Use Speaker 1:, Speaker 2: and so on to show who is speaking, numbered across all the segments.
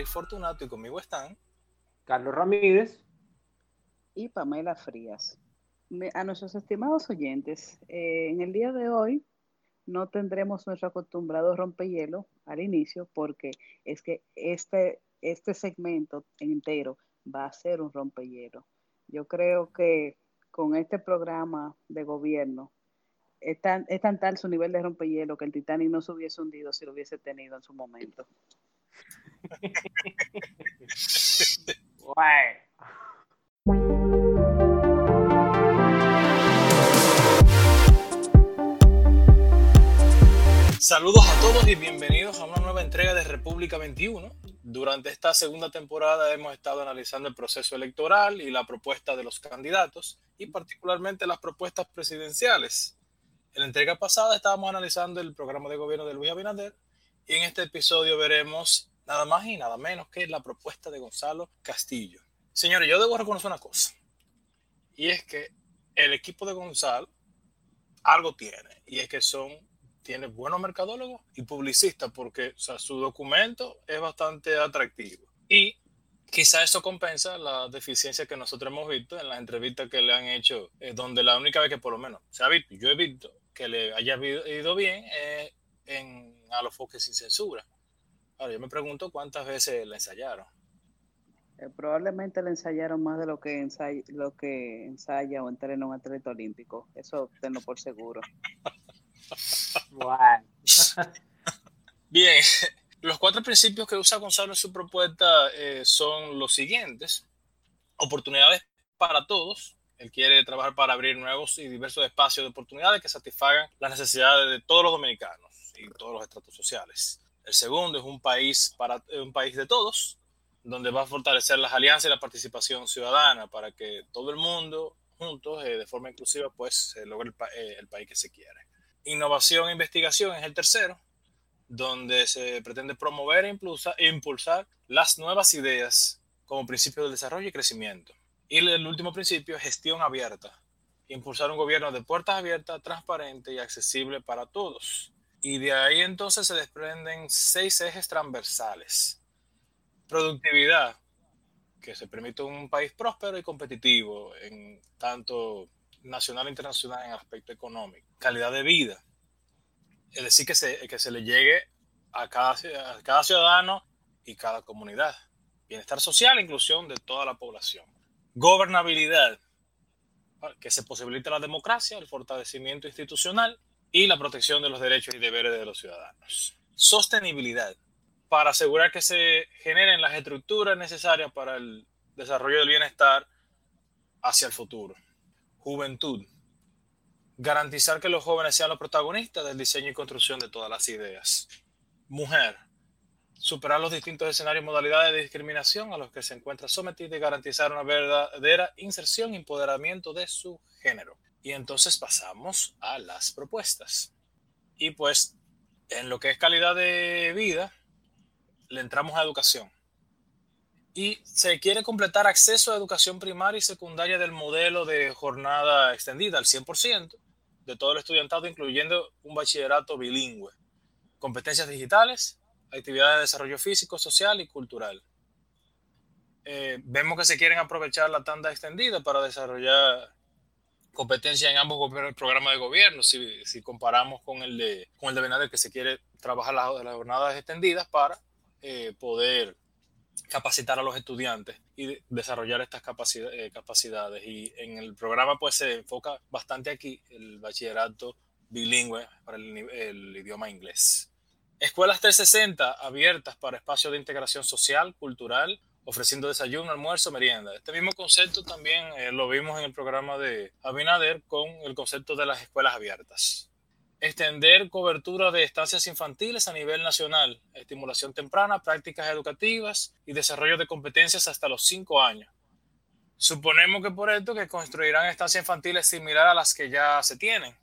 Speaker 1: es Fortunato y conmigo están
Speaker 2: Carlos Ramírez
Speaker 3: y Pamela Frías. a nuestros estimados oyentes, eh, en el día de hoy no tendremos nuestro acostumbrado rompehielo al inicio porque es que este, este segmento entero va a ser un rompehielo. Yo creo que con este programa de gobierno es tan, tal su nivel de rompehielo que el Titanic no se hubiese hundido si lo hubiese tenido en su momento.
Speaker 1: Saludos a todos y bienvenidos a una nueva entrega de República 21. Durante esta segunda temporada hemos estado analizando el proceso electoral y la propuesta de los candidatos y particularmente las propuestas presidenciales. En la entrega pasada estábamos analizando el programa de gobierno de Luis Abinader y en este episodio veremos nada más y nada menos que la propuesta de Gonzalo Castillo. Señores, yo debo reconocer una cosa y es que el equipo de Gonzalo algo tiene y es que son tiene buenos mercadólogos y publicistas porque su documento es bastante atractivo. Y quizá eso compensa la deficiencia que nosotros hemos visto en las entrevistas que le han hecho, eh, donde la única vez que por lo menos se ha visto, yo he visto que le haya ido bien es en A los foques sin censura. Ahora, yo me pregunto cuántas veces le ensayaron.
Speaker 3: Eh, probablemente le ensayaron más de lo que, ensaya, lo que ensaya o entrena un atleta olímpico. Eso tengo por seguro.
Speaker 1: Bien, los cuatro principios que usa Gonzalo en su propuesta eh, son los siguientes. Oportunidades para todos. Él quiere trabajar para abrir nuevos y diversos espacios de oportunidades que satisfagan las necesidades de todos los dominicanos y todos los estratos sociales. El segundo es un país, para, un país de todos, donde va a fortalecer las alianzas y la participación ciudadana para que todo el mundo juntos, eh, de forma inclusiva, pues logre el, eh, el país que se quiere. Innovación e investigación es el tercero, donde se pretende promover e impulsar, las nuevas ideas como principio del desarrollo y crecimiento. Y el último principio, gestión abierta. Impulsar un gobierno de puertas abiertas, transparente y accesible para todos. Y de ahí entonces se desprenden seis ejes transversales. Productividad, que se permite un país próspero y competitivo en tanto nacional e internacional en aspecto económico. Calidad de vida, es decir, que se, que se le llegue a cada, a cada ciudadano y cada comunidad. Bienestar social inclusión de toda la población. Gobernabilidad, que se posibilite la democracia, el fortalecimiento institucional y la protección de los derechos y deberes de los ciudadanos. Sostenibilidad, para asegurar que se generen las estructuras necesarias para el desarrollo del bienestar hacia el futuro juventud. Garantizar que los jóvenes sean los protagonistas del diseño y construcción de todas las ideas. Mujer. Superar los distintos escenarios y modalidades de discriminación a los que se encuentra sometida y garantizar una verdadera inserción y empoderamiento de su género. Y entonces pasamos a las propuestas. Y pues, en lo que es calidad de vida, le entramos a educación y se quiere completar acceso a educación primaria y secundaria del modelo de jornada extendida al 100% de todo el estudiantado, incluyendo un bachillerato bilingüe, competencias digitales, actividades de desarrollo físico, social y cultural. Eh, vemos que se quieren aprovechar la tanda extendida para desarrollar competencias en ambos programas de gobierno, si, si, comparamos con el de, con el de Benader, que se quiere trabajar las, jornadas extendidas para eh, poder capacitar a los estudiantes y desarrollar estas eh, capacidades. Y en el programa pues se enfoca bastante aquí el bachillerato bilingüe para el, idioma inglés. Escuelas 360 abiertas para espacios de integración social, cultural, ofreciendo desayuno, almuerzo, merienda. Este mismo concepto también eh, lo vimos en el programa de Abinader con el concepto de las escuelas abiertas extender cobertura de estancias infantiles a nivel nacional, estimulación temprana, prácticas educativas y desarrollo de competencias hasta los cinco años. Suponemos que por esto que construirán estancias infantiles similares a las que ya se tienen.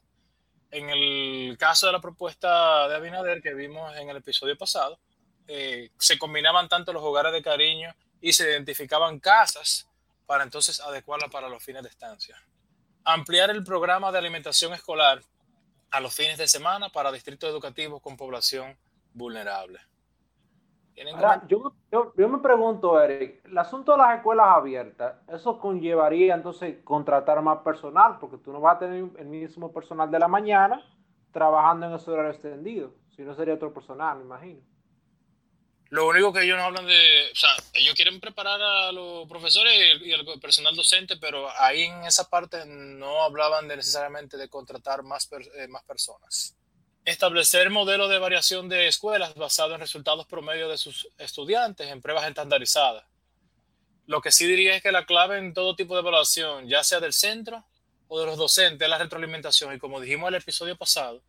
Speaker 1: En el caso de la propuesta de Abinader que vimos en el episodio pasado, eh, se combinaban tanto los hogares de cariño y se identificaban casas para entonces adecuarlas para los fines de estancia. Ampliar el programa de alimentación escolar a los fines de semana para distritos educativos con población vulnerable.
Speaker 2: yo, yo, me pregunto, Eric, el asunto de las escuelas abiertas, ¿eso conllevaría entonces contratar más personal? Porque tú no vas a tener el mismo personal de la mañana trabajando en ese horario extendido. Si no, sería otro personal, me imagino.
Speaker 1: Lo único que ellos no hablan de, o sea, ellos quieren preparar a los profesores y al personal docente, pero ahí en esa parte no hablaban de necesariamente de contratar más, eh, más personas. Establecer modelos de variación de escuelas basado en resultados promedio de sus estudiantes en pruebas estandarizadas. Lo que sí diría es que la clave en todo tipo de evaluación, ya sea del centro o de los docentes, es la retroalimentación. Y como dijimos en el episodio pasado,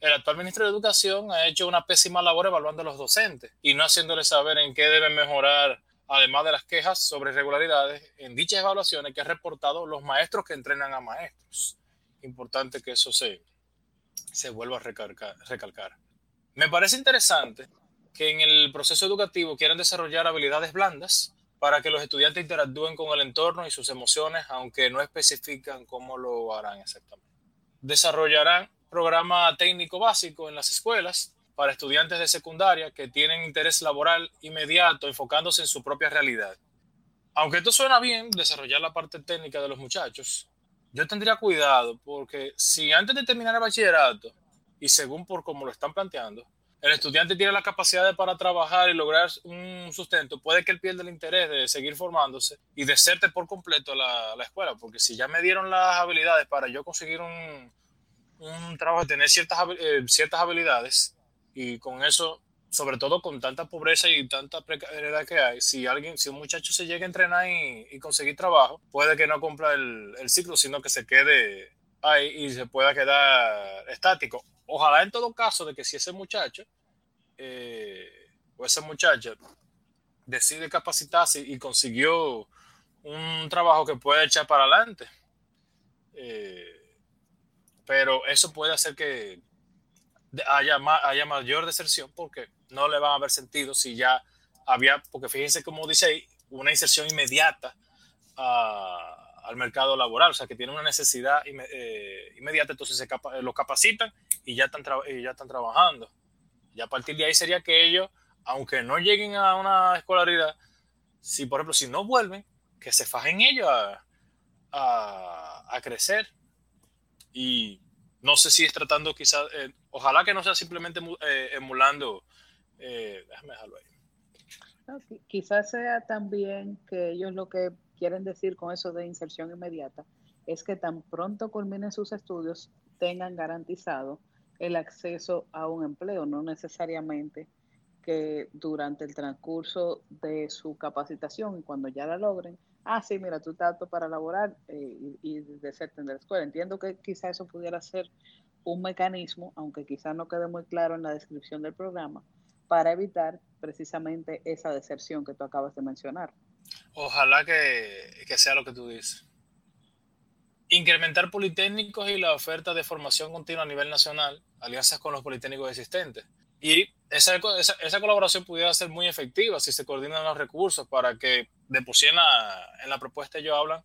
Speaker 1: el actual ministro de Educación ha hecho una pésima labor evaluando a los docentes y no haciéndoles saber en qué deben mejorar, además de las quejas sobre irregularidades en dichas evaluaciones que han reportado los maestros que entrenan a maestros. Importante que eso se, se vuelva a recalcar, recalcar. Me parece interesante que en el proceso educativo quieran desarrollar habilidades blandas para que los estudiantes interactúen con el entorno y sus emociones, aunque no especifican cómo lo harán exactamente. Desarrollarán programa técnico básico en las escuelas para estudiantes de secundaria que tienen interés laboral inmediato enfocándose en su propia realidad. Aunque esto suena bien, desarrollar la parte técnica de los muchachos, yo tendría cuidado porque si antes de terminar el bachillerato y según por cómo lo están planteando, el estudiante tiene la capacidad para trabajar y lograr un sustento, puede que él pierda el interés de seguir formándose y deserte por completo la, la escuela, porque si ya me dieron las habilidades para yo conseguir un, un trabajo de tener ciertas, eh, ciertas habilidades y con eso, sobre todo con tanta pobreza y tanta precariedad que hay, si alguien, si un muchacho se llega a entrenar y, conseguir trabajo, puede que no cumpla el, el, ciclo, sino que se quede ahí y se pueda quedar estático. Ojalá en todo caso de que si ese muchacho eh, o esa muchacha decide capacitarse y consiguió un trabajo que pueda echar para adelante. Eh, pero eso puede hacer que haya, haya mayor deserción porque no le van a haber sentido si ya había, porque fíjense como dice ahí, una inserción inmediata al mercado laboral, o sea, que tiene una necesidad eh, inmediata, entonces se los capacitan y ya, están ya están trabajando. Y a partir de ahí sería que ellos, aunque no lleguen a una escolaridad, si por ejemplo, si no vuelven, que se fajen ellos a, a crecer y no sé si es tratando quizás, eh, ojalá que no sea simplemente eh, emulando, eh, déjame dejarlo ahí.
Speaker 3: quizás sea también que ellos lo que quieren decir con eso de inserción inmediata es que tan pronto culminen sus estudios tengan garantizado el acceso a un empleo, no necesariamente que durante el transcurso de su capacitación y cuando ya la logren, ah, sí, mira, tú estás para laborar eh, y, y deserten de la escuela. Entiendo que quizá eso pudiera ser un mecanismo, aunque quizá no quede muy claro en la descripción del programa, para evitar precisamente esa deserción que tú acabas de mencionar.
Speaker 1: Ojalá que, que sea lo que tú dices. Incrementar politécnicos y la oferta de formación continua a nivel nacional, alianzas con los politécnicos existentes. Y esa, esa, colaboración pudiera ser muy efectiva si se coordinan los recursos para que de por sí en la, propuesta ellos hablan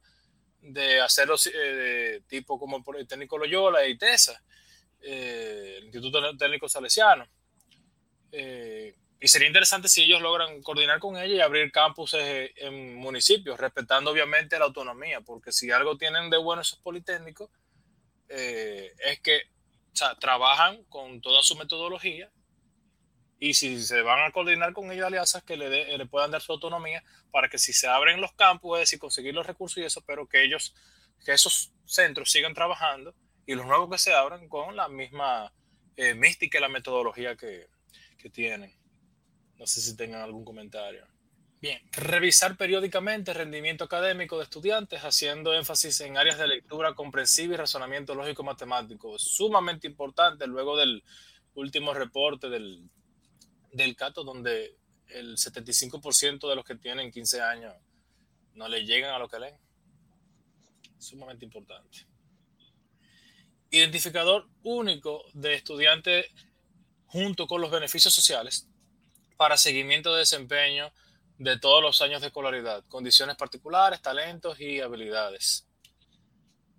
Speaker 1: de hacerlo eh, tipo como el técnico Loyola y TESA, eh, el Instituto Técnico Salesiano. Eh, y sería interesante si ellos logran coordinar con ellos y abrir campus en municipios, respetando obviamente la autonomía, porque si algo tienen de bueno esos politécnicos, es que trabajan con toda su metodología y si se van a coordinar con ellos alianzas que le, le puedan dar su autonomía para que si se abren los campos, es decir, conseguir los recursos y eso, pero que ellos, que esos centros sigan trabajando y los nuevos que se abran con la misma eh, mística y la metodología que, que tienen. No sé si tengan algún comentario. Bien, revisar periódicamente el rendimiento académico de estudiantes, haciendo énfasis en áreas de lectura comprensiva y razonamiento lógico matemático. Sumamente importante luego del último reporte del del Cato donde el 75% de los que tienen 15 años no le llegan a lo que leen. Sumamente importante. Identificador único de estudiantes junto con los beneficios sociales para seguimiento de desempeño de todos los años de escolaridad, condiciones particulares, talentos y habilidades.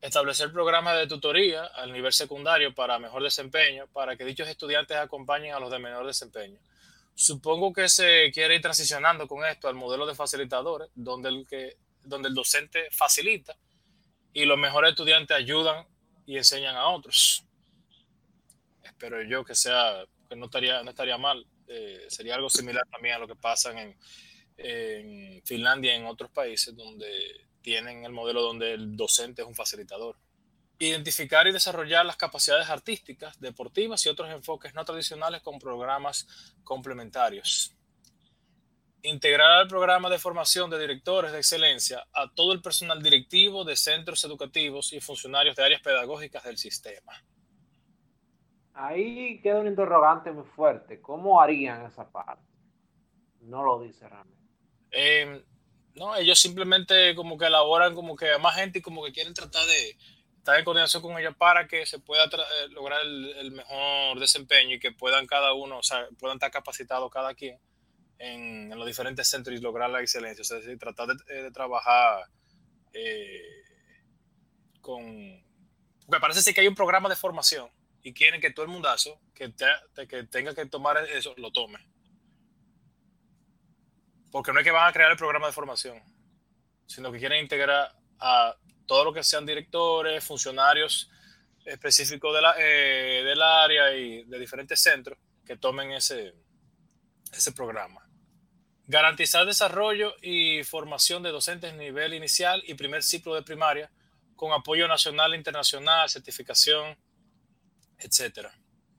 Speaker 1: Establecer programas de tutoría al nivel secundario para mejor desempeño, para que dichos estudiantes acompañen a los de menor desempeño Supongo que se quiere ir transicionando con esto al modelo de facilitadores, donde el, que, donde el docente facilita y los mejores estudiantes ayudan y enseñan a otros. Espero yo que sea, que no estaría, no estaría mal. Eh, sería algo similar también a lo que pasa en, en Finlandia y en otros países donde tienen el modelo donde el docente es un facilitador. Identificar y desarrollar las capacidades artísticas, deportivas y otros enfoques no tradicionales con programas complementarios. Integrar al programa de formación de directores de excelencia a todo el personal directivo de centros educativos y funcionarios de áreas pedagógicas del sistema.
Speaker 2: Ahí queda un interrogante muy fuerte. ¿Cómo harían esa parte? No lo dice realmente.
Speaker 1: Eh, no, ellos simplemente como que elaboran como que a más gente y como que quieren tratar de estar en coordinación con ella para que se pueda eh, lograr el, mejor desempeño y que puedan cada uno, o sea, puedan estar capacitados cada quien en, los diferentes centros y lograr la excelencia. O sea, es decir, tratar de, eh, trabajar eh, con... Porque parece ser que hay un programa de formación y quieren que todo el mundazo que, que tenga que tomar eso, lo tome. Porque no es que van a crear el programa de formación, sino que quieren integrar a todo lo que sean directores, funcionarios específicos de la, eh, del área y de diferentes centros que tomen ese, ese programa. Garantizar desarrollo y formación de docentes nivel inicial y primer ciclo de primaria con apoyo nacional e internacional, certificación, etc.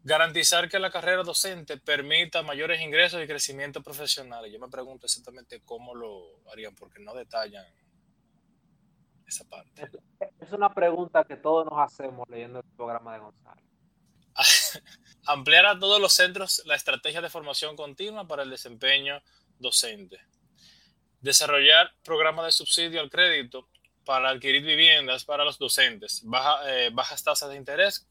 Speaker 1: Garantizar que la carrera docente permita mayores ingresos y crecimiento profesional. Yo me pregunto exactamente cómo lo harían, porque no detallan esa parte.
Speaker 2: Es, una pregunta que todos nos hacemos leyendo el programa de Gonzalo.
Speaker 1: Ampliar a todos los centros la estrategia de formación continua para el desempeño docente. Desarrollar programas de subsidio al crédito para adquirir viviendas para los docentes, eh, bajas tasas de interés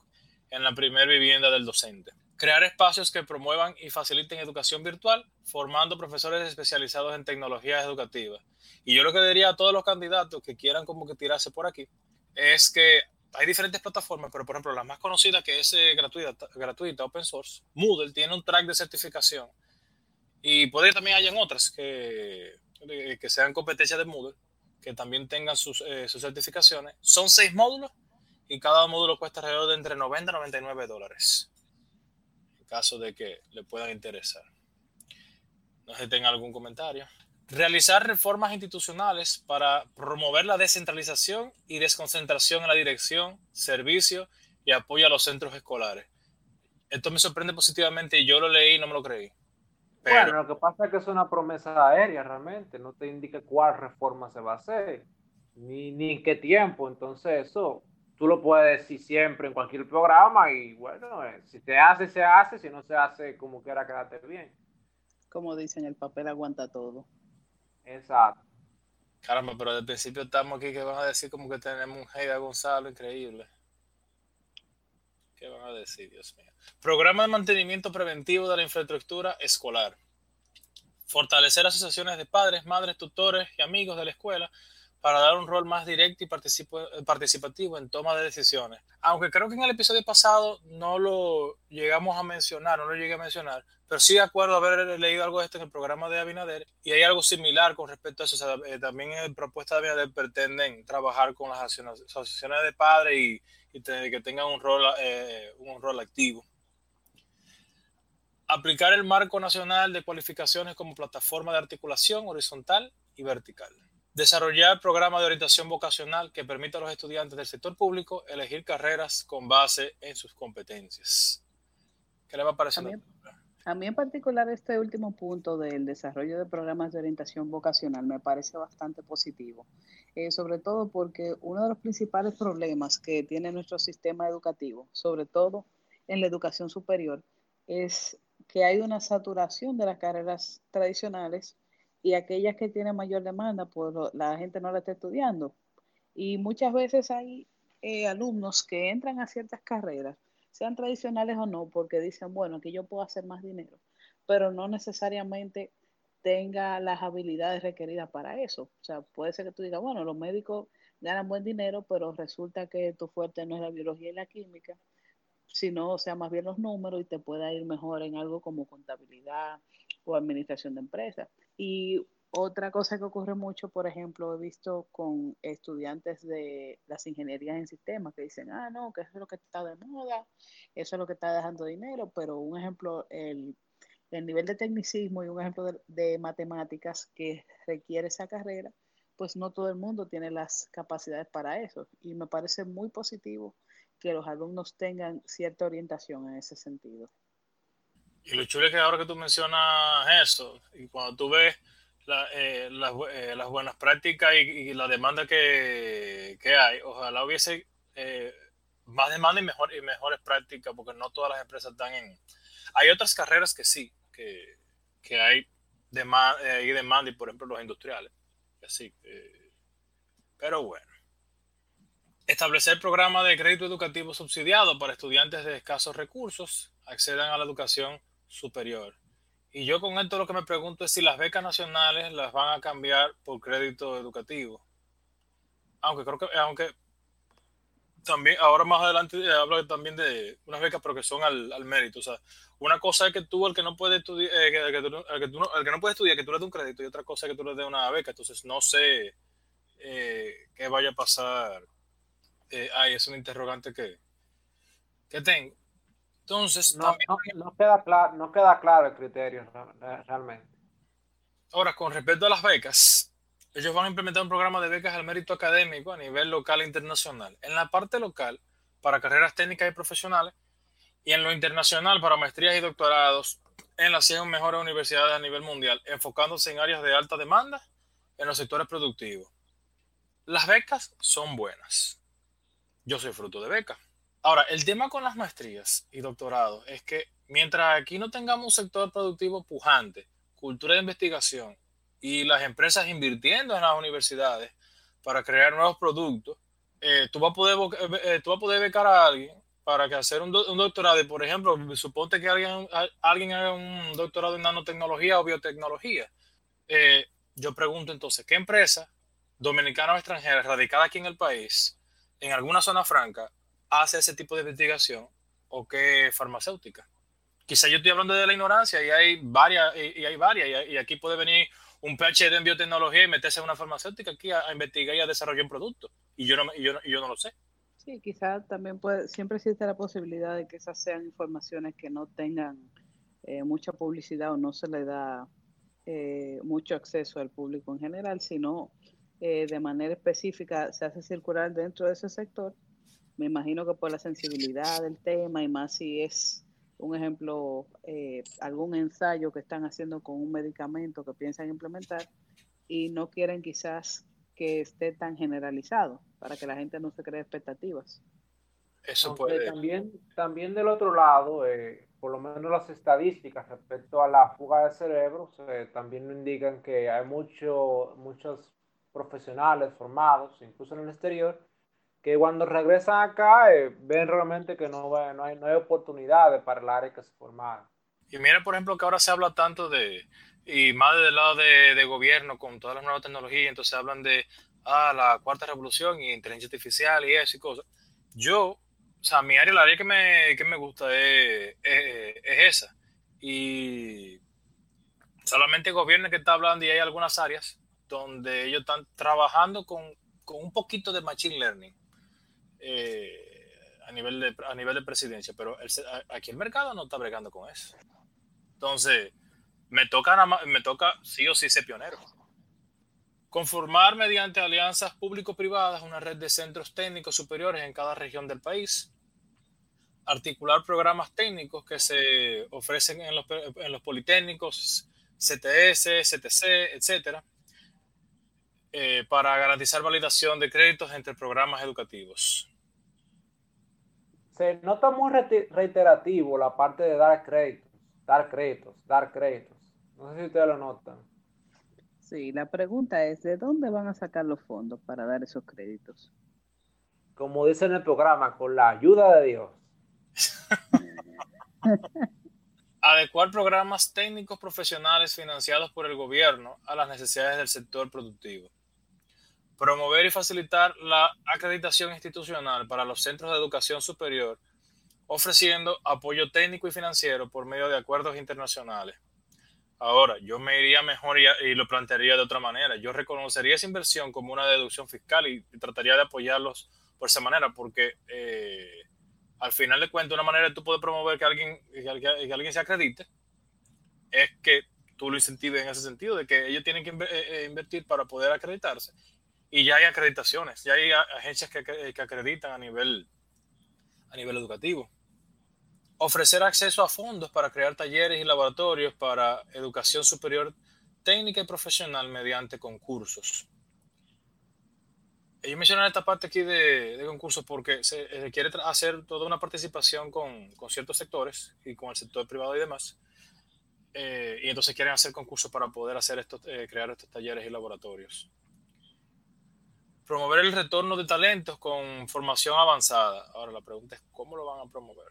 Speaker 1: en la primera vivienda del docente. Crear espacios que promuevan y faciliten educación virtual, formando profesores especializados en tecnologías educativas. Y yo lo que diría a todos los candidatos que quieran como que tirarse por aquí es que hay diferentes plataformas, pero por ejemplo la más conocida que es eh, gratuita, gratuita, open source, Moodle tiene un track de certificación y puede que también hayan otras que, que sean competencias de Moodle, que también tengan sus, eh, sus certificaciones. Son seis módulos y cada módulo cuesta alrededor de entre 90 y 99 dólares caso de que le puedan interesar. No sé si tenga algún comentario. Realizar reformas institucionales para promover la descentralización y desconcentración en la dirección, servicio y apoyo a los centros escolares. Esto me sorprende positivamente y yo lo leí y no me lo creí.
Speaker 2: Bueno, lo que pasa es que es una promesa aérea realmente, no te indica cuál reforma se va a hacer, ni, ni en qué tiempo. Entonces, eso tú lo puedes decir siempre en cualquier programa y bueno, eh, si te hace, se hace, si no se hace, como quiera, quédate bien.
Speaker 3: Como dicen, el papel aguanta todo.
Speaker 2: Exacto.
Speaker 1: Caramba, pero desde el principio estamos aquí que van a decir como que tenemos un Heida Gonzalo increíble. ¿Qué van a decir, Dios mío? Programa de mantenimiento preventivo de la infraestructura escolar. Fortalecer asociaciones de padres, madres, tutores y amigos de la escuela para dar un rol más directo y participativo en toma de decisiones. Aunque creo que en el episodio pasado no lo llegamos a mencionar, no lo llegué a mencionar, pero sí acuerdo haber leído algo de esto en el programa de Abinader y hay algo similar con respecto a eso. Eh, también en propuesta de Abinader pretenden trabajar con las asociaciones de padres y, que tengan un rol, eh, un rol activo. Aplicar el marco nacional de cualificaciones como plataforma de articulación horizontal y vertical. Desarrollar programas de orientación vocacional que permita a los estudiantes del sector público elegir carreras con base en sus competencias. ¿Qué le va a parecer?
Speaker 3: A mí, en particular este último punto del desarrollo de programas de orientación vocacional me parece bastante positivo, eh, sobre todo porque uno de los principales problemas que tiene nuestro sistema educativo, sobre todo en la educación superior, es que hay una saturación de las carreras tradicionales y aquellas que tienen mayor demanda, pues la gente no la está estudiando. Y muchas veces hay eh, alumnos que entran a ciertas carreras, sean tradicionales o no, porque dicen, bueno, que yo puedo hacer más dinero, pero no necesariamente tenga las habilidades requeridas para eso. O sea, puede ser que tú digas, bueno, los médicos ganan buen dinero, pero resulta que tu fuerte no es la biología y la química, sino, sea, más bien los números y te pueda ir mejor en algo como contabilidad o administración de empresas. Y otra cosa que ocurre mucho, por ejemplo, he visto con estudiantes de las ingenierías en sistemas que dicen, ah, no, que eso es lo que está de moda, eso es lo que está dejando dinero, pero un ejemplo, el, nivel de tecnicismo y un ejemplo de, de, matemáticas que requiere esa carrera, pues no todo el mundo tiene las capacidades para eso. Y me parece muy positivo que los alumnos tengan cierta orientación en ese sentido.
Speaker 1: Y lo chulo es que ahora que tú mencionas eso, y cuando tú ves eh, las, eh, las, buenas prácticas y, la demanda que, que, hay. Ojalá hubiese eh, más demanda y mejores prácticas, porque no todas las empresas están en... Hay otras carreras que sí, que, que hay, demanda, hay demanda, y por ejemplo los industriales. Así, pero bueno. Establecer programas de crédito educativo subsidiado para estudiantes de escasos recursos accedan a la educación superior. Y yo con esto lo que me pregunto es si las becas nacionales las van a cambiar por crédito educativo. Aunque creo que, aunque también, ahora más adelante eh, hablo también de unas becas, pero que son al, mérito. O sea, una cosa es que tú, el que no puede estudiar, eh, que, tú, le des un crédito, y otra cosa es que tú le des una beca. Entonces, no sé eh, qué vaya a pasar. ahí es un interrogante que, que tengo. Entonces,
Speaker 2: no, queda claro, no queda claro el criterio realmente.
Speaker 1: Ahora, con respecto a las becas, ellos van a implementar un programa de becas al mérito académico a nivel local e internacional. En la parte local, para carreras técnicas y profesionales, y en lo internacional, para maestrías y doctorados en las 100 mejores universidades a nivel mundial, enfocándose en áreas de alta demanda en los sectores productivos. Las becas son buenas. Yo soy fruto de becas. Ahora, el tema con las maestrías y doctorados es que mientras aquí no tengamos un sector productivo pujante, cultura de investigación y las empresas invirtiendo en las universidades para crear nuevos productos, eh, tú, vas a poder, eh, tú vas a poder becar a alguien para que hacer un, doctorado. Por ejemplo, suponte que alguien, alguien haga un doctorado en nanotecnología o biotecnología. Eh, yo pregunto entonces, ¿qué empresa dominicana o extranjera radicada aquí en el país, en alguna zona franca, hace ese tipo de investigación o qué farmacéutica. Quizá yo estoy hablando de la ignorancia y hay varias, y, hay varias, y, aquí puede venir un PhD en biotecnología y meterse en una farmacéutica aquí a, investigar y a desarrollar un producto. Y yo no, yo, yo no lo sé.
Speaker 3: Sí, quizá también puede, siempre existe la posibilidad de que esas sean informaciones que no tengan eh, mucha publicidad o no se le da eh, mucho acceso al público en general, sino eh, de manera específica se hace circular dentro de ese sector me imagino que por la sensibilidad del tema y más si es un ejemplo, eh, algún ensayo que están haciendo con un medicamento que piensan implementar y no quieren quizás que esté tan generalizado para que la gente no se cree expectativas.
Speaker 2: Eso puede. También, también del otro lado, eh, por lo menos las estadísticas respecto a la fuga de cerebros eh, también indican que hay mucho, muchos profesionales formados, incluso en el exterior, que cuando regresan acá eh, ven realmente que no, no, hay, no hay oportunidades para el área que se formaron.
Speaker 1: Y mira, por ejemplo, que ahora se habla tanto de, y más del lado de, de gobierno con todas las nuevas tecnologías, entonces hablan de ah, la cuarta revolución y inteligencia artificial y eso y cosas. Yo, o sea, mi área, la área que me, que me gusta es, es, es esa. Y solamente el gobierno que está hablando y hay algunas áreas donde ellos están trabajando con, con un poquito de machine learning eh, a, nivel de, a nivel de presidencia, pero aquí el mercado no está bregando con eso. Entonces, me toca, me toca sí o sí ser pionero. Conformar mediante alianzas público-privadas una red de centros técnicos superiores en cada región del país. Articular programas técnicos que se ofrecen en los, en los politécnicos, CTS, CTC, etcétera, eh, para garantizar validación de créditos entre programas educativos
Speaker 2: se nota muy reiterativo la parte de dar créditos, dar créditos, dar créditos. No sé si ustedes lo notan.
Speaker 3: Sí, la pregunta es, ¿de dónde van a sacar los fondos para dar esos créditos?
Speaker 2: Como dice en el programa, con la ayuda de Dios.
Speaker 1: Adecuar programas técnicos profesionales financiados por el gobierno a las necesidades del sector productivo promover y facilitar la acreditación institucional para los centros de educación superior, ofreciendo apoyo técnico y financiero por medio de acuerdos internacionales, Ahora, yo me iría mejor y, lo plantearía de otra manera. Yo reconocería esa inversión como una deducción fiscal y, trataría de apoyarlos por esa manera, porque eh, al final de cuentas, una manera de tú poder promover que alguien, que, alguien se acredite es que tú lo incentives en ese sentido, de que ellos tienen que eh, eh, invertir para poder acreditarse. Y ya hay acreditaciones, ya hay agencias que, que acreditan a nivel, a nivel educativo ofrecer acceso a fondos para crear talleres y laboratorios para educación superior técnica y profesional mediante concursos. Ellos mencionan esta parte aquí de, concursos porque se, quiere hacer toda una participación con, ciertos sectores y con el sector privado y demás. Eh, y entonces quieren hacer concursos para poder hacer estos, eh, crear estos talleres y laboratorios. Promover el retorno de talentos con formación avanzada. Ahora la pregunta es, ¿cómo lo van a promover?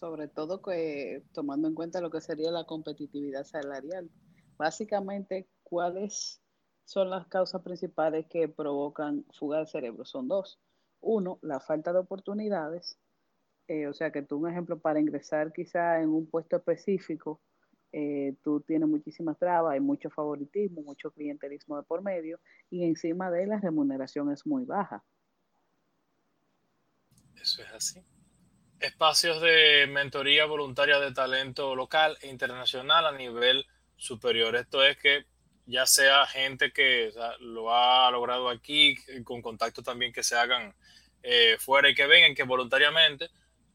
Speaker 3: sobre todo que tomando en cuenta lo que sería la competitividad salarial. Básicamente, ¿cuáles son las causas principales que provocan fuga de cerebro? Son dos. Uno, la falta de oportunidades. Eh, o sea, que tú, un ejemplo, para ingresar quizá en un puesto específico, eh, tú tienes muchísimas trabas, hay mucho favoritismo, mucho clientelismo de por medio, y encima de la remuneración es muy baja.
Speaker 1: Eso es así espacios de mentoría voluntaria de talento local e internacional a nivel superior. Esto es que ya sea gente que lo ha logrado aquí, con contactos también que se hagan eh, fuera y que vengan, que voluntariamente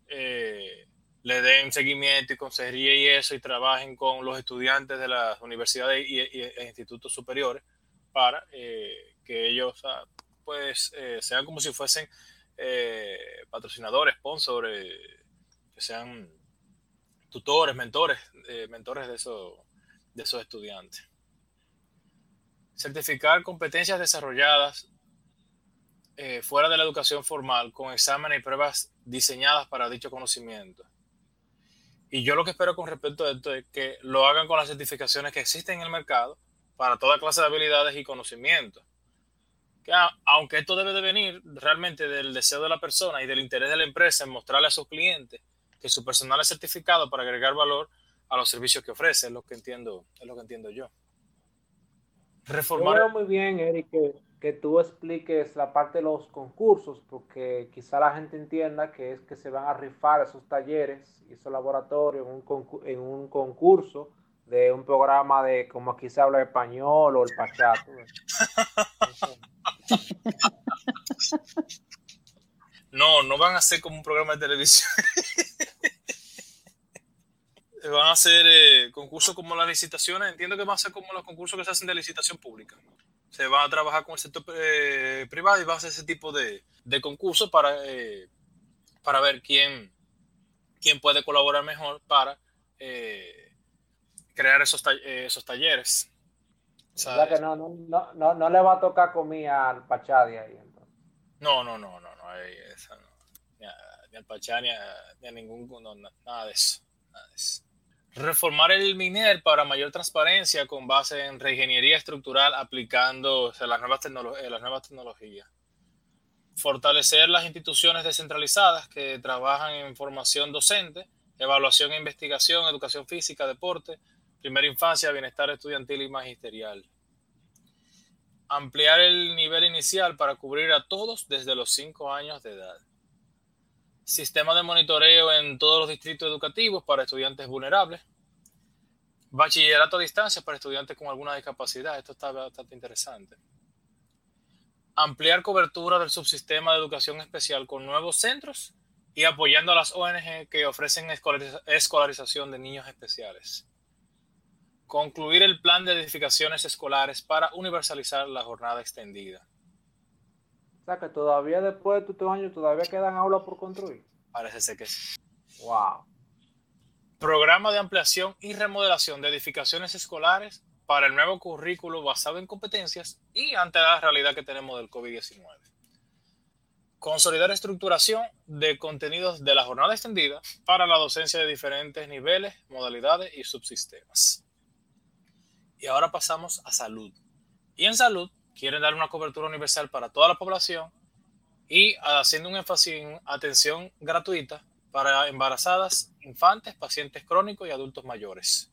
Speaker 1: eh, le den seguimiento y consejería y eso y trabajen con los estudiantes de las universidades y, e institutos superiores para eh, que ellos pues sean como si fuesen eh, patrocinadores, sponsors, que sean tutores, mentores, eh, mentores de, eso, de esos estudiantes. Certificar competencias desarrolladas eh, fuera de la educación formal con exámenes y pruebas diseñadas para dicho conocimiento. Y yo lo que espero con respecto a esto es que lo hagan con las certificaciones que existen en el mercado para toda clase de habilidades y conocimientos que aunque esto debe de venir realmente del deseo de la persona y del interés de la empresa en mostrarle a sus clientes que su personal es certificado para agregar valor a los servicios que ofrece, es lo que entiendo, es lo que entiendo yo.
Speaker 2: Reformar. Yo muy bien, Eric, que, tú expliques la parte de los concursos, porque quizá la gente entienda que es que se van a rifar esos talleres y esos laboratorios en un, en un concurso de un programa de como aquí se habla español o el pachato.
Speaker 1: No, no van a ser como un programa de televisión. van a ser eh, concursos como las licitaciones. Entiendo que van a ser como los concursos que se hacen de licitación pública. Se van a trabajar con el sector eh, privado y va a hacer ese tipo de, de concursos para, eh, para ver quién, quién puede colaborar mejor para crear esos, esos talleres.
Speaker 2: O sea, que no, no, no, no, le va a tocar comida al Pachadi ahí. Entonces.
Speaker 1: No, no, no, no, no, esa no. Ni, al Pachá ni a, ningún, nada de eso. Nada de eso. Reformar el MINER para mayor transparencia con base en reingeniería estructural aplicando las, nuevas eh, las nuevas tecnologías. Fortalecer las instituciones descentralizadas que trabajan en formación docente, evaluación e investigación, educación física, deporte, primera infancia, bienestar estudiantil y magisterial. Ampliar el nivel inicial para cubrir a todos desde los 5 años de edad. Sistema de monitoreo en todos los distritos educativos para estudiantes vulnerables. Bachillerato a distancia para estudiantes con alguna discapacidad. Esto está bastante interesante. Ampliar cobertura del subsistema de educación especial con nuevos centros y apoyando a las ONG que ofrecen escolarización de niños especiales concluir el plan de edificaciones escolares para universalizar la jornada extendida.
Speaker 2: O sea que todavía después de estos años todavía quedan aulas por construir.
Speaker 1: Parece ser que sí.
Speaker 2: Wow.
Speaker 1: Programa de ampliación y remodelación de edificaciones escolares para el nuevo currículo basado en competencias y ante la realidad que tenemos del COVID-19. Consolidar estructuración de contenidos de la jornada extendida para la docencia de diferentes niveles, modalidades y subsistemas. Y ahora pasamos a salud. Y en salud quieren dar una cobertura universal para toda la población y haciendo un énfasis en atención gratuita para embarazadas, infantes, pacientes crónicos y adultos mayores.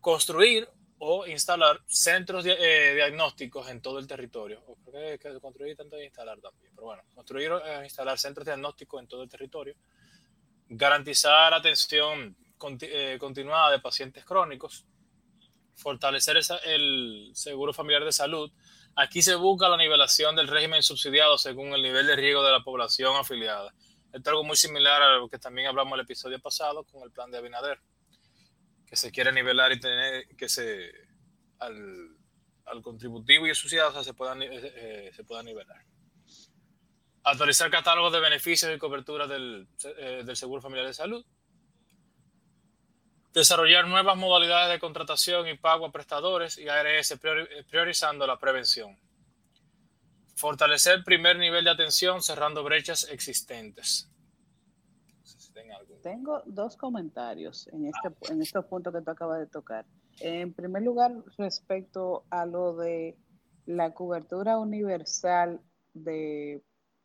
Speaker 1: construir o instalar centros eh, diagnósticos en todo el territorio. O creo que, construir tanto e instalar también. Pero bueno, construir o eh, instalar centros diagnósticos en todo el territorio. Garantizar atención eh, continuada de pacientes crónicos. Fortalecer el seguro familiar de salud. Aquí se busca la nivelación del régimen subsidiado según el nivel de riesgo de la población afiliada. Esto es algo muy similar a lo que también hablamos el episodio pasado con el plan de Abinader que se quiere nivelar y tener que se al, contributivo y asociados se puedan, eh, eh, se puedan nivelar. Actualizar catálogos de beneficios y cobertura del, eh, del Seguro Familiar de Salud. Desarrollar nuevas modalidades de contratación y pago a prestadores y ARS priorizando la prevención. Fortalecer el primer nivel de atención cerrando brechas existentes.
Speaker 3: Tengo dos comentarios en, este, en estos puntos que tú acabas de tocar. En primer lugar, respecto a lo de la cobertura universal de,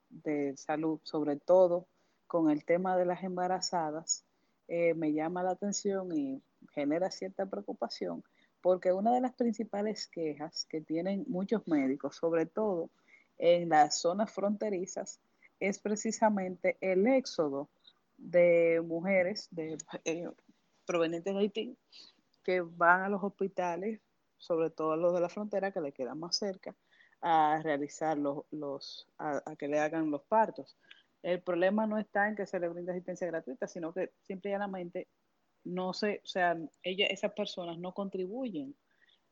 Speaker 3: de salud, sobre todo con el tema de las embarazadas, eh, me llama la atención y genera cierta preocupación, porque una de las principales quejas que tienen muchos médicos, sobre todo en las zonas fronterizas, es precisamente el éxodo de mujeres de, eh, provenientes de Haití que van a los hospitales, sobre todo los de la frontera que le quedan más cerca, a realizar los, los a, que le hagan los partos. El problema no está en que se le brinde asistencia gratuita, sino que simplemente no se, o sea, ella, esas personas no contribuyen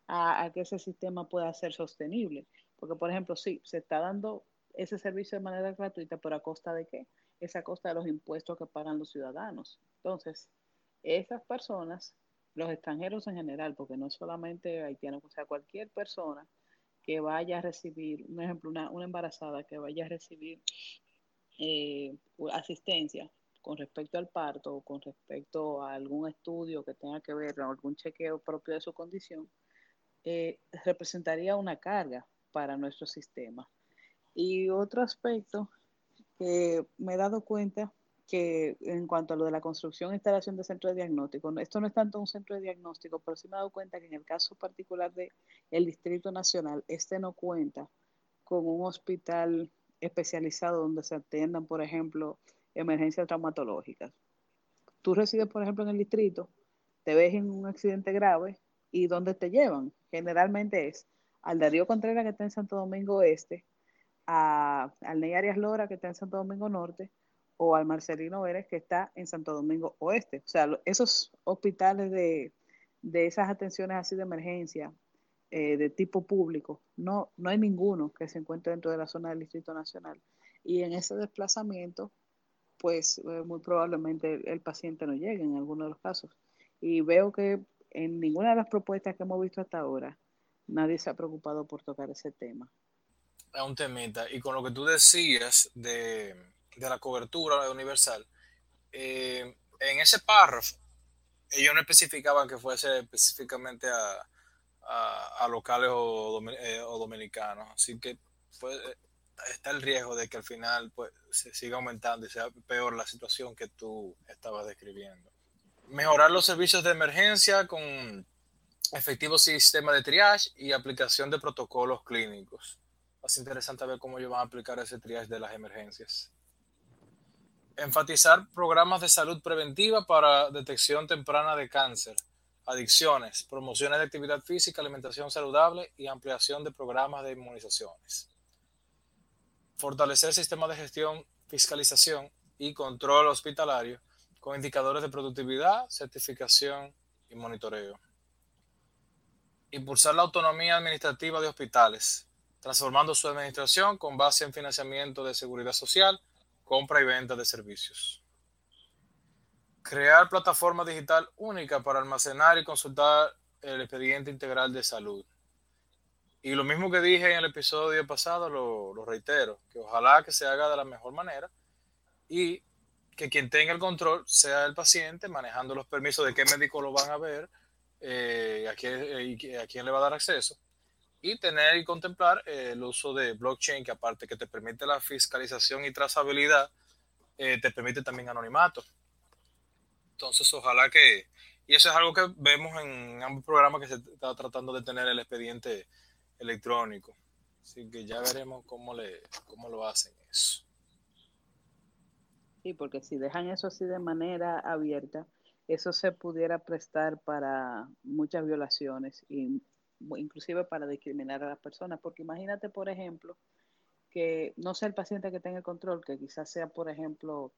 Speaker 3: a, que ese sistema pueda ser sostenible. Porque, por ejemplo, sí, se está dando ese servicio de manera gratuita, pero a costa de qué? es a costa de los impuestos que pagan los ciudadanos. Entonces, esas personas, los extranjeros en general, porque no solamente haitianos, o sea, cualquier persona que vaya a recibir, un ejemplo, una, embarazada que vaya a recibir eh, asistencia con respecto al parto o con respecto a algún estudio que tenga que ver o algún chequeo propio de su condición, eh, representaría una carga para nuestro sistema. Y otro aspecto me he dado cuenta que en cuanto a lo de la construcción e instalación de centros de diagnóstico, esto no es tanto un centro de diagnóstico, pero sí me he dado cuenta que en el caso particular del el Distrito Nacional, este no cuenta con un hospital especializado donde se atiendan, por ejemplo, emergencias traumatológicas. Tú resides, por ejemplo, en el distrito, te ves en un accidente grave y ¿dónde te llevan? Generalmente es al Darío Contreras que está en Santo Domingo Este, al Ney Arias Lora, que está en Santo Domingo Norte, o al Marcelino Vélez, que está en Santo Domingo Oeste. O sea, esos hospitales de, de esas atenciones así de emergencia, eh, de tipo público, no, no hay ninguno que se encuentre dentro de la zona del Distrito Nacional. Y en ese desplazamiento, pues eh, muy probablemente el, el, paciente no llegue en alguno de los casos. Y veo que en ninguna de las propuestas que hemos visto hasta ahora, nadie se ha preocupado por tocar ese tema
Speaker 1: a un temita. Y con lo que tú decías de, la cobertura universal, eh, en ese párrafo, ellos no especificaban que fuese específicamente a, locales eh, o, dominicanos. Así que está el riesgo de que al final pues, se siga aumentando y sea peor la situación que tú estabas describiendo. Mejorar los servicios de emergencia con efectivo sistema de triage y aplicación de protocolos clínicos ser interesante ver cómo ellos van a aplicar ese triage de las emergencias. Enfatizar programas de salud preventiva para detección temprana de cáncer, adicciones, promociones de actividad física, alimentación saludable y ampliación de programas de inmunizaciones. Fortalecer sistemas de gestión, fiscalización y control hospitalario con indicadores de productividad, certificación y monitoreo. Impulsar la autonomía administrativa de hospitales, transformando su administración con base en financiamiento de seguridad social, compra y venta de servicios. Crear plataforma digital única para almacenar y consultar el expediente integral de salud. Y lo mismo que dije en el episodio pasado, lo, reitero, que ojalá que se haga de la mejor manera y que quien tenga el control sea el paciente manejando los permisos de qué médico lo van a ver eh, a, quién, eh, a quién le va a dar acceso y tener y contemplar eh, el uso de blockchain, que aparte que te permite la fiscalización y trazabilidad, eh, te permite también anonimato. Entonces, ojalá que Y eso es algo que vemos en ambos programas que se está tratando de tener el expediente electrónico. Así que ya veremos cómo, le, cómo lo hacen eso.
Speaker 3: Sí, porque si dejan eso así de manera abierta, eso se pudiera prestar para muchas violaciones y inclusive para discriminar a las personas. Porque imagínate, por ejemplo, que no sea el paciente que tenga el control, que quizás sea, por ejemplo,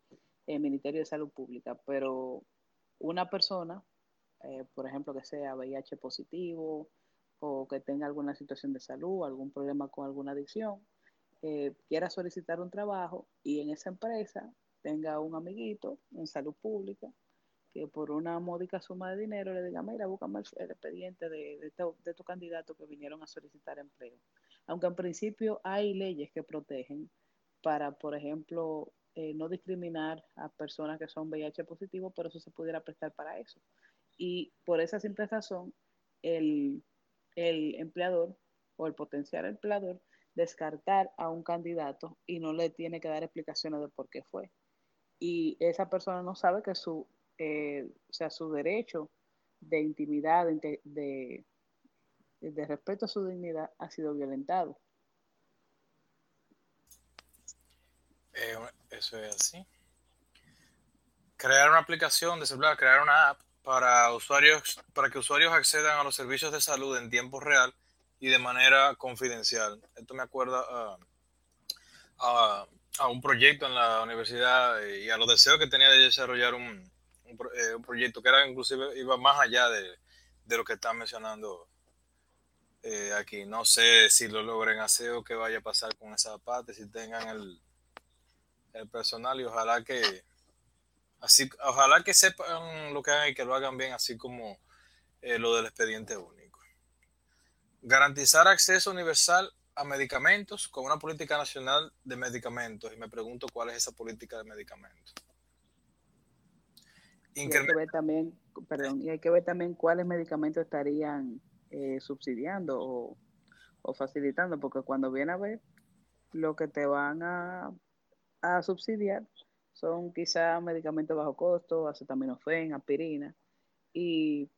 Speaker 3: el Ministerio de Salud Pública, pero una persona, eh, por ejemplo, que sea VIH positivo o que tenga alguna situación de salud, algún problema con alguna adicción, eh, quiera solicitar un trabajo y en esa empresa tenga un amiguito en salud pública que por una módica suma de dinero le diga, mira, búscame el, expediente de, de, de tu candidato que vinieron a solicitar empleo. Aunque en principio hay leyes que protegen para, por ejemplo, eh, no discriminar a personas que son VIH positivos, pero eso se pudiera prestar para eso. Y por esa simple razón, el, el empleador o el potencial empleador descartar a un candidato y no le tiene que dar explicaciones de por qué fue. Y esa persona no sabe que su eh, o sea, su derecho de intimidad, de, de, respeto a su dignidad, ha sido violentado.
Speaker 1: Eh, Crear una aplicación de celular, crear una app para usuarios, para que usuarios accedan a los servicios de salud en tiempo real y de manera confidencial. Esto me acuerda a, a un proyecto en la universidad y a los deseos que tenía de desarrollar un, eh, un, proyecto que era inclusive iba más allá de, lo que están mencionando eh, aquí. No sé si lo logren hacer o qué vaya a pasar con esa parte, si tengan el, el personal y ojalá que así, ojalá que sepan lo que hagan y que lo hagan bien, así como eh, lo del expediente único. Garantizar acceso universal a medicamentos con una política nacional de medicamentos. Y me pregunto cuál es esa política de medicamentos.
Speaker 3: Y hay que ver también, perdón, y hay que ver también cuáles medicamentos estarían eh, subsidiando o, facilitando, porque cuando viene a ver, lo que te van a, subsidiar son quizás medicamentos bajo costo, acetaminofén, aspirina, y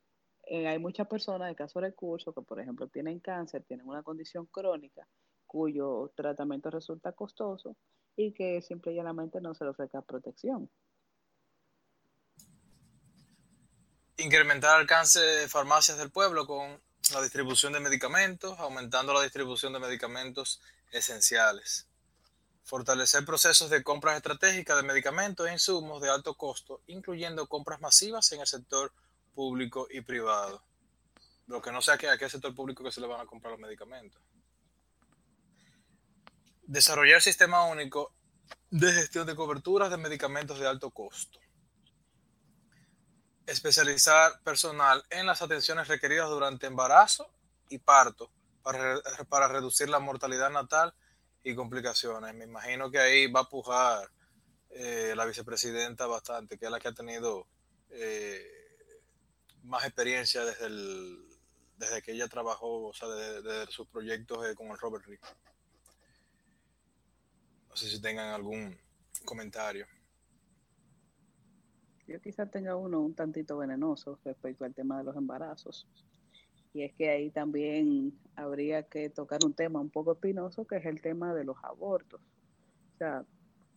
Speaker 3: eh, hay muchas personas de caso recursos que, por ejemplo, tienen cáncer, tienen una condición crónica, cuyo tratamiento resulta costoso y que simple y llanamente no se le ofrezca protección.
Speaker 1: incrementar el alcance de farmacias del pueblo con la distribución de medicamentos, aumentando la distribución de medicamentos esenciales. Fortalecer procesos de compras estratégicas de medicamentos e insumos de alto costo, incluyendo compras masivas en el sector público y privado. Lo que no sé a qué, a qué sector público que se le van a comprar los medicamentos. Desarrollar sistema único de gestión de coberturas de medicamentos de alto costo especializar personal en las atenciones requeridas durante embarazo y parto para, para reducir la mortalidad natal y complicaciones. Me imagino que ahí va a pujar eh, la vicepresidenta bastante, que es la que ha tenido eh, más experiencia desde, el, desde que ella trabajó, o sea, desde, sus proyectos eh, con el Robert Rick. No sé si tengan algún comentario.
Speaker 3: Yo quizás tenga uno un tantito venenoso respecto al tema de los embarazos. Y es que ahí también habría que tocar un tema un poco espinoso, que es el tema de los abortos. O sea,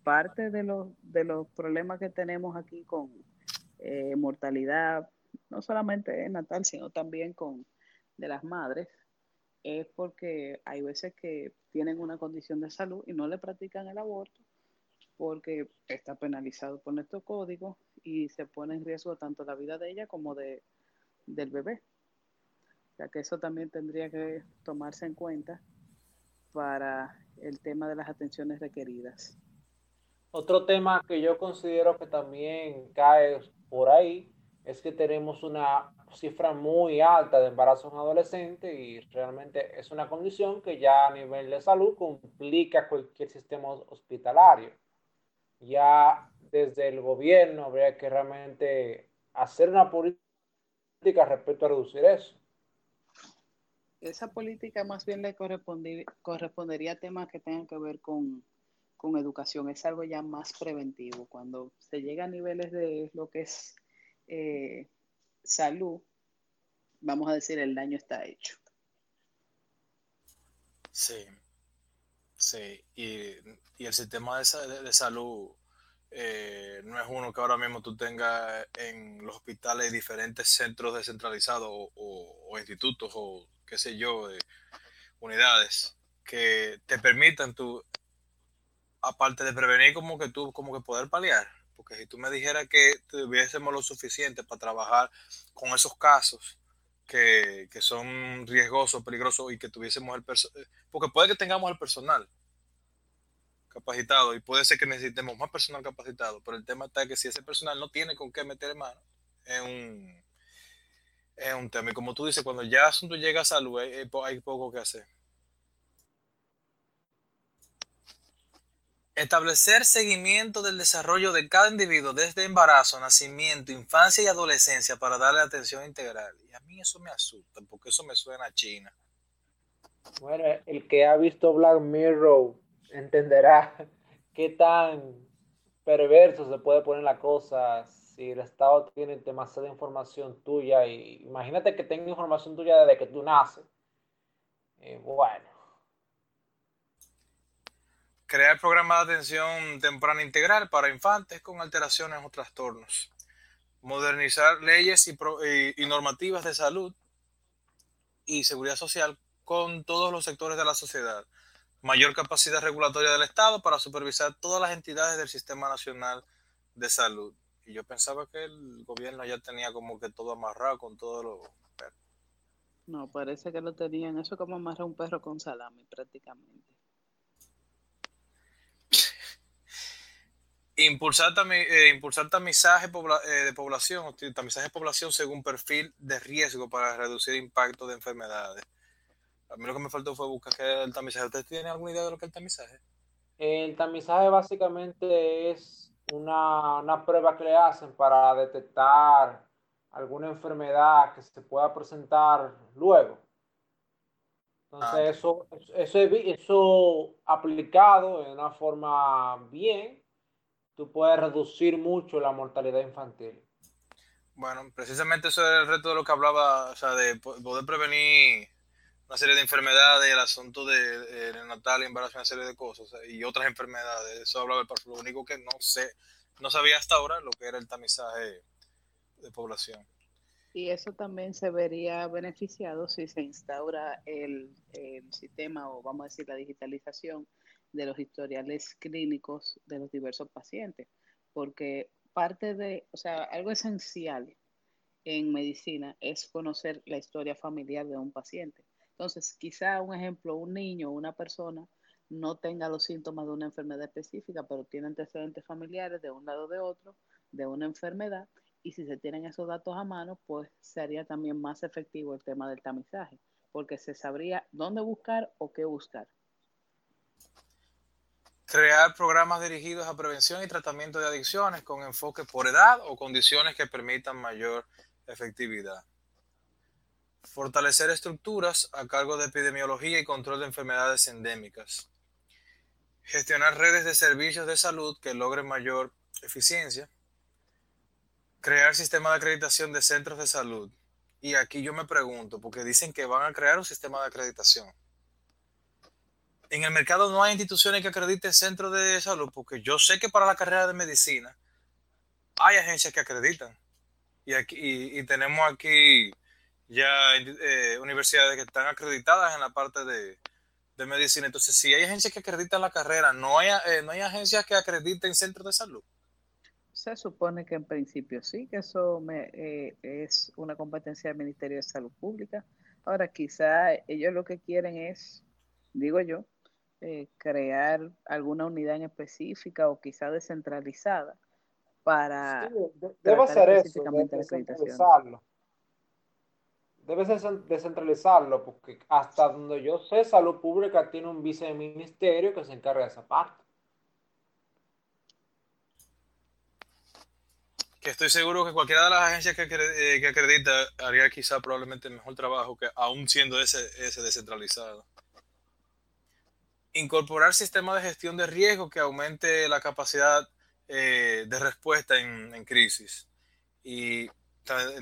Speaker 3: parte de los, de los problemas que tenemos aquí con eh, mortalidad, no solamente natal, sino también con de las madres, es porque hay veces que tienen una condición de salud y no le practican el aborto porque está penalizado por nuestro código y se pone en riesgo tanto la vida de ella como de, del bebé. Sea que eso también tendría que tomarse en cuenta para el tema de las atenciones requeridas.
Speaker 2: Otro tema que yo considero que también cae por ahí es que tenemos una cifra muy alta de embarazos en adolescentes y realmente es una condición que ya a nivel de salud complica cualquier sistema hospitalario ya desde el gobierno habría que realmente hacer una política respecto a reducir eso.
Speaker 3: Esa política más bien le correspondería a temas que tengan que ver con, educación. Es algo ya más preventivo. Cuando se llega a niveles de lo que es eh, salud, vamos a decir, el daño está hecho.
Speaker 1: Sí, sí, y, el sistema de, salud eh, no es uno que ahora mismo tú tengas en los hospitales diferentes centros descentralizados o, institutos o qué sé yo, unidades que te permitan tú, aparte de prevenir, como que tú, como que poder paliar. Porque si tú me dijeras que tuviésemos lo suficiente para trabajar con esos casos que, son riesgosos, peligrosos y que tuviésemos el personal, porque puede que tengamos el personal capacitado y puede ser que necesitemos más personal capacitado, pero el tema está que si ese personal no tiene con qué meter mano, es un, es un tema. Y como tú dices, cuando ya asunto llega a salud, hay, hay poco que hacer. Establecer seguimiento del desarrollo de cada individuo desde embarazo, nacimiento, infancia y adolescencia para darle atención integral. Y a mí eso me asusta porque eso me suena a China.
Speaker 2: Bueno, el que ha visto Black Mirror entenderá qué tan perverso se puede poner la cosa si el Estado tiene demasiada información tuya. Y imagínate que tenga información tuya desde que tú naces. Eh, bueno
Speaker 1: crear programas de atención temprana integral para infantes con alteraciones o trastornos, modernizar leyes y, normativas de salud y seguridad social con todos los sectores de la sociedad, mayor capacidad regulatoria del Estado para supervisar todas las entidades del Sistema Nacional de Salud. Y yo pensaba que el gobierno ya tenía como que todo amarrado con todo lo...
Speaker 3: No, parece que lo tenían. Eso como amarrar un perro con salami prácticamente.
Speaker 1: Impulsar, eh, impulsar tamizaje eh, de población, tamizaje de población según perfil de riesgo para reducir impacto de enfermedades. A mí lo que me faltó fue buscar qué el tamizaje. ¿Ustedes tienen alguna idea de lo que es el tamizaje?
Speaker 2: El tamizaje básicamente es una, una prueba que le hacen para detectar alguna enfermedad que se pueda presentar luego. Entonces, ah, eso, eso, eso aplicado de una forma bien, tú puedes reducir mucho la mortalidad infantil.
Speaker 1: Bueno, precisamente eso es el reto de lo que hablaba, o sea, de poder prevenir una serie de enfermedades, el asunto de, natal embarazo, una serie de cosas y otras enfermedades. Eso hablaba el Lo único que no sé, no sabía hasta ahora lo que era el tamizaje de población.
Speaker 3: Y eso también se vería beneficiado si se instaura el sistema o vamos a decir la digitalización de los historiales clínicos de los diversos pacientes, porque parte de, o sea, algo esencial en medicina es conocer la historia familiar de un paciente. Entonces, quizá un ejemplo, un niño o una persona no tenga los síntomas de una enfermedad específica, pero tiene antecedentes familiares de un lado o de otro, de una enfermedad, y si se tienen esos datos a mano, pues sería también más efectivo el tema del tamizaje, porque se sabría dónde buscar o qué buscar.
Speaker 1: Crear programas dirigidos a prevención y tratamiento de adicciones con enfoque por edad o condiciones que permitan mayor efectividad. Fortalecer estructuras a cargo de epidemiología y control de enfermedades endémicas. Gestionar redes de servicios de salud que logren mayor eficiencia. Crear sistemas de acreditación de centros de salud. Y aquí yo me pregunto, porque dicen que van a crear un sistema de acreditación en el mercado no hay instituciones que acrediten centros de salud, porque yo sé que para la carrera de medicina hay agencias que acreditan. Y, aquí, tenemos aquí ya eh, universidades que están acreditadas en la parte de, medicina. Entonces, si hay agencias que acreditan la carrera, no hay, eh, no hay agencias que acrediten centros de salud.
Speaker 3: Se supone que en principio sí, que eso eh, es una competencia del Ministerio de Salud Pública. Ahora, quizá ellos lo que quieren es, digo yo, eh, crear alguna unidad en específica o quizá descentralizada para
Speaker 2: debe ser eso descentralizarlo debe descentralizarlo porque hasta donde yo sé salud pública tiene un viceministerio que se encarga de esa parte.
Speaker 1: Que estoy seguro que cualquiera de las agencias que, eh, que acredita haría quizá probablemente mejor trabajo que aún siendo ese, ese descentralizado. Incorporar sistemas de gestión de riesgo que aumente la capacidad eh, de respuesta en, crisis. Y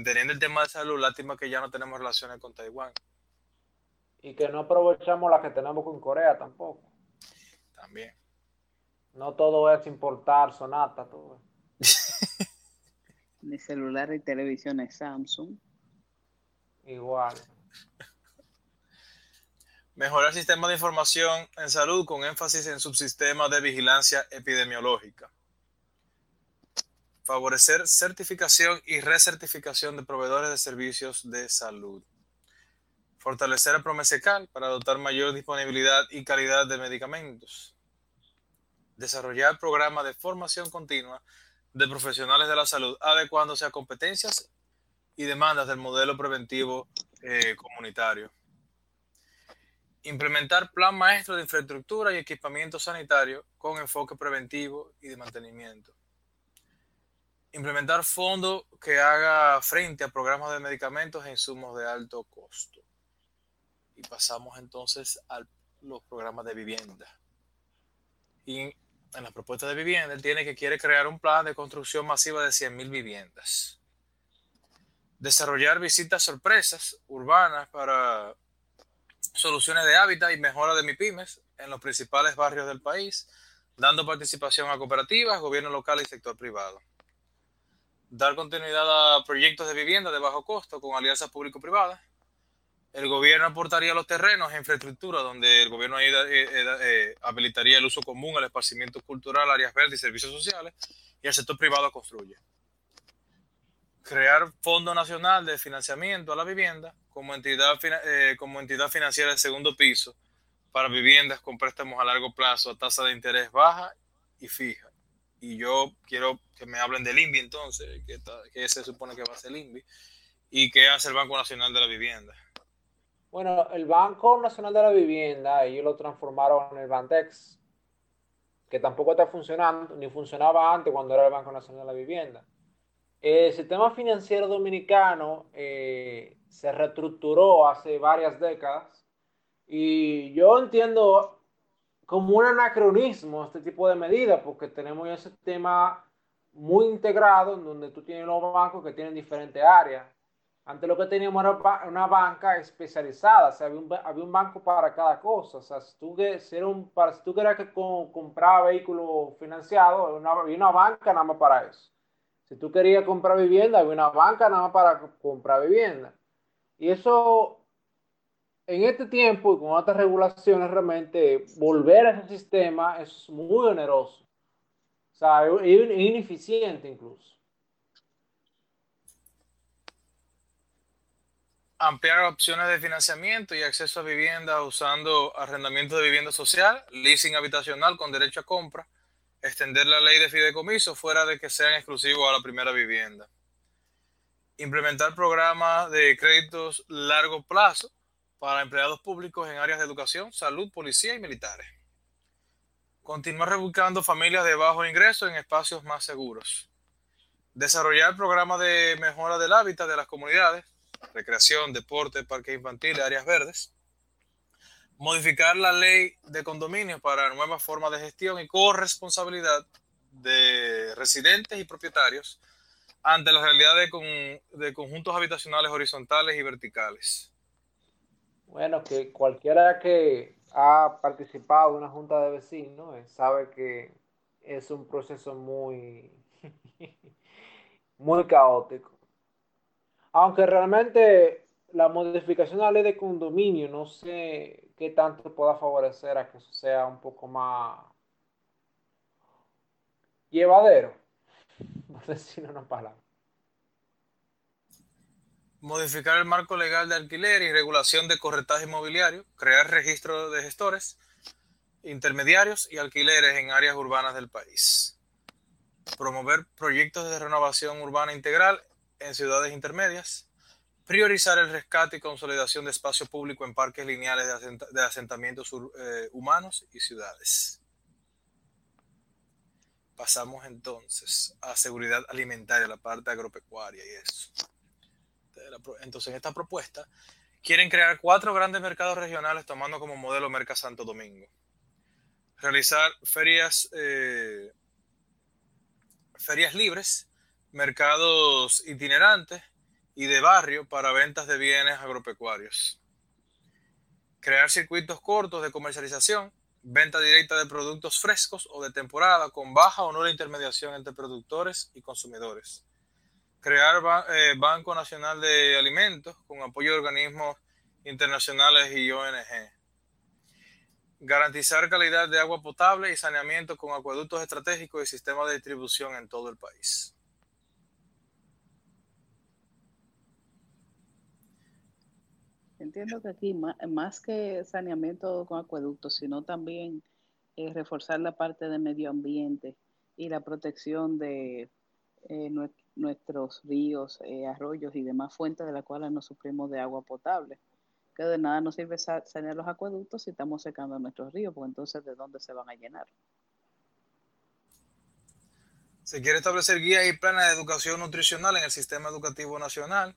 Speaker 1: Teniendo el tema de salud, lástima que ya no tenemos relaciones con Taiwán.
Speaker 2: Y que no aprovechamos las que tenemos con Corea tampoco.
Speaker 1: También.
Speaker 2: No todo es importar Sonata, todo.
Speaker 3: Ni celular y televisiones Samsung.
Speaker 2: Igual.
Speaker 1: Mejorar sistema de información en salud con énfasis en subsistemas de vigilancia epidemiológica. Favorecer certificación y recertificación de proveedores de servicios de salud. Fortalecer el Promesecal para dotar mayor disponibilidad y calidad de medicamentos. Desarrollar programas de formación continua de profesionales de la salud, adecuándose a competencias y demandas del modelo preventivo eh, comunitario. Implementar plan maestro de infraestructura y equipamiento sanitario con enfoque preventivo y de mantenimiento. Implementar fondo que haga frente a programas de medicamentos e insumos de alto costo. Y pasamos entonces a los programas de vivienda. Y en la propuesta de vivienda, él tiene que quiere crear un plan de construcción masiva de 100.000 viviendas. Desarrollar visitas sorpresas urbanas para soluciones de hábitat y mejora de MIPIMES en los principales barrios del país, dando participación a cooperativas, gobierno local y sector privado. Dar continuidad a proyectos de vivienda de bajo costo con alianzas público-privadas el gobierno aportaría los terrenos e infraestructura donde el gobierno eh, eh, eh, habilitaría el uso común, el esparcimiento cultural, áreas verdes y servicios sociales, y el sector privado construye. Crear Fondo Nacional de Financiamiento a la Vivienda como entidad, como entidad financiera de segundo piso para viviendas con préstamos a largo plazo a tasa de interés baja y fija. Y yo quiero que me hablen del INVI entonces, que, que se supone que va a ser el INVI, y qué hace el Banco Nacional de la Vivienda.
Speaker 2: Bueno, el Banco Nacional de la Vivienda, ellos lo transformaron en el Bantex, que tampoco está funcionando, ni funcionaba antes cuando era el Banco Nacional de la Vivienda. El sistema financiero dominicano eh, se reestructuró hace varias décadas y yo entiendo como un anacronismo este tipo de medidas porque tenemos ese sistema muy integrado en donde tú tienes los bancos que tienen diferentes áreas antes lo que teníamos era una banca especializada, o sea, había un, había un banco para cada cosa. O sea, si tú, si un, para, si tú querías que comprar vehículo financiado, había una banca nada más para eso. Si tú querías comprar vivienda, había una banca nada más para comprar vivienda. Y eso, en este tiempo y con otras regulaciones, realmente volver a ese sistema es muy oneroso. O sea, es ineficiente incluso.
Speaker 1: ampliar opciones de financiamiento y acceso a vivienda usando arrendamiento de vivienda social, leasing habitacional con derecho a compra, extender la ley de fideicomiso fuera de que sean exclusivos a la primera vivienda, implementar programas de créditos largo plazo para empleados públicos en áreas de educación, salud, policía y militares. Continuar rebuscando familias de bajo ingreso en espacios más seguros. Desarrollar programas de mejora del hábitat de las comunidades recreación, deporte, parques infantiles, áreas verdes. Modificar la ley de condominios para nuevas formas de gestión y corresponsabilidad de residentes y propietarios ante la realidad de, de conjuntos habitacionales horizontales y verticales.
Speaker 2: Bueno, que cualquiera que ha participado en una junta de vecinos eh, sabe que es un proceso muy, muy caótico. Aunque realmente la modificación de la ley de condominio no sé qué tanto pueda favorecer a que eso sea un poco más llevadero, por decir una palabra.
Speaker 1: Modificar el marco legal de alquiler y regulación de corretaje inmobiliario, crear registro de gestores, intermediarios y alquileres en áreas urbanas del país. Promover proyectos de renovación urbana integral en ciudades intermedias, priorizar el rescate y consolidación de espacio público en parques lineales de, asentamientos eh, humanos y ciudades. Pasamos entonces a seguridad alimentaria, la parte agropecuaria y eso. Entonces, en esta propuesta, quieren crear cuatro grandes mercados regionales tomando como modelo Merca Santo Domingo. Realizar ferias, eh, ferias libres mercados itinerantes y de barrio para ventas de bienes agropecuarios. Crear circuitos cortos de comercialización, venta directa de productos frescos o de temporada con baja o nula intermediación entre productores y consumidores. Crear eh, Banco Nacional de Alimentos con apoyo de organismos internacionales y ONG. Garantizar calidad de agua potable y saneamiento con acueductos estratégicos y sistemas de distribución en todo el país.
Speaker 3: Entiendo que aquí más, que saneamiento con acueductos, sino también eh, reforzar la parte de medio ambiente y la protección de eh, nuestros ríos, eh, arroyos y demás fuentes de las cuales nos suprimos de agua potable. Que de nada nos sirve sanear los acueductos si estamos secando nuestros ríos, porque entonces ¿de dónde se van a llenar?
Speaker 1: Se quiere establecer guías y planes de educación nutricional en el sistema educativo nacional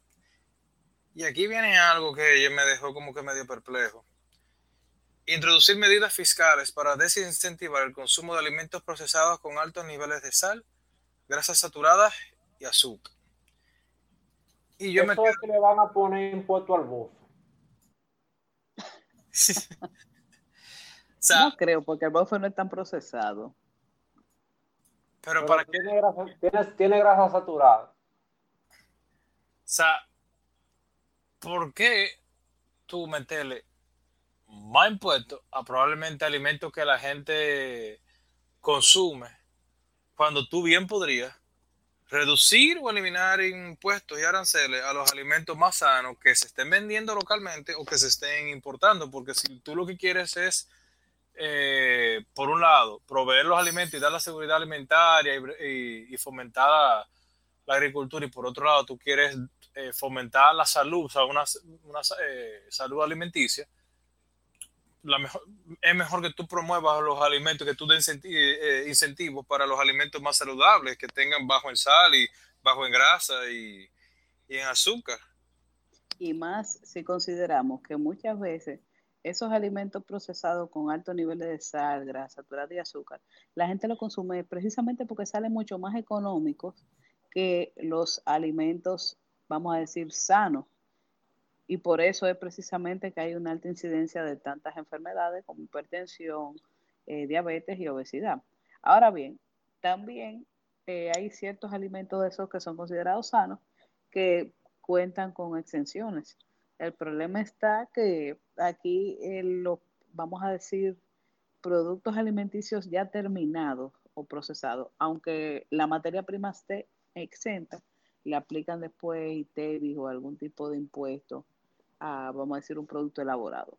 Speaker 1: y aquí viene algo que me dejó como que medio perplejo. Introducir medidas fiscales para desincentivar el consumo de alimentos procesados con altos niveles de sal, grasas saturadas y azúcar.
Speaker 2: Y yo Eso me... es que le van a poner impuesto al bofo.
Speaker 3: no creo, porque el bofo no es tan procesado.
Speaker 1: Pero, para qué.
Speaker 2: Tiene grasa, tiene grasa saturada. O
Speaker 1: sea, ¿por qué tú meterle más impuestos a probablemente alimentos que la gente consume cuando tú bien podrías reducir o eliminar impuestos y aranceles a los alimentos más sanos que se estén vendiendo localmente o que se estén importando? Porque si tú lo que quieres es, eh, por un lado, proveer los alimentos y dar la seguridad alimentaria y, fomentar la agricultura y por otro lado tú quieres eh, fomentar la salud, o sea, una, eh, salud alimenticia, es mejor que tú promuevas los alimentos, que tú des eh, incentivos para los alimentos más saludables, que tengan bajo en sal y bajo en grasa y, y en azúcar.
Speaker 3: Y más si consideramos que muchas veces esos alimentos procesados con alto nivel de sal, grasa, saturada y azúcar, la gente lo consume precisamente porque salen mucho más económicos que los alimentos vamos a decir, sano. Y por eso es precisamente que hay una alta incidencia de tantas enfermedades como hipertensión, eh, diabetes y obesidad. Ahora bien, también eh, hay ciertos alimentos de esos que son considerados sanos que cuentan con exenciones. El problema está que aquí eh, los, vamos a decir, productos alimenticios ya terminados o procesados, aunque la materia prima esté exenta, le aplican después ITEVIS o algún tipo de impuesto a, vamos a decir, un producto elaborado.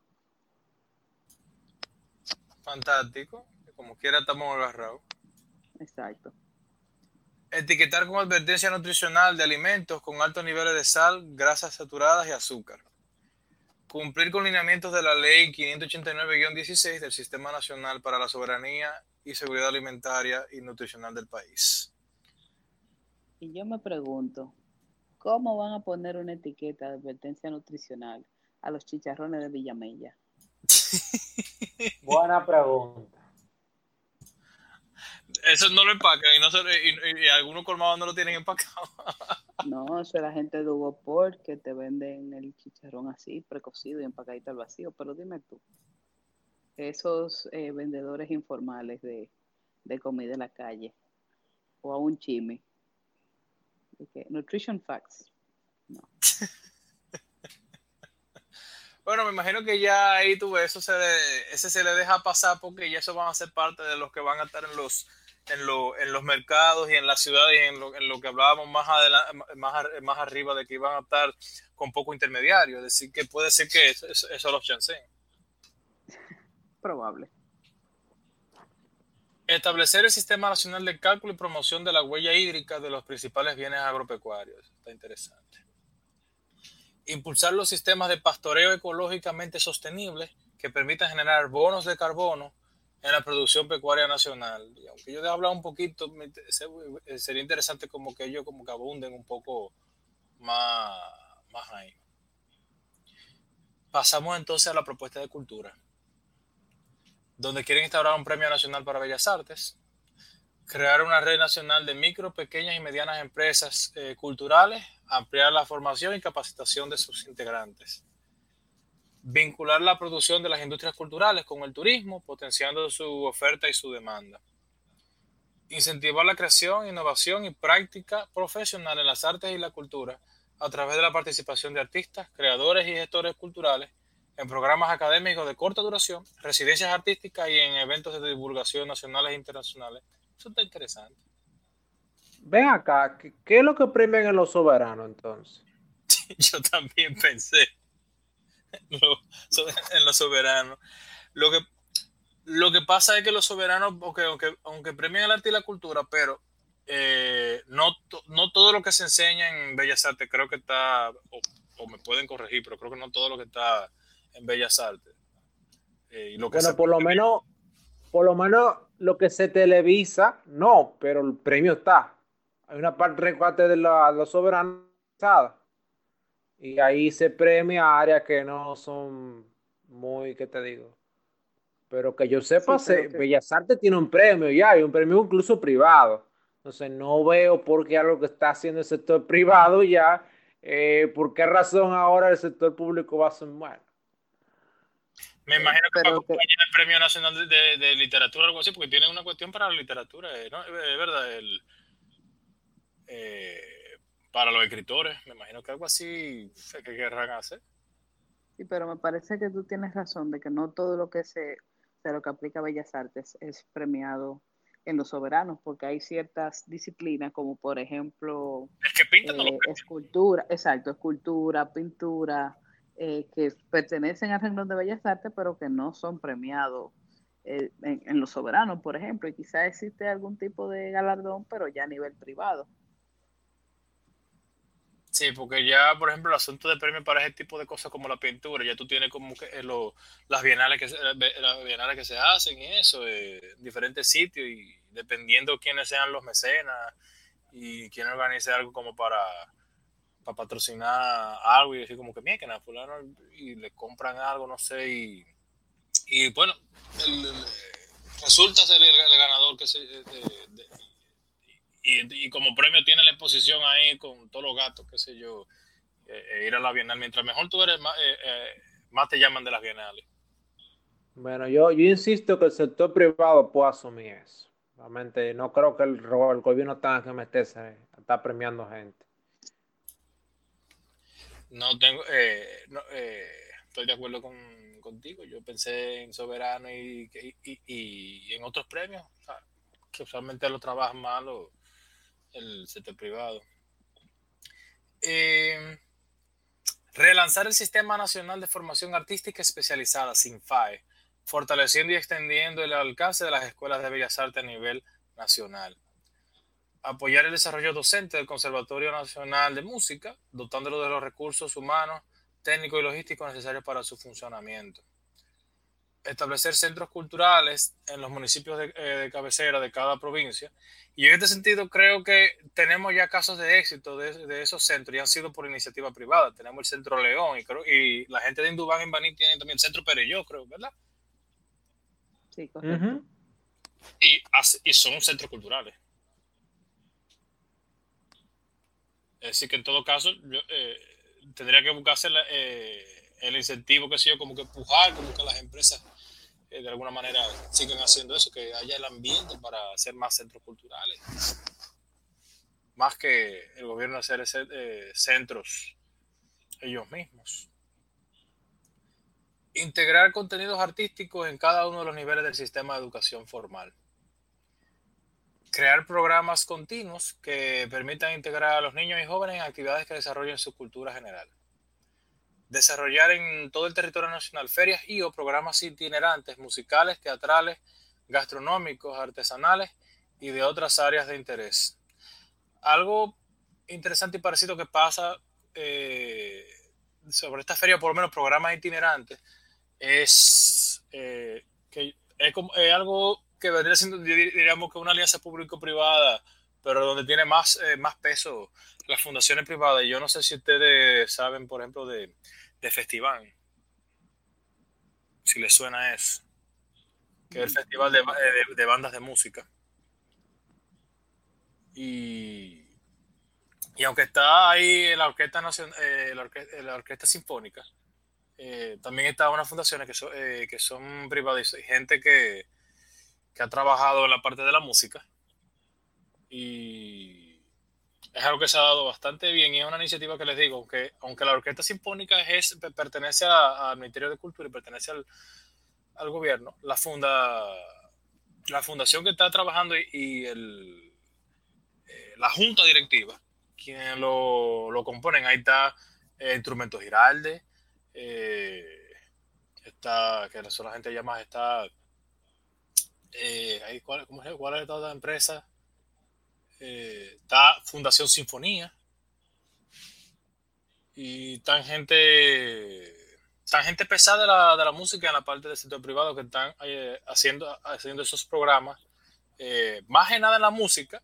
Speaker 1: Fantástico. Como quiera estamos agarrados.
Speaker 3: Exacto.
Speaker 1: Etiquetar con advertencia nutricional de alimentos con altos niveles de sal, grasas saturadas y azúcar. Cumplir con lineamientos de la Ley 589-16 del Sistema Nacional para la Soberanía y Seguridad Alimentaria y Nutricional del país.
Speaker 3: Y yo me pregunto, ¿cómo van a poner una etiqueta de advertencia nutricional a los chicharrones de Villamella?
Speaker 2: Buena pregunta.
Speaker 1: Eso no lo empacan y, no y, algunos colmados no lo tienen empacado.
Speaker 3: no, eso es la gente de Hugo Port que te venden el chicharrón así, precocido y empacadito al vacío. Pero dime tú, esos eh, vendedores informales de, de comida en la calle o a un chime Nutrition Facts. No.
Speaker 1: bueno, me imagino que ya ahí tú eso se ese se le deja pasar porque ya eso van a ser parte de los que van a estar en los en, los mercados y en la ciudad y en lo, que hablábamos más, adelante, más, más arriba de que iban a estar con poco intermediario. Es decir, que puede ser que eso, eso los chanceen.
Speaker 3: Probable.
Speaker 1: Establecer el Sistema Nacional de Cálculo y Promoción de la Huella Hídrica de los principales bienes agropecuarios. Está interesante. Impulsar los sistemas de pastoreo ecológicamente sostenibles que permitan generar bonos de carbono en la producción pecuaria nacional. Y aunque yo de hablar un poquito, sería interesante como que ellos como que abunden un poco más, más ahí. Pasamos entonces a la propuesta de cultura donde quieren instaurar un premio nacional para bellas artes, crear una red nacional de micro, pequeñas y medianas empresas eh, culturales, ampliar la formación y capacitación de sus integrantes, vincular la producción de las industrias culturales con el turismo, potenciando su oferta y su demanda, incentivar la creación, innovación y práctica profesional en las artes y la cultura a través de la participación de artistas, creadores y gestores culturales en programas académicos de corta duración, residencias artísticas y en eventos de divulgación nacionales e internacionales. Eso está interesante.
Speaker 2: Ven acá, ¿qué, es lo que premian en los soberanos entonces?
Speaker 1: Yo también pensé en los soberanos. Lo que, lo que pasa es que los soberanos, aunque, aunque, premian el arte y la cultura, pero eh, no, no todo lo que se enseña en Bellas Artes creo que está, o, me pueden corregir, pero creo que no todo lo que está en Bellas Artes.
Speaker 2: Eh, lo que bueno, por lo menos, por lo menos lo que se televisa, no, pero el premio está. Hay una parte recuate de la, soberanos y ahí se premia áreas que no son muy, ¿qué te digo? Pero que yo sepa, Bellas Artes tiene un premio ya, hay un premio incluso privado. Entonces no veo por qué algo que está haciendo el sector privado ya, eh, por qué razón ahora el sector público va a ser bueno.
Speaker 1: Me imagino que para el Premio Nacional de, Literatura o algo así, porque tiene una cuestión para la literatura, eh, ¿no? Es verdad, el, eh, para los escritores, me imagino que algo así sé que querrán hacer.
Speaker 3: Sí, pero me parece que tú tienes razón de que no todo lo que se, de lo que aplica a Bellas Artes es premiado en los soberanos, porque hay ciertas disciplinas como por ejemplo
Speaker 1: eh,
Speaker 3: escultura, exacto, escultura, pintura, eh, que pertenecen al renglón de Bellas Artes, pero que no son premiados eh, en, los soberanos, por ejemplo, y quizás existe algún tipo de galardón, pero ya a nivel privado.
Speaker 1: Sí, porque ya, por ejemplo, el asunto de premio para ese tipo de cosas como la pintura, ya tú tienes como que eh, las bienales que las bienales que se hacen y eso, en diferentes sitios y dependiendo quiénes sean los mecenas y quién organice algo como para para patrocinar algo y decir como que mira, fulano y le compran algo, no sé, y, y bueno, resulta ser el, ganador que se, y, como premio tiene la exposición ahí con todos los gatos, qué sé yo, eh, eh, ir a la Bienal. Mientras mejor tú eres, más, eh, más te llaman de las Bienales.
Speaker 2: Bueno, yo, yo insisto que el sector privado puede asumir eso. Realmente no creo que el, el gobierno tenga que meterse a estar premiando gente.
Speaker 1: No tengo, eh, eh, estoy de acuerdo con, contigo. Yo pensé en Soberano y, y, en otros premios, que usualmente lo trabajan más el sector privado. Eh, relanzar el Sistema Nacional de Formación Artística Especializada, SINFAE, fortaleciendo y extendiendo el alcance de las escuelas de bellas artes a nivel nacional apoyar el desarrollo docente del Conservatorio Nacional de Música, dotándolo de los recursos humanos, técnicos y logísticos necesarios para su funcionamiento. Establecer centros culturales en los municipios de, eh, cabecera de cada provincia. Y en este sentido creo que tenemos ya casos de éxito de, esos centros y han sido por iniciativa privada. Tenemos el Centro León y, creo, y la gente de Indubán en Baní tiene también el Centro Pereyó, creo, ¿verdad?
Speaker 3: Sí, correcto.
Speaker 1: y, y son centros culturales. Decir, que en todo caso eh, tendría que buscarse eh, el incentivo, que sé yo, como que empujar, como que las empresas eh, de alguna manera sigan haciendo eso, que haya el ambiente para hacer más centros culturales. Más que el gobierno hacer centros ellos mismos. Integrar contenidos artísticos en cada uno de los niveles del sistema de educación formal crear programas continuos que permitan integrar a los niños y jóvenes en actividades que desarrollen su cultura general. Desarrollar en todo el territorio nacional ferias y o programas itinerantes musicales, teatrales, gastronómicos, artesanales y de otras áreas de interés. Algo interesante y parecido que pasa eh, sobre esta feria, por lo menos programas itinerantes, es eh, que es, como, es algo que vendría siendo, diríamos que una alianza público-privada, pero donde tiene más, eh, más peso las fundaciones privadas. Yo no sé si ustedes saben, por ejemplo, de, de Festival. Si les suena eso. Que es el festival de, de, bandas de música. Y, y aunque está ahí la Orquesta, Nacional, eh, la, orquesta, Sinfónica, eh, también está unas fundaciones que son, eh, que son privadas y gente que, que ha trabajado en la parte de la música. Y es algo que se ha dado bastante bien y es una iniciativa que les digo, que aunque la Orquesta Sinfónica es, pertenece al Ministerio de Cultura y pertenece al, al gobierno, la, funda, la fundación que está trabajando y, el, eh, la junta directiva, quienes lo, lo componen, ahí está eh, Instrumento Giralde, eh, está, que eso la gente llama, está, ahí, ¿cuál, ¿cómo es? ¿cuál es la empresa? está Fundación Sinfonía y tan gente están gente pesada de la, de la música en la parte del sector privado que están eh, haciendo, haciendo esos programas, eh, más que nada en la música,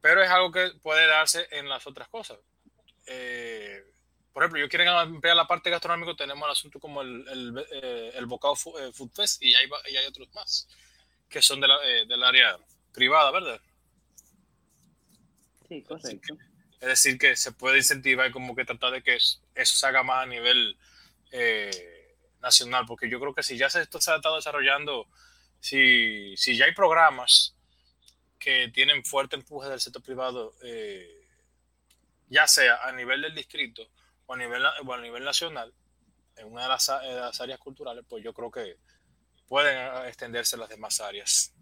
Speaker 1: pero es algo que puede darse en las otras cosas. Eh, por ejemplo, yo quieren ampliar la parte gastronómica, tenemos el asunto como el, el, el Bocado Food Fest y hay, y hay otros más que son de la, del área privada, ¿verdad?
Speaker 3: Sí, correcto.
Speaker 1: Es decir, que se puede incentivar y como que tratar de que eso se haga más a nivel eh, nacional, porque yo creo que si ya se, esto se ha estado desarrollando, si, si ya hay programas que tienen fuerte empuje del sector privado, eh, ya sea a nivel del distrito o a nivel, a nivel nacional, en una de las, áreas culturales, pues yo creo que pueden extenderse las demás áreas.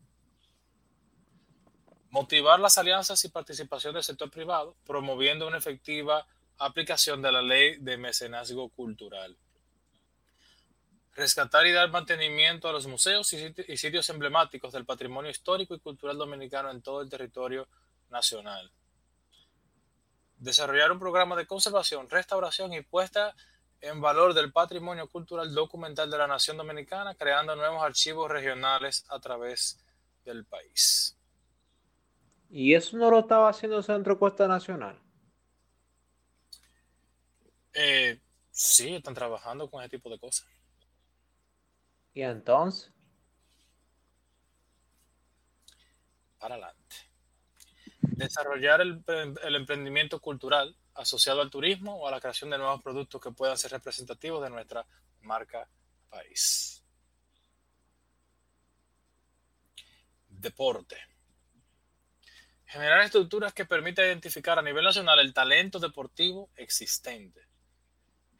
Speaker 1: Motivar las alianzas y participación del sector privado, promoviendo una efectiva aplicación de la ley de mecenazgo cultural rescatar y dar mantenimiento a los museos y sitios emblemáticos del patrimonio histórico y cultural dominicano en todo el territorio nacional. Desarrollar un programa de conservación, restauración y puesta en valor del patrimonio cultural documental de la nación dominicana, creando nuevos archivos regionales a través del país.
Speaker 2: ¿Y eso no lo estaba haciendo el Centro Cuesta Nacional?
Speaker 1: Eh, sí, están trabajando con ese tipo de cosas.
Speaker 2: Y entonces.
Speaker 1: Para adelante. Desarrollar el, emprendimiento cultural asociado al turismo o a la creación de nuevos productos que puedan ser representativos de nuestra marca país. Deporte. Generar estructuras que permitan identificar a nivel nacional el talento deportivo existente.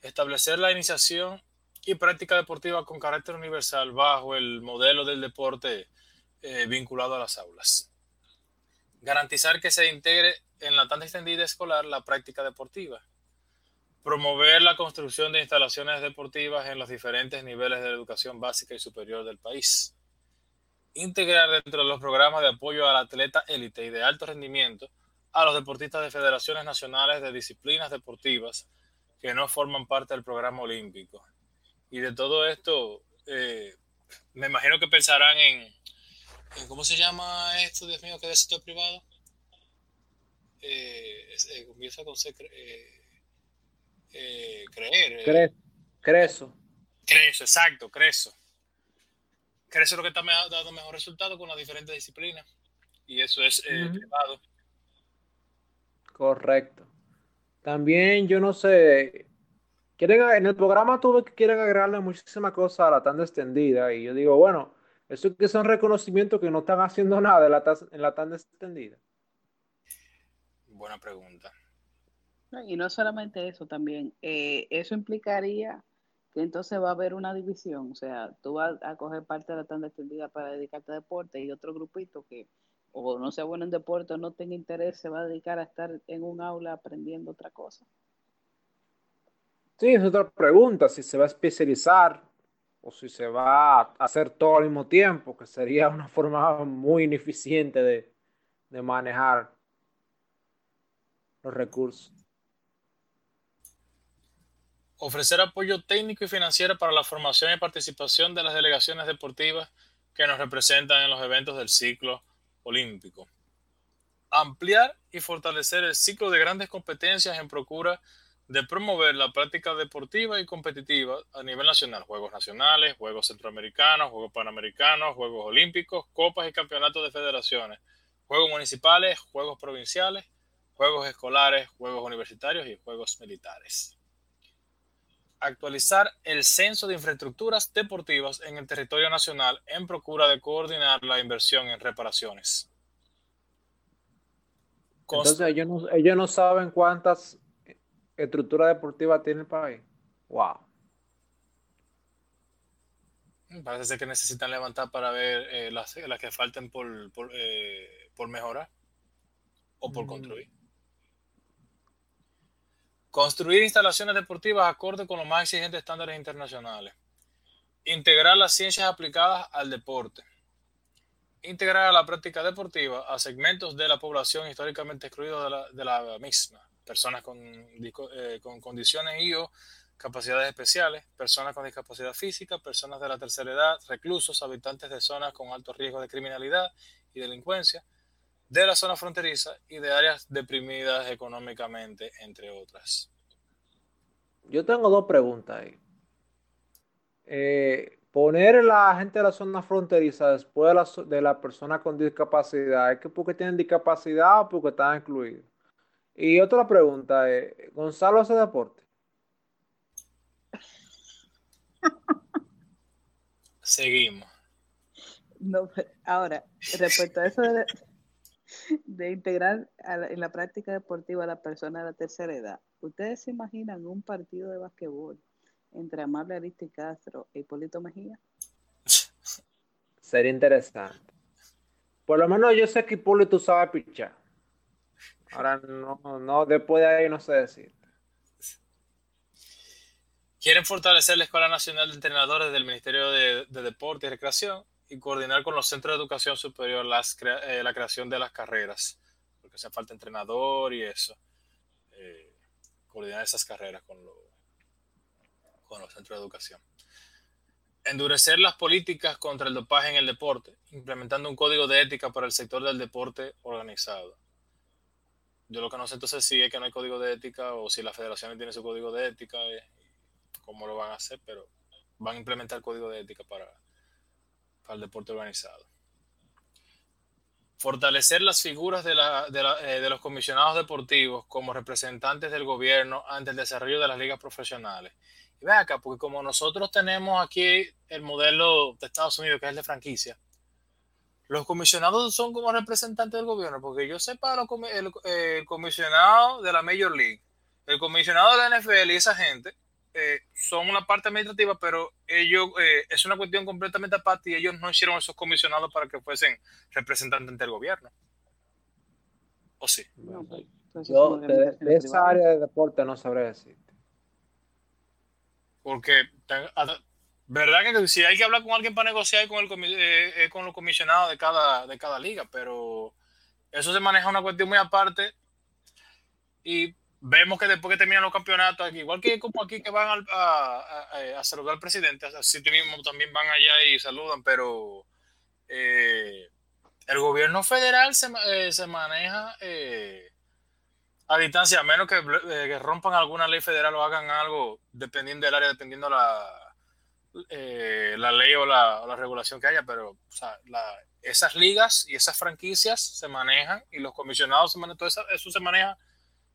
Speaker 1: Establecer la iniciación y práctica deportiva con carácter universal bajo el modelo del deporte eh, vinculado a las aulas. Garantizar que se integre en la tan extendida escolar la práctica deportiva. Promover la construcción de instalaciones deportivas en los diferentes niveles de educación básica y superior del país. Integrar dentro de los programas de apoyo al atleta élite y de alto rendimiento a los deportistas de federaciones nacionales de disciplinas deportivas que no forman parte del programa olímpico y de todo esto, eh, me imagino que pensarán en, ¿cómo se llama esto, Dios mío, que es del sector privado? Eh, eh, comienza con C, creer.
Speaker 2: creso.
Speaker 1: Creso, exacto, creso. Creso es lo que está dando mejor resultado con las diferentes disciplinas. Y eso es privado.
Speaker 2: Correcto. También yo no sé, en el programa tuve que quieren agregarle muchísimas cosas a la tanda extendida y yo digo, bueno, eso que son reconocimientos que no están haciendo nada en la, en la tanda extendida.
Speaker 1: Buena pregunta.
Speaker 3: Y no solamente eso, también, eh, eso implicaría que entonces va a haber una división, o sea, tú vas a coger parte de la tanda extendida para dedicarte a deporte y otro grupito que o no sea bueno en deporte o no tenga interés se va a dedicar a estar en un aula aprendiendo otra cosa.
Speaker 2: Sí, es otra pregunta, si se va a especializar o si se va a hacer todo al mismo tiempo, que sería una forma muy ineficiente de, manejar los recursos.
Speaker 1: Ofrecer apoyo técnico y financiero para la formación y participación de las delegaciones deportivas que nos representan en los eventos del ciclo olímpico. Ampliar y fortalecer el ciclo de grandes competencias en procura de promover la práctica deportiva y competitiva a nivel nacional, Juegos Nacionales, Juegos Centroamericanos, Juegos Panamericanos, Juegos Olímpicos, Copas y Campeonatos de Federaciones, juegos municipales, juegos provinciales, juegos escolares, juegos universitarios y juegos militares. Actualizar el censo de infraestructuras deportivas en el territorio nacional en procura de coordinar la inversión en reparaciones.
Speaker 2: Entonces ellos no, ellos no saben cuántas estructuras deportivas tiene el país. Wow.
Speaker 1: Parece ser que necesitan levantar para ver eh, las, que falten por, por, eh, mejorar o por mm. construir. Construir instalaciones deportivas acorde con los más exigentes estándares internacionales. Integrar las ciencias aplicadas al deporte. Integrar a la práctica deportiva a segmentos de la población históricamente excluidos de la, misma. Personas con, eh, con condiciones y o capacidades especiales, personas con discapacidad física, personas de la tercera edad, reclusos, habitantes de zonas con alto riesgo de criminalidad y delincuencia, de la zona fronteriza y de áreas deprimidas económicamente, entre otras.
Speaker 2: Yo tengo dos preguntas ahí. Eh, poner la gente de la zona fronteriza después de la, de la persona con discapacidad, ¿es que porque tienen discapacidad o porque están incluidos? Y otra pregunta es, ¿Gonzalo hace deporte?
Speaker 1: Seguimos.
Speaker 3: No, ahora, respecto a eso de, integrar en la práctica deportiva a la persona de la tercera edad, ¿ustedes se imaginan un partido de basquetbol entre Amable Aristi Castro e Hipólito Mejía?
Speaker 2: Sería interesante. Por lo menos yo sé que Hipólito sabe pichar. Ahora no, no, después de ahí no sé decir.
Speaker 1: Quieren fortalecer la Escuela Nacional de Entrenadores del Ministerio de, Deporte y Recreación y coordinar con los centros de educación superior eh, la creación de las carreras, porque hace falta entrenador y eso. Eh, coordinar esas carreras con, con los centros de educación. Endurecer las políticas contra el dopaje en el deporte, implementando un código de ética para el sector del deporte organizado. Yo lo que no sé entonces si es que no hay código de ética o si la federación tiene su código de ética eh, cómo lo van a hacer, pero van a implementar código de ética para, para el deporte organizado. Fortalecer las figuras de, la, de, la, eh, de, los comisionados deportivos como representantes del gobierno ante el desarrollo de las ligas profesionales. Y ve acá, porque como nosotros tenemos aquí el modelo de Estados Unidos, que es el de franquicia, los comisionados son como representantes del gobierno, porque yo sepa el, el comisionado de la Major League, el comisionado de la NFL y esa gente eh, son una parte administrativa, pero ellos eh, es una cuestión completamente aparte y ellos no hicieron esos comisionados para que fuesen representantes del gobierno. ¿O sí?
Speaker 2: Pues, Yo de, esa área de deporte no sabré decirte.
Speaker 1: Porque, verdad que si hay que hablar con alguien para negociar con, el, eh, con los comisionados de cada, de cada liga, pero eso se maneja una cuestión muy aparte y vemos que después que terminan los campeonatos, igual que como aquí que van a, saludar al presidente, así mismo también van allá y saludan, pero eh, el gobierno federal se, eh, se maneja eh, a distancia, a menos que, rompan alguna ley federal o hagan algo dependiendo del área, dependiendo la, la ley o la, la, regulación que haya, pero esas ligas y esas franquicias se manejan y los comisionados se manejan, todo eso se maneja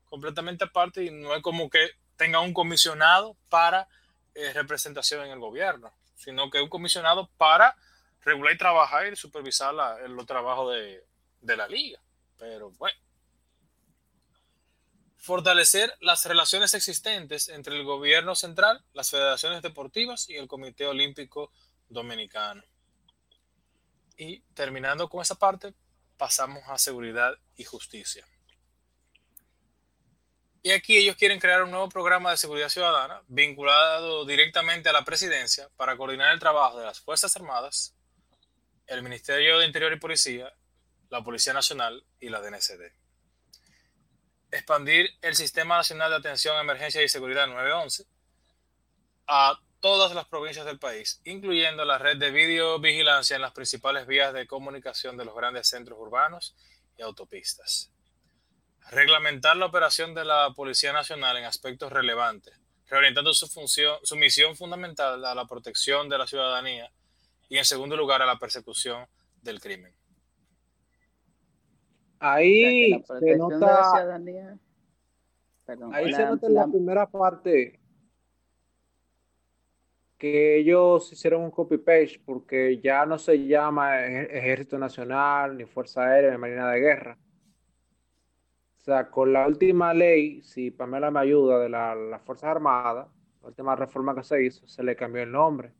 Speaker 1: completamente aparte y no es como que tenga un comisionado para eh, representación en el gobierno, sino que un comisionado para regular y trabajar y supervisar la, los trabajos de, de la liga. Pero bueno. Fortalecer las relaciones existentes entre el gobierno central, las federaciones deportivas y el Comité Olímpico Dominicano. Y terminando con esa parte, pasamos a seguridad y justicia. Y aquí ellos quieren crear un nuevo programa de seguridad ciudadana vinculado directamente a la presidencia para coordinar el trabajo de las Fuerzas Armadas, el Ministerio de Interior y Policía, la Policía Nacional y la DNCD. Expandir el Sistema Nacional de Atención a Emergencia y Seguridad 911 a todas las provincias del país, incluyendo la red de videovigilancia en las principales vías de comunicación de los grandes centros urbanos y autopistas reglamentar la operación de la Policía Nacional en aspectos relevantes, reorientando su función, su misión fundamental a la protección de la ciudadanía y en segundo lugar a la persecución del crimen.
Speaker 2: Ahí se nota. ahí se nota en la primera parte que ellos hicieron un copy-paste porque ya no se llama Ejército Nacional, ni Fuerza Aérea, ni Marina de Guerra. O sea, con la última ley, si Pamela me ayuda, de las la Fuerzas Armadas, la última reforma que se hizo, se le cambió el nombre.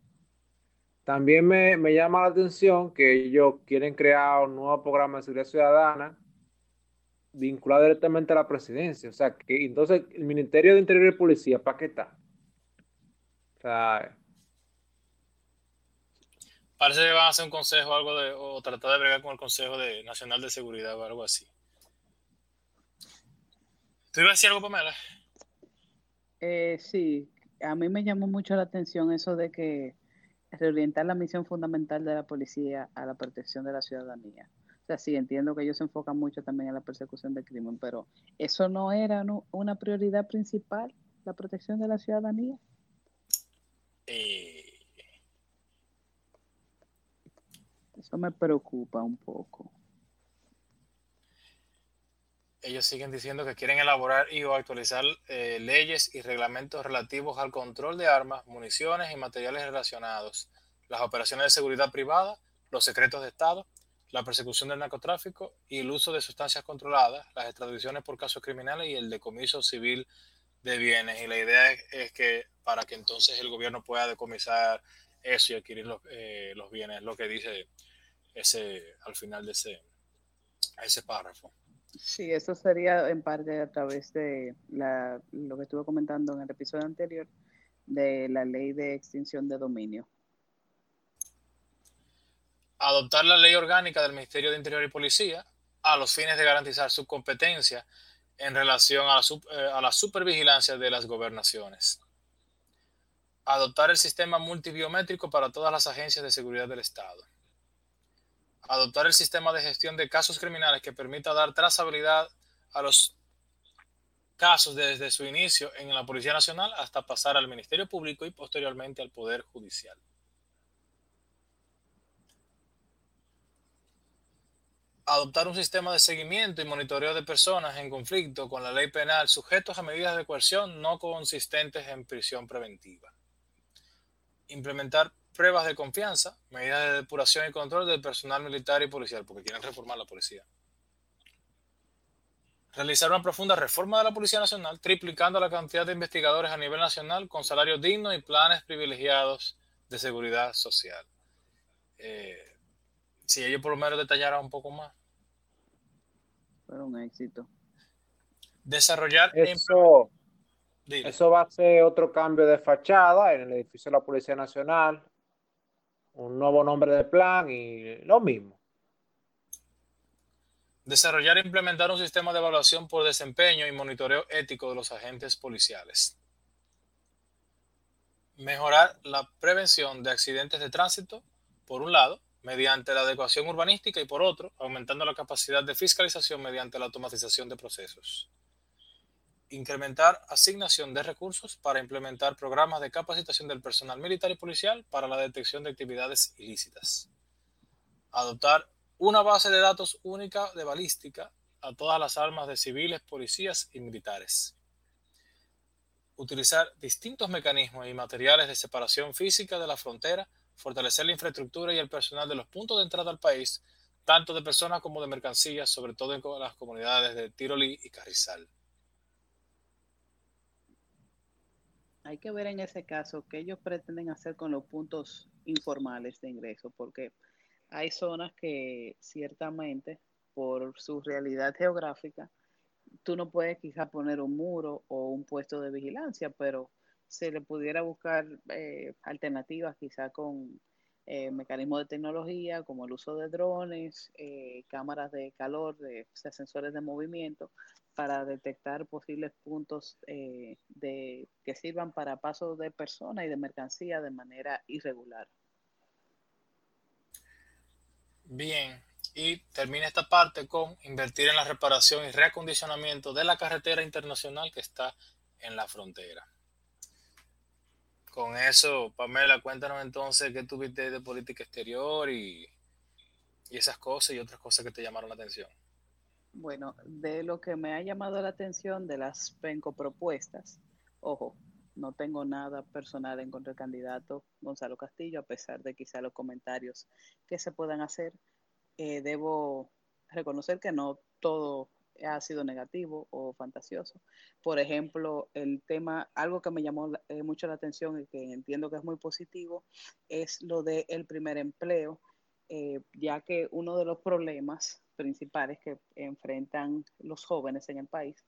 Speaker 2: También me, me llama la atención que ellos quieren crear un nuevo programa de seguridad ciudadana vinculado directamente a la presidencia. O sea, que entonces el Ministerio de Interior y Policía, ¿para qué está? O sea,
Speaker 1: Parece que van a hacer un consejo algo de, o tratar de bregar con el Consejo de Nacional de Seguridad o algo así. ¿Tú ibas a decir algo, Pamela?
Speaker 3: Eh, sí, a mí me llamó mucho la atención eso de que reorientar la misión fundamental de la policía a la protección de la ciudadanía. O sea, sí, entiendo que ellos se enfocan mucho también en la persecución del crimen, pero ¿eso no era una prioridad principal, la protección de la ciudadanía?
Speaker 1: Eh,
Speaker 3: Eso me preocupa un poco.
Speaker 1: Ellos siguen diciendo que quieren elaborar y o actualizar eh, leyes y reglamentos relativos al control de armas, municiones y materiales relacionados, las operaciones de seguridad privada, los secretos de Estado, la persecución del narcotráfico y el uso de sustancias controladas, las extradiciones por casos criminales y el decomiso civil de bienes. Y la idea es, que para que entonces el gobierno pueda decomisar eso y adquirir los, eh, los bienes, lo que dice ese, al final de ese, ese párrafo.
Speaker 3: Sí, eso sería en parte a través de lo que estuve comentando en el episodio anterior de la ley de extinción de dominio.
Speaker 1: Adoptar la ley orgánica del Ministerio de Interior y Policía a los fines de garantizar su competencia en relación a la, eh, a la supervigilancia de las gobernaciones. Adoptar el sistema multibiométrico para todas las agencias de seguridad del Estado adoptar el sistema de gestión de casos criminales que permita dar trazabilidad a los casos desde su inicio en la Policía Nacional hasta pasar al Ministerio Público y posteriormente al Poder Judicial. Adoptar un sistema de seguimiento y monitoreo de personas en conflicto con la ley penal sujetos a medidas de coerción no consistentes en prisión preventiva. Implementar pruebas de confianza, medidas de depuración y control del personal militar y policial, porque quieren reformar la policía. Realizar una profunda reforma de la Policía Nacional, triplicando la cantidad de investigadores a nivel nacional con salarios dignos y planes privilegiados de seguridad social. Eh, si ellos por lo menos detallaran un poco más.
Speaker 3: Fue un éxito.
Speaker 1: Desarrollar.
Speaker 2: Eso, eso va a ser otro cambio de fachada en el edificio de la Policía Nacional un nuevo nombre de plan y lo mismo.
Speaker 1: Desarrollar e implementar un sistema de evaluación por desempeño y monitoreo ético de los agentes policiales. Mejorar la prevención de accidentes de tránsito, por un lado, mediante la adecuación urbanística y por otro, aumentando la capacidad de fiscalización mediante la automatización de procesos incrementar asignación de recursos para implementar programas de capacitación del personal militar y policial para la detección de actividades ilícitas. Adoptar una base de datos única de balística a todas las armas de civiles, policías y militares. Utilizar distintos mecanismos y materiales de separación física de la frontera, fortalecer la infraestructura y el personal de los puntos de entrada al país, tanto de personas como de mercancías, sobre todo en las comunidades de Tirolí y Carrizal
Speaker 3: hay que ver en ese caso qué ellos pretenden hacer con los puntos informales de ingreso, porque hay zonas que ciertamente por su realidad geográfica, tú no puedes quizá poner un muro o un puesto de vigilancia, pero se le pudiera buscar eh, alternativas quizá con eh, mecanismos de tecnología como el uso de drones, eh, cámaras de calor, de, sensores de movimiento, para detectar posibles puntos eh, de, que sirvan para paso de personas y de mercancía de manera irregular.
Speaker 1: Bien, y termina esta parte con invertir en la reparación y reacondicionamiento de la carretera internacional que está en la frontera. Con eso, Pamela, cuéntanos entonces qué tuviste de política exterior y, y esas cosas y otras cosas que te llamaron la atención.
Speaker 3: Bueno, de lo que me ha llamado la atención de las penco propuestas, ojo, no tengo nada personal en contra del candidato Gonzalo Castillo, a pesar de quizá los comentarios que se puedan hacer. Eh, debo reconocer que no todo ha sido negativo o fantasioso. Por ejemplo, el tema, algo que me llamó eh, mucho la atención y que entiendo que es muy positivo, es lo del primer empleo, eh, ya que uno de los problemas principales que enfrentan los jóvenes en el país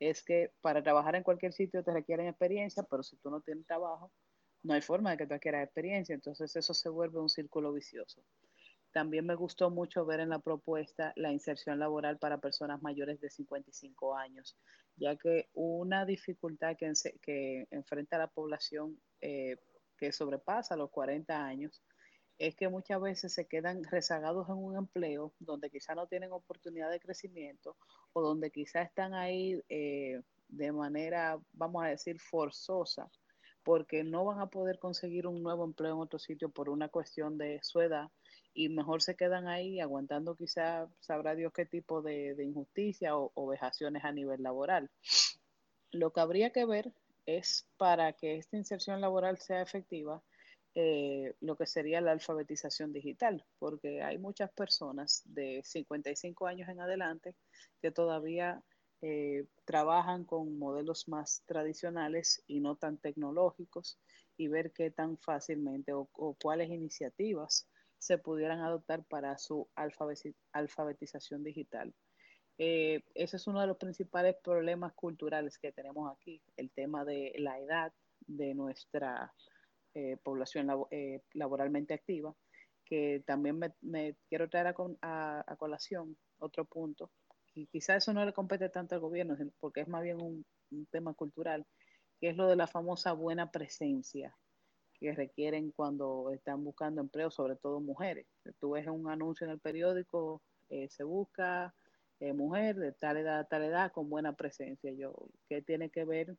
Speaker 3: es que para trabajar en cualquier sitio te requieren experiencia, pero si tú no tienes trabajo, no hay forma de que tú adquieras experiencia, entonces eso se vuelve un círculo vicioso. También me gustó mucho ver en la propuesta la inserción laboral para personas mayores de 55 años, ya que una dificultad que, que enfrenta la población eh, que sobrepasa los 40 años es que muchas veces se quedan rezagados en un empleo donde quizá no tienen oportunidad de crecimiento o donde quizá están ahí eh, de manera, vamos a decir, forzosa, porque no van a poder conseguir un nuevo empleo en otro sitio por una cuestión de su edad y mejor se quedan ahí aguantando quizá, sabrá Dios qué tipo de, injusticia o, o vejaciones a nivel laboral. Lo que habría que ver es para que esta inserción laboral sea efectiva, eh, lo que sería la alfabetización digital, porque hay muchas personas de 55 años en adelante que todavía eh, trabajan con modelos más tradicionales y no tan tecnológicos y ver qué tan fácilmente o, cuáles iniciativas se pudieran adoptar para su alfabetización digital. Eh, ese es uno de los principales problemas culturales que tenemos aquí, el tema de la edad de nuestra eh, población eh, laboralmente activa, que también me, quiero traer a, colación otro punto, y quizás eso no le compete tanto al gobierno, porque es más bien un, tema cultural, que es lo de la famosa buena presencia que requieren cuando están buscando empleo, sobre todo mujeres. Tú ves un anuncio en el periódico, eh, se busca mujer de tal edad a tal edad con buena presencia. Yo, ¿qué tiene que ver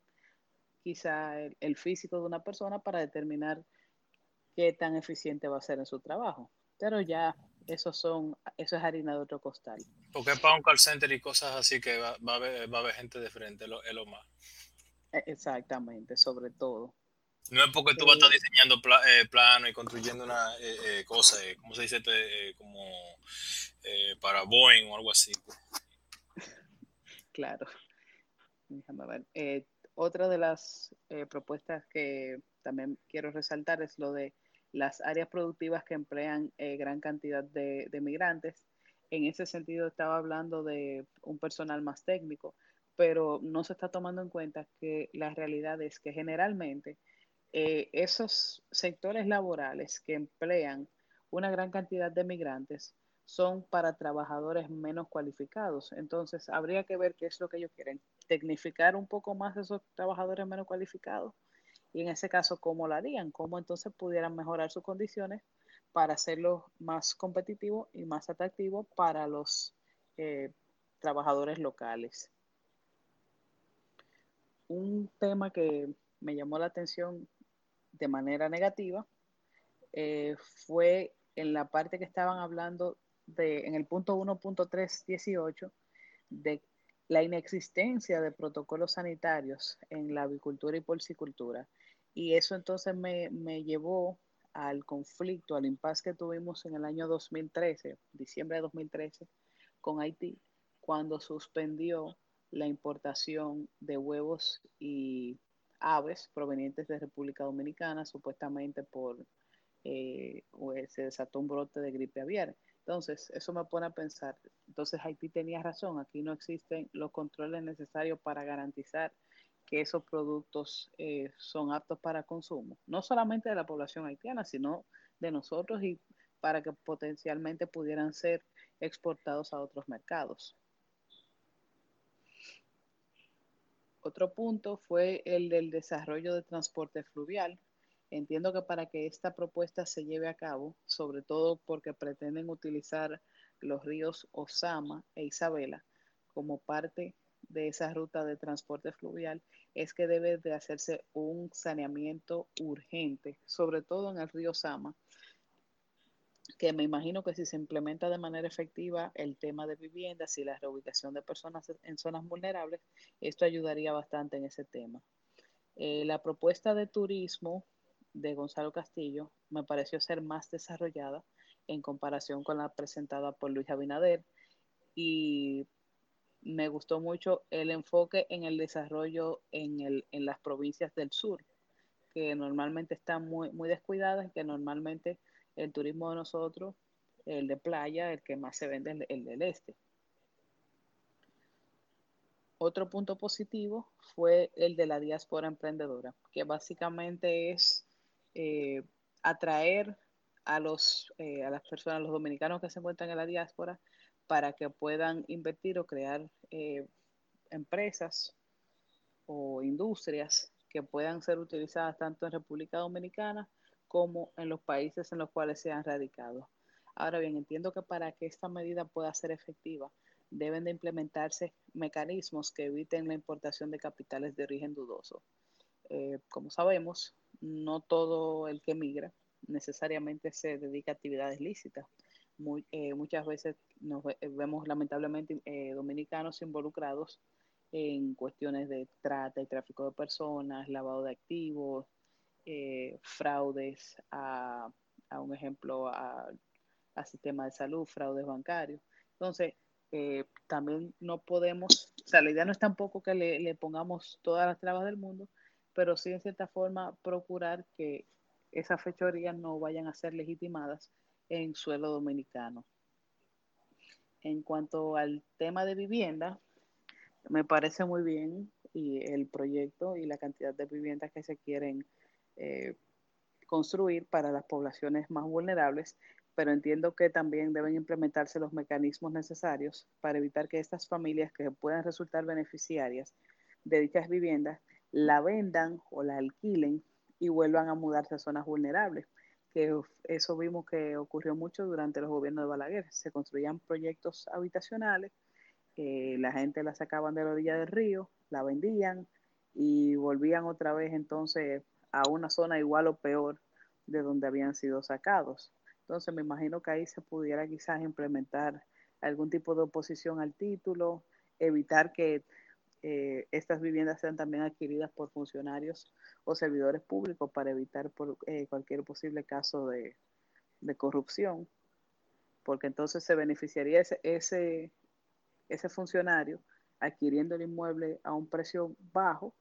Speaker 3: quizá el, físico de una persona para determinar qué tan eficiente va a ser en su trabajo. Pero ya eso son, eso es harina de otro costal.
Speaker 1: Porque es para un call center y cosas así que va, a, haber, va a haber gente de frente, lo, es lo más.
Speaker 3: E, exactamente, sobre todo.
Speaker 1: No es porque tú vas a estar diseñando eh, plano y construyendo una eh, eh, cosa, ¿cómo se dice? como para Boeing o algo así.
Speaker 3: Claro. Déjame ver. Otra de las eh, propuestas que también quiero resaltar es lo de las áreas productivas que emplean eh, gran cantidad de, migrantes. En ese sentido estaba hablando de un personal más técnico, pero no se está tomando en cuenta que la realidad es que generalmente eh, esos sectores laborales que emplean una gran cantidad de migrantes son para trabajadores menos cualificados. Entonces, habría que ver qué es lo que ellos quieren tecnificar un poco más esos trabajadores menos cualificados y en ese caso, ¿cómo lo harían? ¿Cómo entonces pudieran mejorar sus condiciones para hacerlo más competitivo y más atractivo para los eh, trabajadores locales? Un tema que me llamó la atención de manera negativa eh, fue en la parte que estaban hablando de, en el punto 1.318, de la inexistencia de protocolos sanitarios en la avicultura y porcicultura. Y eso entonces me, llevó al conflicto, al impasse que tuvimos en el año 2013, diciembre de 2013, con Haití, cuando suspendió la importación de huevos y aves provenientes de República Dominicana, supuestamente por eh, se desató un brote de gripe aviar. Entonces, eso me pone a pensar, entonces Haití tenía razón, aquí no existen los controles necesarios para garantizar que esos productos eh, son aptos para consumo, no solamente de la población haitiana, sino de nosotros y para que potencialmente pudieran ser exportados a otros mercados. Otro punto fue el del desarrollo de transporte fluvial, Entiendo que para que esta propuesta se lleve a cabo, sobre todo porque pretenden utilizar los ríos Osama e Isabela como parte de esa ruta de transporte fluvial, es que debe de hacerse un saneamiento urgente, sobre todo en el río Osama, que me imagino que si se implementa de manera efectiva el tema de viviendas y la reubicación de personas en zonas vulnerables, esto ayudaría bastante en ese tema. Eh, la propuesta de turismo de Gonzalo Castillo me pareció ser más desarrollada en comparación con la presentada por Luis Abinader y me gustó mucho el enfoque en el desarrollo en, el, en las provincias del sur, que normalmente están muy, muy descuidadas, que normalmente el turismo de nosotros, el de playa, el que más se vende es el, del este. Otro punto positivo fue el de la diáspora emprendedora, que básicamente es eh, atraer a, los, eh, a las personas, los dominicanos que se encuentran en la diáspora, para que puedan invertir o crear eh, empresas o industrias que puedan ser utilizadas tanto en República Dominicana como en los países en los cuales se han radicado. Ahora bien, entiendo que para que esta medida pueda ser efectiva, deben de implementarse mecanismos que eviten la importación de capitales de origen dudoso. Eh, como sabemos, no todo el que migra necesariamente se dedica a actividades lícitas. Eh, muchas veces nos vemos lamentablemente eh, dominicanos involucrados en cuestiones de trata y tráfico de personas, lavado de activos, eh, fraudes a, un ejemplo, al sistema de salud, fraudes bancarios. Entonces, también no podemos, o sea, la idea no es tampoco que le, le pongamos todas las trabas del mundo, pero sí en cierta forma procurar que esas fechorías no vayan a ser legitimadas en suelo dominicano. En cuanto al tema de vivienda, me parece muy bien y el proyecto y la cantidad de viviendas que se quieren eh, construir para las poblaciones más vulnerables, pero entiendo que también deben implementarse los mecanismos necesarios para evitar que estas familias que puedan resultar beneficiarias de dichas viviendas la vendan o la alquilen y vuelvan a mudarse a zonas vulnerables que eso vimos que ocurrió mucho durante los gobiernos de Balaguer. Se construían proyectos habitacionales, eh, la gente la sacaban de la orilla del río, la vendían y volvían otra vez entonces a una zona igual o peor de donde habían sido sacados. Entonces me imagino que ahí se pudiera quizás implementar algún tipo de oposición al título, evitar que eh, estas viviendas sean también adquiridas por funcionarios o servidores públicos para evitar por, eh, cualquier posible caso de, corrupción, porque entonces se beneficiaría ese, ese, ese funcionario adquiriendo el inmueble a un precio bajo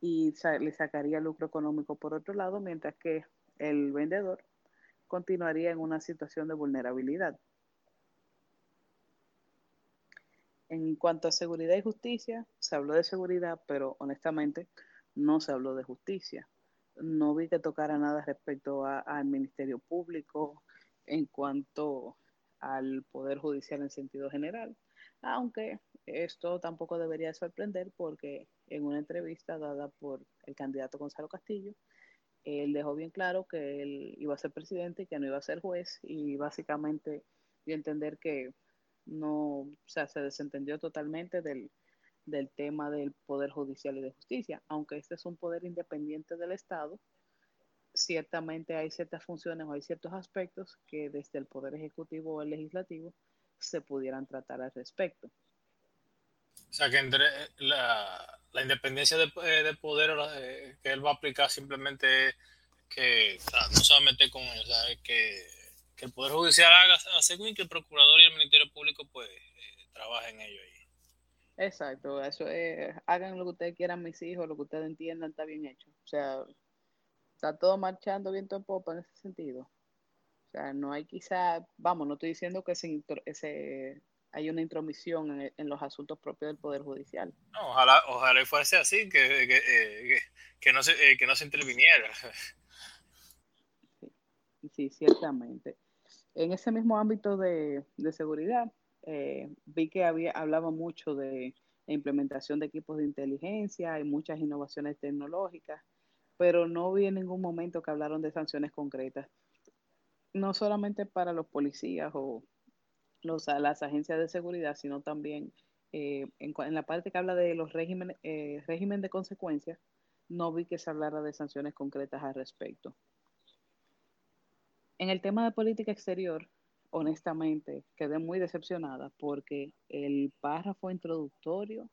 Speaker 3: y le sacaría lucro económico por otro lado, mientras que el vendedor continuaría en una situación de vulnerabilidad. En cuanto a seguridad y justicia, se habló de seguridad, pero honestamente no se habló de justicia. No vi que tocara nada respecto al Ministerio Público en cuanto al Poder Judicial en sentido general, aunque esto tampoco debería sorprender porque en una entrevista dada por el candidato Gonzalo Castillo, él dejó bien claro que él iba a ser presidente y que no iba a ser juez y básicamente dio a entender que no, o sea, se desentendió totalmente del, tema del Poder Judicial y de Justicia. Aunque este es un poder independiente del Estado, ciertamente hay ciertas funciones o hay ciertos aspectos que desde el Poder Ejecutivo o el Legislativo se pudieran tratar al respecto.
Speaker 1: O sea, que entre la, independencia de, eh, poder eh, que él va a aplicar simplemente que no se va a meter con él, que que el Poder Judicial haga según que el Procurador y el Ministerio Público pues eh, trabajen ellos ahí.
Speaker 3: Exacto, eso es, hagan lo que ustedes quieran mis hijos, lo que ustedes entiendan está bien hecho. O sea, está todo marchando viento en popa en ese sentido. O sea, no hay quizá, vamos, no estoy diciendo que se, hay una intromisión en, los asuntos propios del Poder Judicial.
Speaker 1: No, ojalá, ojalá fuese así, que, que, eh, que, no, se, eh, que no se interviniera.
Speaker 3: sí, ciertamente. En ese mismo ámbito de, seguridad, eh, vi que había, hablaba mucho de implementación de equipos de inteligencia y muchas innovaciones tecnológicas, pero no vi en ningún momento que hablaron de sanciones concretas, no solamente para los policías o los, las agencias de seguridad, sino también eh, en, la parte que habla de los regímenes eh, régimen de consecuencias, no vi que se hablara de sanciones concretas al respecto. En el tema de política exterior, honestamente, quedé muy decepcionada porque el párrafo introductorio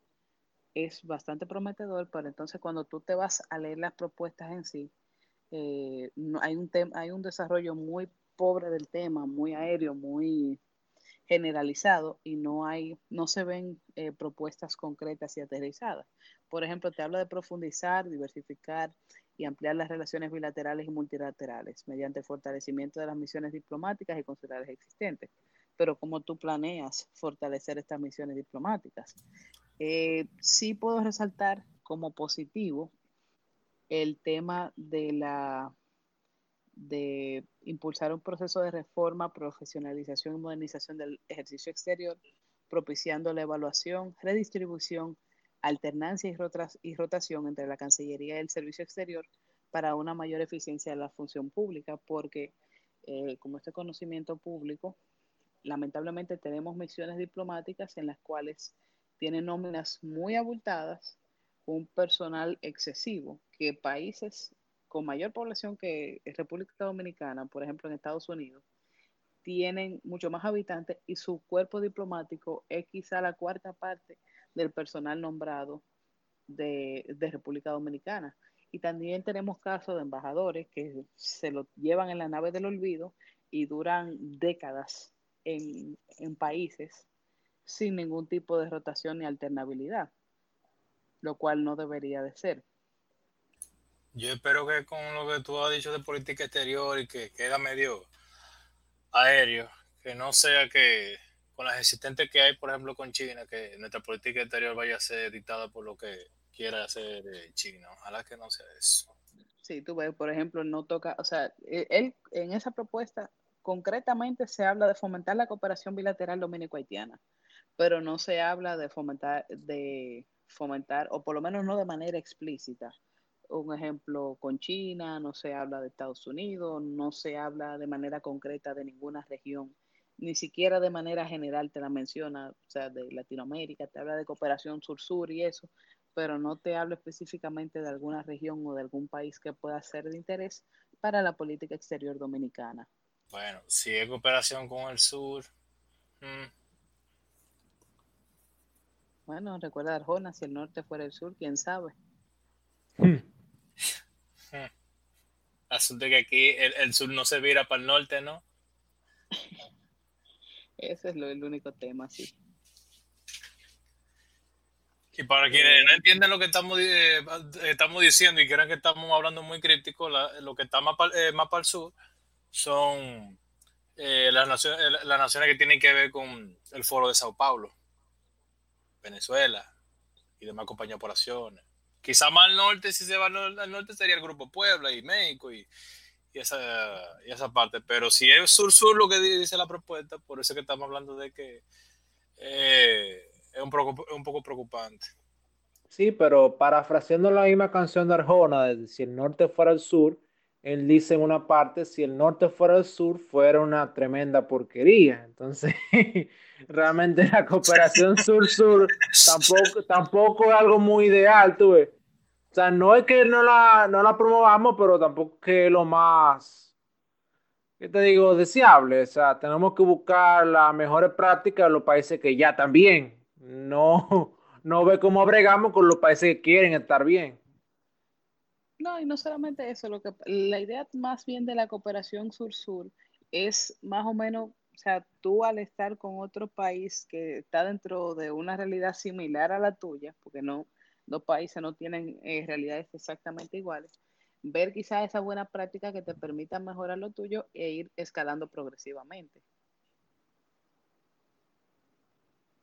Speaker 3: es bastante prometedor, pero entonces cuando tú te vas a leer las propuestas en sí, eh, hay, un hay un desarrollo muy pobre del tema, muy aéreo, muy generalizado y no hay, no se ven eh, propuestas concretas y aterrizadas. Por ejemplo, te habla de profundizar, diversificar y ampliar las relaciones bilaterales y multilaterales mediante fortalecimiento de las misiones diplomáticas y consulares existentes. Pero ¿cómo tú planeas fortalecer estas misiones diplomáticas? Eh, sí puedo resaltar como positivo el tema de la de impulsar un proceso de reforma, profesionalización y modernización del ejercicio exterior, propiciando la evaluación, redistribución, alternancia y, rotación entre la Cancillería y el Servicio Exterior para una mayor eficiencia de la función pública, porque eh, como este conocimiento público, lamentablemente tenemos misiones diplomáticas en las cuales tienen nóminas muy abultadas, un personal excesivo, que países con mayor población que República Dominicana, por ejemplo en Estados Unidos, tienen mucho más habitantes y su cuerpo diplomático es quizá la cuarta parte del personal nombrado de, República Dominicana. Y también tenemos casos de embajadores que se lo llevan en la nave del olvido y duran décadas en, en países sin ningún tipo de rotación ni alternabilidad, lo cual no debería de ser.
Speaker 1: Yo espero que con lo que tú has dicho de política exterior y que queda medio aéreo, que no sea que con las existentes que hay, por ejemplo, con China, que nuestra política exterior vaya a ser dictada por lo que quiera hacer China. Ojalá que no sea eso.
Speaker 3: Sí, tú ves, por ejemplo, no toca, o sea, e, él en esa propuesta concretamente se habla de fomentar la cooperación bilateral dominico-haitiana, pero no se habla de fomentar, de fomentar, o por lo menos no de manera explícita, un ejemplo con China, no se habla de Estados Unidos, no se habla de manera concreta de ninguna región, ni siquiera de manera general te la menciona, o sea, de Latinoamérica, te habla de cooperación sur-sur y eso, pero no te habla específicamente de alguna región o de algún país que pueda ser de interés para la política exterior dominicana.
Speaker 1: Bueno, si hay cooperación con el sur. Mm.
Speaker 3: Bueno, recuerda Arjona, si el norte fuera el sur, quién sabe.
Speaker 1: Hmm. Asunto que aquí el, sur no se vira para el norte, ¿no?
Speaker 3: Ese es lo, el único tema, sí.
Speaker 1: Y para quienes no entienden lo que estamos, eh, estamos diciendo y creen que estamos hablando muy crítico, lo que está más, eh, más para el sur son eh, las, naciones, las naciones que tienen que ver con el foro de Sao Paulo, Venezuela y demás compañías por acciones. Quizá más al norte, si se va al norte, sería el Grupo Puebla y México y, esa, y esa parte. Pero si es sur-sur lo que dice la propuesta, por eso que estamos hablando de que eh, es un, poco, un poco preocupante.
Speaker 2: Sí, pero parafraseando la misma canción de Arjona, de si el norte fuera el sur, él dice en una parte, si el norte fuera el sur, fuera una tremenda porquería. Entonces, realmente la cooperación sur-sur tampoco, tampoco es algo muy ideal, tú ves. O sea, no es que no la, no la promovamos, pero tampoco que es lo más, ¿qué te digo?, deseable. O sea, tenemos que buscar las mejores prácticas de los países que ya también no, no ve cómo bregamos con los países que quieren estar bien.
Speaker 3: No, y no solamente eso, lo que la idea más bien de la cooperación sur-sur es más o menos, o sea, tú al estar con otro país que está dentro de una realidad similar a la tuya, porque no, dos países no tienen eh, realidades exactamente iguales, ver quizás esa buena práctica que te permita mejorar lo tuyo e ir escalando progresivamente.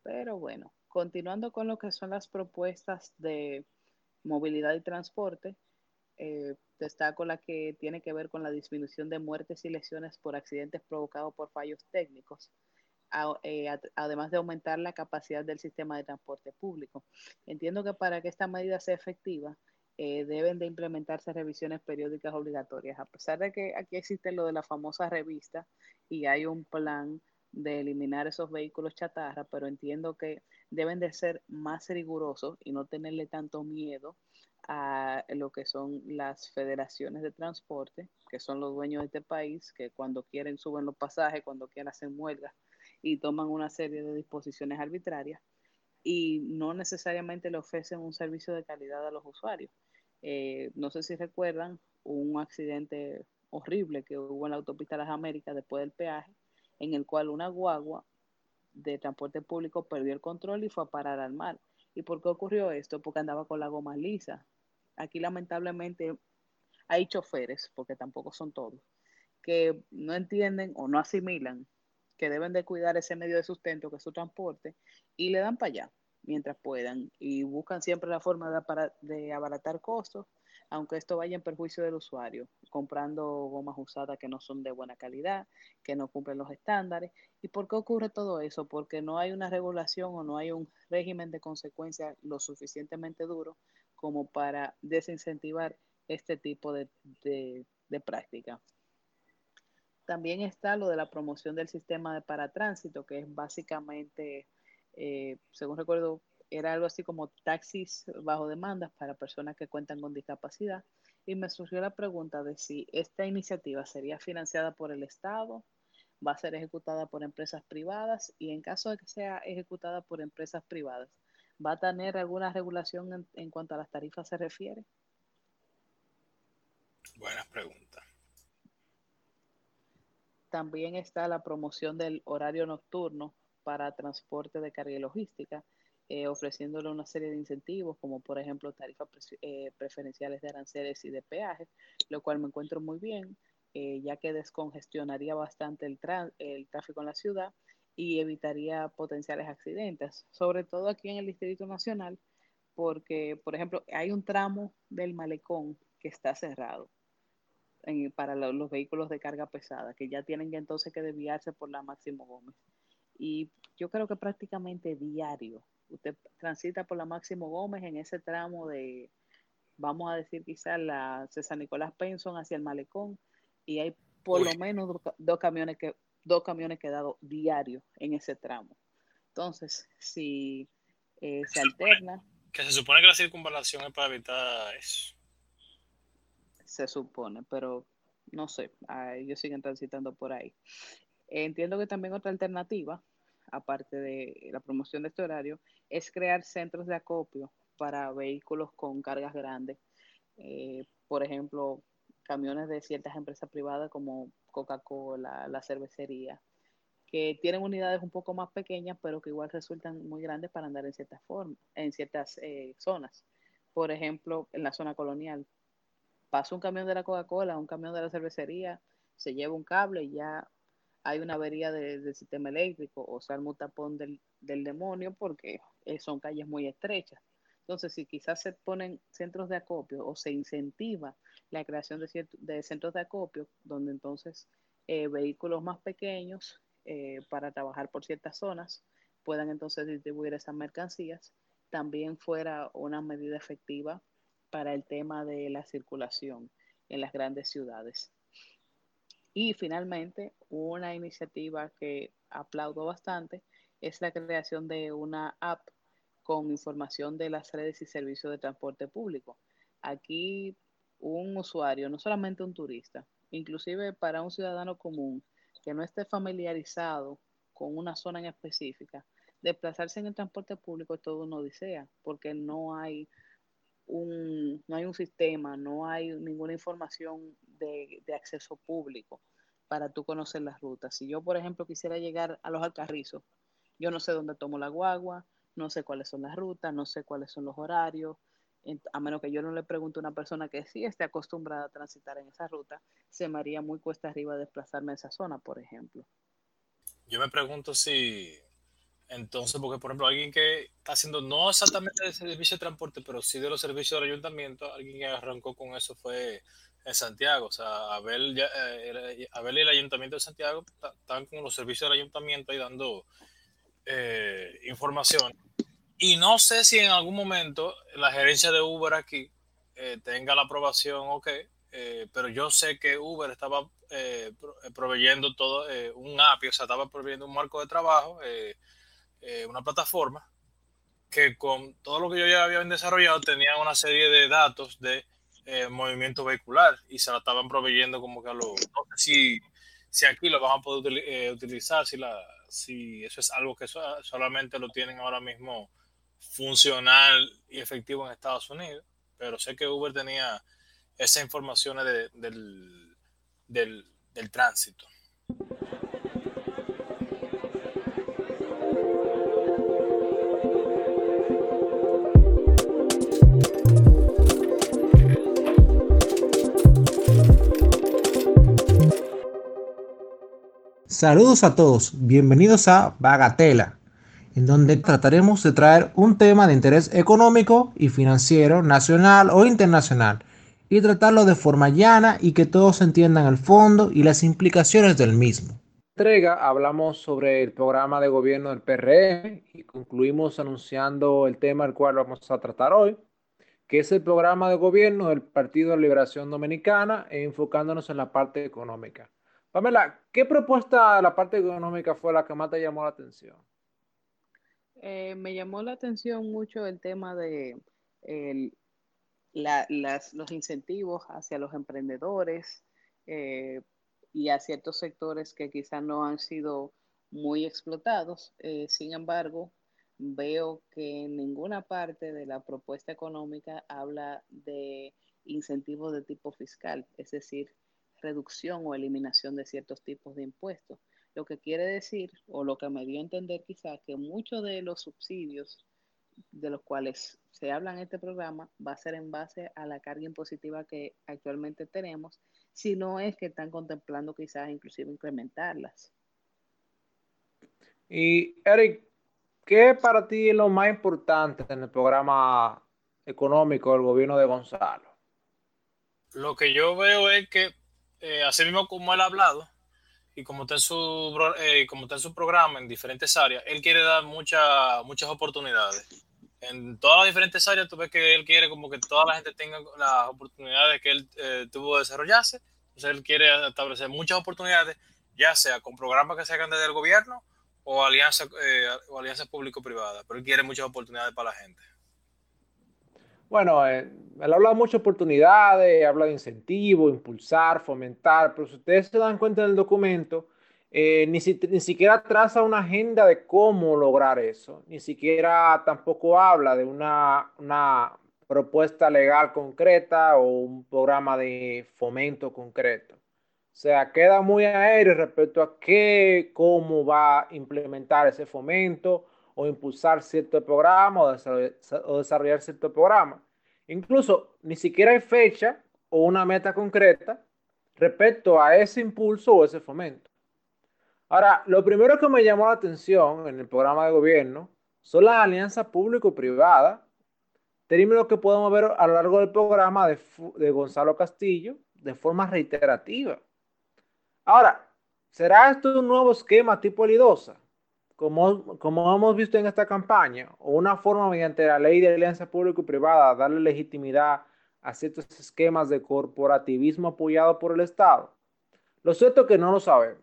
Speaker 3: Pero bueno, continuando con lo que son las propuestas de movilidad y transporte, eh, destaco la que tiene que ver con la disminución de muertes y lesiones por accidentes provocados por fallos técnicos, eh, además de aumentar la capacidad del sistema de transporte público. Entiendo que para que esta medida sea efectiva, eh, deben de implementarse revisiones periódicas obligatorias, a pesar de que aquí existe lo de la famosa revista y hay un plan de eliminar esos vehículos chatarra, pero entiendo que deben de ser más rigurosos y no tenerle tanto miedo a lo que son las federaciones de transporte, que son los dueños de este país, que cuando quieren suben los pasajes, cuando quieren hacen huelgas y toman una serie de disposiciones arbitrarias y no necesariamente le ofrecen un servicio de calidad a los usuarios. Eh, no sé si recuerdan un accidente horrible que hubo en la autopista de las Américas después del peaje, en el cual una guagua de transporte público perdió el control y fue a parar al mar. ¿Y por qué ocurrió esto? Porque andaba con la goma lisa. Aquí lamentablemente hay choferes, porque tampoco son todos, que no entienden o no asimilan que deben de cuidar ese medio de sustento que es su transporte y le dan para allá mientras puedan y buscan siempre la forma de, de abaratar costos, aunque esto vaya en perjuicio del usuario, comprando gomas usadas que no son de buena calidad, que no cumplen los estándares. ¿Y por qué ocurre todo eso? Porque no hay una regulación o no hay un régimen de consecuencias lo suficientemente duro como para desincentivar este tipo de, de práctica. También está lo de la promoción del sistema de paratránsito, que es básicamente, eh, según recuerdo, era algo así como taxis bajo demanda para personas que cuentan con discapacidad. Y me surgió la pregunta de si esta iniciativa sería financiada por el Estado, va a ser ejecutada por empresas privadas y en caso de que sea ejecutada por empresas privadas, ¿va a tener alguna regulación en, en cuanto a las tarifas se refiere?
Speaker 1: Buenas preguntas.
Speaker 3: También está la promoción del horario nocturno para transporte de carga y logística, eh, ofreciéndole una serie de incentivos, como por ejemplo tarifas eh, preferenciales de aranceles y de peajes, lo cual me encuentro muy bien, eh, ya que descongestionaría bastante el, el tráfico en la ciudad y evitaría potenciales accidentes, sobre todo aquí en el Distrito Nacional, porque, por ejemplo, hay un tramo del malecón que está cerrado para los vehículos de carga pesada, que ya tienen que entonces que desviarse por la Máximo Gómez. Y yo creo que prácticamente diario usted transita por la Máximo Gómez en ese tramo de, vamos a decir quizás la César Nicolás Penson hacia el Malecón, y hay por lo menos dos, camiones que dos camiones quedados diarios en ese tramo. Entonces, si eh, se alterna...
Speaker 1: que se supone que la circunvalación es para evitar eso
Speaker 3: se supone, pero no sé, ellos siguen transitando por ahí. Entiendo que también otra alternativa, aparte de la promoción de este horario, es crear centros de acopio para vehículos con cargas grandes. Eh, por ejemplo, camiones de ciertas empresas privadas como Coca-Cola, la cervecería, que tienen unidades un poco más pequeñas, pero que igual resultan muy grandes para andar en ciertas formas, en ciertas eh, zonas. Por ejemplo, en la zona colonial, pasa un camión de la Coca-Cola, un camión de la cervecería, se lleva un cable y ya hay una avería del sistema eléctrico o se arma un tapón del, demonio porque eh, son calles muy estrechas. Entonces, si quizás se ponen centros de acopio o se incentiva la creación de, de centros de acopio, donde entonces eh, vehículos más pequeños eh, para trabajar por ciertas zonas puedan entonces distribuir esas mercancías, también fuera una medida efectiva para el tema de la circulación en las grandes ciudades. Y finalmente, una iniciativa que aplaudo bastante es la creación de una app con información de las redes y servicios de transporte público. Aquí un usuario, no solamente un turista, inclusive para un ciudadano común que no esté familiarizado con una zona en específica, desplazarse en el transporte público todo una odisea, porque no hay un, no hay un sistema, no hay ninguna información de, acceso público para tú conocer las rutas. Si yo, por ejemplo, quisiera llegar a los Alcarrizos, yo no sé dónde tomo la guagua, no sé cuáles son las rutas, no sé cuáles son los horarios, a menos que yo no le pregunte a una persona que sí esté acostumbrada a transitar en esa ruta, se me haría muy cuesta arriba desplazarme a esa zona, por ejemplo.
Speaker 1: Yo me pregunto si entonces, porque por ejemplo, alguien que está haciendo no exactamente el servicio de transporte, pero sí de los servicios del ayuntamiento, alguien que arrancó con eso fue en Santiago. O sea, Abel, ya, eh, Abel y el ayuntamiento de Santiago están con los servicios del ayuntamiento ahí dando eh, información. Y no sé si en algún momento la gerencia de Uber aquí eh, tenga la aprobación o qué, pero yo sé que Uber estaba eh, proveyendo todo un API, o sea, estaba proveyendo un marco de trabajo, una plataforma que con todo lo que yo ya había desarrollado tenía una serie de datos de movimiento vehicular y se la estaban proveyendo como que a los, no sé si, si aquí lo van a poder utilizar, si, la, si eso es algo que solamente lo tienen ahora mismo funcional y efectivo en Estados Unidos, pero sé que Uber tenía esas informaciones del, del, del tránsito.
Speaker 2: Saludos a todos, bienvenidos a Bagatela, en donde trataremos de traer un tema de interés económico y financiero nacional o internacional y tratarlo de forma llana y que todos entiendan el fondo y las implicaciones del mismo. entrega hablamos sobre el programa de gobierno del PRM y concluimos anunciando el tema al cual vamos a tratar hoy, que es el programa de gobierno del Partido de Liberación Dominicana e enfocándonos en la parte económica. Pamela, ¿qué propuesta de la parte económica fue la que más te llamó la atención?
Speaker 3: Eh, me llamó la atención mucho el tema de los incentivos hacia los emprendedores eh, y a ciertos sectores que quizás no han sido muy explotados. Eh, sin embargo, veo que en ninguna parte de la propuesta económica habla de incentivos de tipo fiscal, es decir, reducción o eliminación de ciertos tipos de impuestos. Lo que quiere decir, o lo que me dio a entender quizás, que muchos de los subsidios de los cuales se habla en este programa va a ser en base a la carga impositiva que actualmente tenemos, si no es que están contemplando quizás inclusive incrementarlas.
Speaker 2: Y Eric, ¿qué para ti es lo más importante en el programa económico del gobierno de Gonzalo?
Speaker 1: Lo que yo veo es que eh, así mismo como él ha hablado y como está en su, eh, como está en su programa en diferentes áreas, él quiere dar muchas muchas oportunidades. En todas las diferentes áreas tú ves que él quiere como que toda la gente tenga las oportunidades que él eh, tuvo de desarrollarse. Entonces él quiere establecer muchas oportunidades, ya sea con programas que se hagan desde el gobierno o alianzas o alianzas público-privadas, pero él quiere muchas oportunidades para la gente.
Speaker 2: Bueno, eh, él habla de muchas oportunidades, habla de incentivos, impulsar, fomentar, pero si ustedes se dan cuenta en el documento, eh, ni, ni, siquiera traza una agenda de cómo lograr eso, ni siquiera tampoco habla de una, una propuesta legal concreta o un programa de fomento concreto. O sea, queda muy aéreo respecto a qué, cómo va a implementar ese fomento o impulsar cierto programa o desarrollar, cierto programa. Incluso ni siquiera hay fecha o una meta concreta respecto a ese impulso o ese fomento. Ahora, lo primero que me llamó la atención en el programa de gobierno son las alianzas público-privadas, término que podemos ver a lo largo del programa de, de Gonzalo Castillo de forma reiterativa. Ahora, ¿será esto un nuevo esquema tipo Lidosa? Como, como hemos visto en esta campaña, una forma mediante la ley de alianza público y privada darle legitimidad a ciertos esquemas de corporativismo apoyado por el Estado? Lo cierto es que no lo sabemos.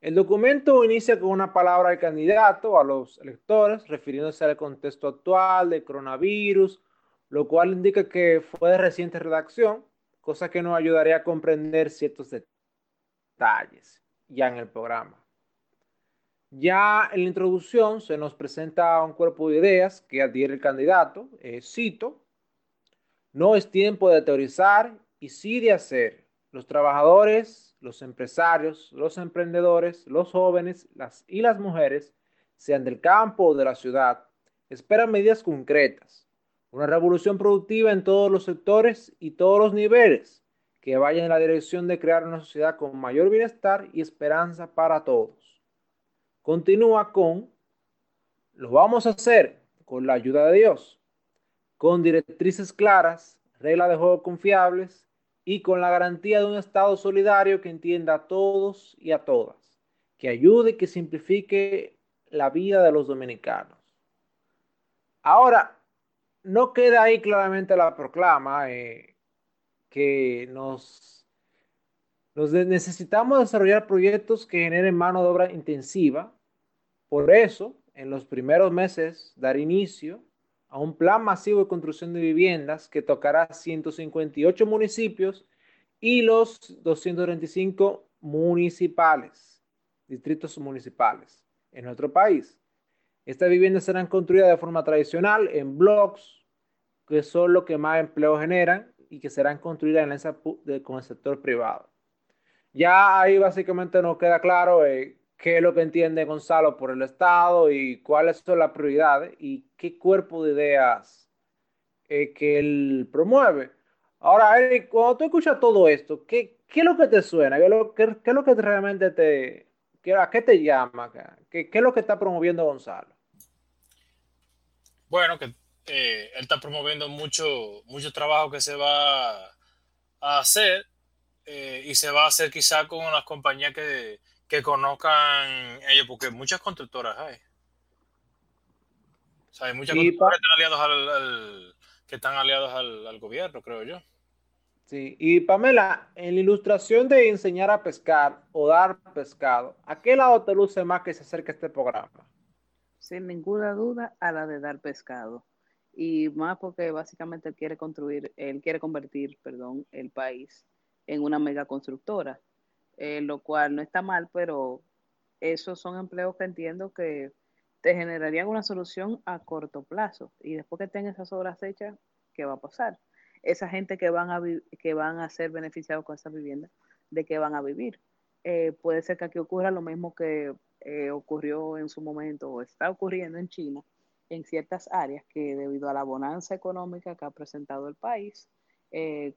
Speaker 2: El documento inicia con una palabra al candidato, a los electores, refiriéndose al contexto actual del coronavirus, lo cual indica que fue de reciente redacción, cosa que nos ayudaría a comprender ciertos detalles ya en el programa. Ya en la introducción se nos presenta un cuerpo de ideas que adhiere el candidato. Eh, cito, no es tiempo de teorizar y sí de hacer. Los trabajadores, los empresarios, los emprendedores, los jóvenes y las mujeres, sean del campo o de la ciudad, esperan medidas concretas. Una revolución productiva en todos los sectores y todos los niveles que vayan en la dirección de crear una sociedad con mayor bienestar y esperanza para todos continúa con, lo vamos a hacer con la ayuda de Dios, con directrices claras, reglas de juego confiables y con la garantía de un Estado solidario que entienda a todos y a todas, que ayude y que simplifique la vida de los dominicanos. Ahora, no queda ahí claramente la proclama eh, que nos Necesitamos desarrollar proyectos que generen mano de obra intensiva. Por eso, en los primeros meses, dar inicio a un plan masivo de construcción de viviendas que tocará 158 municipios y los 235 municipales, distritos municipales en nuestro país. Estas viviendas serán construidas de forma tradicional en blocks, que son los que más empleo generan y que serán construidas en con el sector privado. Ya ahí básicamente nos queda claro eh, qué es lo que entiende Gonzalo por el Estado y cuáles son las prioridades y qué cuerpo de ideas eh, que él promueve. Ahora, Eric, cuando tú escuchas todo esto, ¿qué, qué es lo que te suena? ¿Qué es lo, qué, qué es lo que realmente te... ¿A qué te llama? ¿Qué, ¿Qué, es lo que está promoviendo Gonzalo?
Speaker 1: Bueno, que eh, él está promoviendo mucho, mucho trabajo que se va a hacer eh, y se va a hacer quizá con unas compañías que, que conozcan ellos, porque muchas constructoras hay. O sea, hay muchas constructoras que están aliados al, que están aliados al, al, gobierno, creo yo.
Speaker 2: Sí, y Pamela, en la ilustración de enseñar a pescar o dar pescado, ¿a qué lado te luce más que se acerque este programa?
Speaker 3: Sin ninguna duda, a la de dar pescado. Y más porque básicamente él quiere construir, él quiere convertir, perdón, el país en una mega constructora, eh, lo cual no está mal, pero esos son empleos que entiendo que te generarían una solución a corto plazo. Y después que tengan esas obras hechas, ¿qué va a pasar? Esa gente que van a, que van a ser beneficiados con esa vivienda, ¿de qué van a vivir? Eh, puede ser que aquí ocurra lo mismo que eh, ocurrió en su momento o está ocurriendo en China, en ciertas áreas que debido a la bonanza económica que ha presentado el país, eh,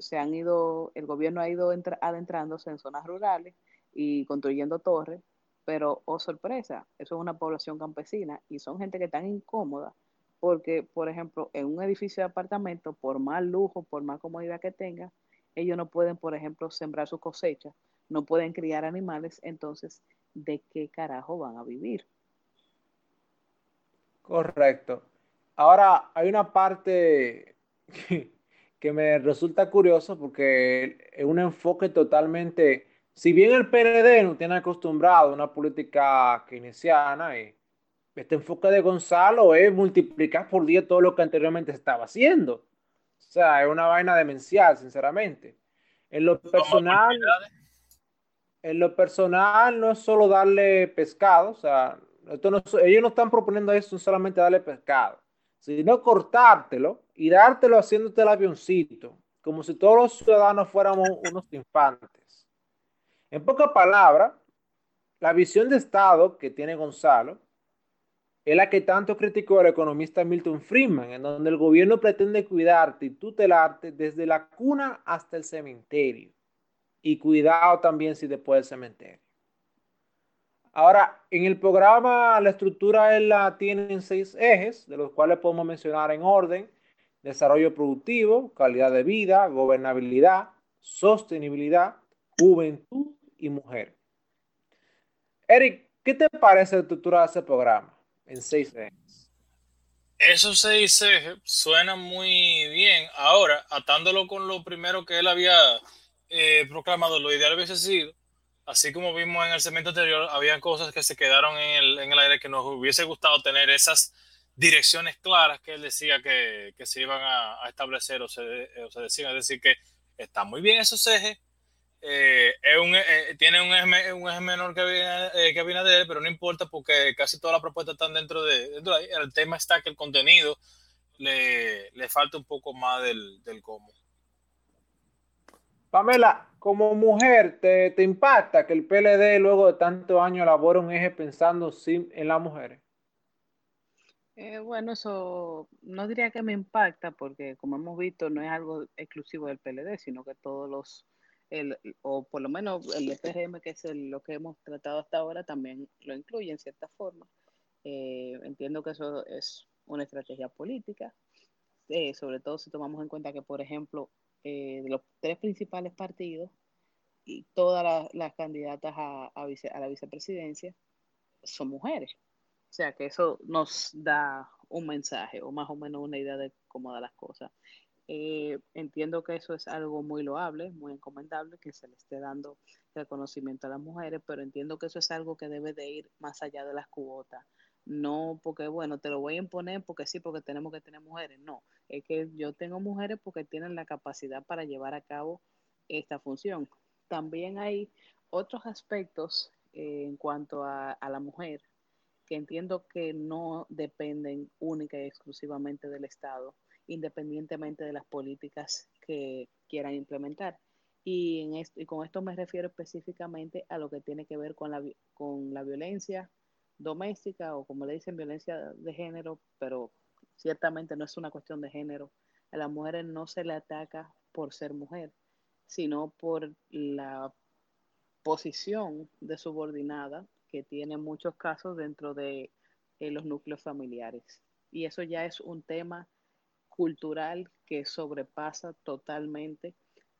Speaker 3: se han ido, el gobierno ha ido adentrándose en zonas rurales y construyendo torres, pero, oh sorpresa, eso es una población campesina y son gente que están incómoda porque, por ejemplo, en un edificio de apartamento, por más lujo, por más comodidad que tenga, ellos no pueden, por ejemplo, sembrar su cosecha, no pueden criar animales, entonces, ¿de qué carajo van a vivir?
Speaker 2: Correcto. Ahora, hay una parte que me resulta curioso porque es un enfoque totalmente, si bien el PLD no tiene acostumbrado a una política keynesiana, y este enfoque de Gonzalo es multiplicar por 10 todo lo que anteriormente estaba haciendo. O sea, es una vaina demencial, sinceramente. En lo personal, en lo personal no es solo darle pescado, o sea, ellos no están proponiendo eso solamente darle pescado, sino cortártelo y dártelo haciéndote el avioncito, como si todos los ciudadanos fuéramos unos infantes. En pocas palabras, la visión de Estado que tiene Gonzalo es la que tanto criticó el economista Milton Friedman, en donde el gobierno pretende cuidarte y tutelarte desde la cuna hasta el cementerio. Y cuidado también si después del cementerio. Ahora, en el programa la estructura la tiene en seis ejes, de los cuales podemos mencionar en orden desarrollo productivo, calidad de vida, gobernabilidad, sostenibilidad, juventud y mujer. Eric, ¿qué te parece la estructura de ese programa en seis ejes?
Speaker 1: Esos seis ejes suenan muy bien. Ahora, atándolo con lo primero que él había eh, proclamado, lo ideal hubiese sido, así como vimos en el segmento anterior, había cosas que se quedaron en el, en el aire que nos hubiese gustado tener esas direcciones claras que él decía que, se iban a, establecer o se, o se, decían. Es decir, que está muy bien esos ejes. Eh, eh, tiene un eje, un eje menor que eh, que él, pero no importa porque casi todas las propuestas están dentro de, dentro de ahí. El tema está que el contenido le, le falta un poco más del, cómo.
Speaker 2: Pamela, como mujer, ¿te, ¿te, impacta que el PLD luego de tantos años elabore un eje pensando en las mujeres?
Speaker 3: Eh, bueno, eso no diría que me impacta porque como hemos visto no es algo exclusivo del PLD, sino que todos los, el, o por lo menos el FGM, que es lo que hemos tratado hasta ahora, también lo incluye en cierta forma. Eh, entiendo que eso es una estrategia política, eh, sobre todo si tomamos en cuenta que, por ejemplo, de los tres principales partidos y todas las, las candidatas a, a, vice, a la vicepresidencia son mujeres. O sea que eso nos da un mensaje o más o menos una idea de cómo da las cosas. Eh, entiendo que eso es algo muy loable, muy encomendable, que se le esté dando reconocimiento a las mujeres, pero entiendo que eso es algo que debe de ir más allá de las cuotas. No porque, bueno, te lo voy a imponer porque sí, porque tenemos que tener mujeres. No, es que yo tengo mujeres porque tienen la capacidad para llevar a cabo esta función. También hay otros aspectos eh, en cuanto a, a la mujer que entiendo que no dependen única y exclusivamente del Estado, independientemente de las políticas que quieran implementar. Y, con esto me refiero específicamente a lo que tiene que ver con la, con la violencia doméstica o como le dicen violencia de género, pero ciertamente no es una cuestión de género. A las mujeres no se le ataca por ser mujer, sino por la posición de subordinada que tiene muchos casos dentro de eh, los núcleos familiares. Y eso ya es un tema cultural que sobrepasa totalmente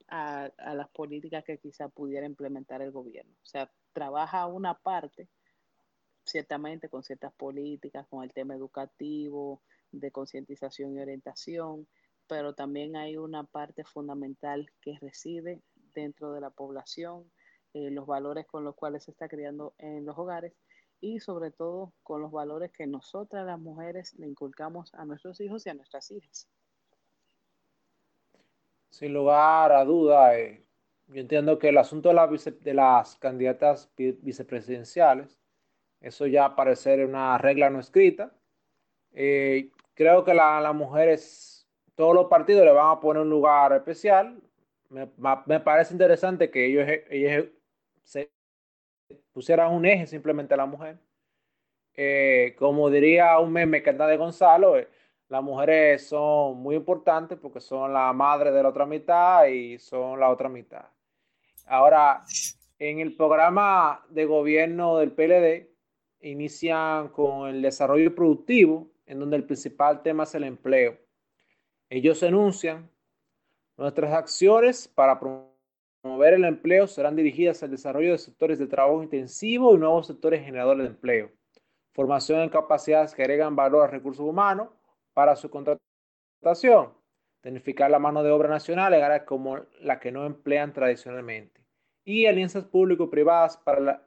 Speaker 3: a, las políticas que quizá pudiera implementar el gobierno. O sea, trabaja una parte, ciertamente con ciertas políticas, con el tema educativo, de concientización y orientación, pero también hay una parte fundamental que reside dentro de la población, eh, los valores con los cuales se está criando en los hogares y sobre todo con los valores que nosotras las mujeres le inculcamos a nuestros hijos y a nuestras hijas.
Speaker 2: Sin lugar a duda, eh, yo entiendo que el asunto de, de las candidatas vicepresidenciales, eso ya parece una regla no escrita. Eh, creo que las mujeres, todos los partidos le van a poner un lugar especial. Me, me parece interesante que ellos se pusieran un eje simplemente a la mujer. Eh, como diría un meme que anda de Gonzalo, eh, las mujeres son muy importantes porque son la madre de la otra mitad y son la otra mitad. Ahora, en el programa de gobierno del PLD, inician con el desarrollo productivo, en donde el principal tema es el empleo. Ellos enuncian nuestras acciones para promover promover el empleo serán dirigidas al desarrollo de sectores de trabajo intensivo y nuevos sectores generadores de empleo. Formación en capacidades que agregan valor a recursos humanos para su contratación. Tecnificar la mano de obra nacional áreas como la que no emplean tradicionalmente. Y alianzas público-privadas para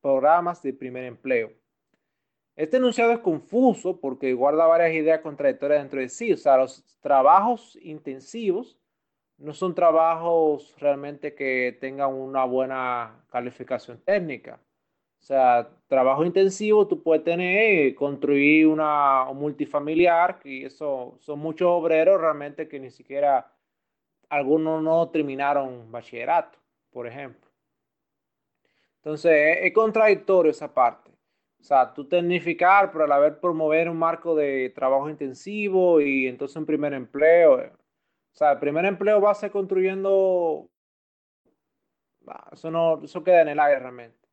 Speaker 2: programas de primer empleo. Este enunciado es confuso porque guarda varias ideas contradictorias dentro de sí. O sea, los trabajos intensivos no son trabajos realmente que tengan una buena calificación técnica. O sea, trabajo intensivo tú puedes tener, construir una un multifamiliar, y eso son muchos obreros realmente que ni siquiera algunos no terminaron bachillerato, por ejemplo. Entonces, es, contradictorio esa parte. O sea, tú tecnificar, pero a la vez promover un marco de trabajo intensivo y entonces un primer empleo o sea, el primer empleo va a ser construyendo. Eso, no, eso queda en el aire realmente.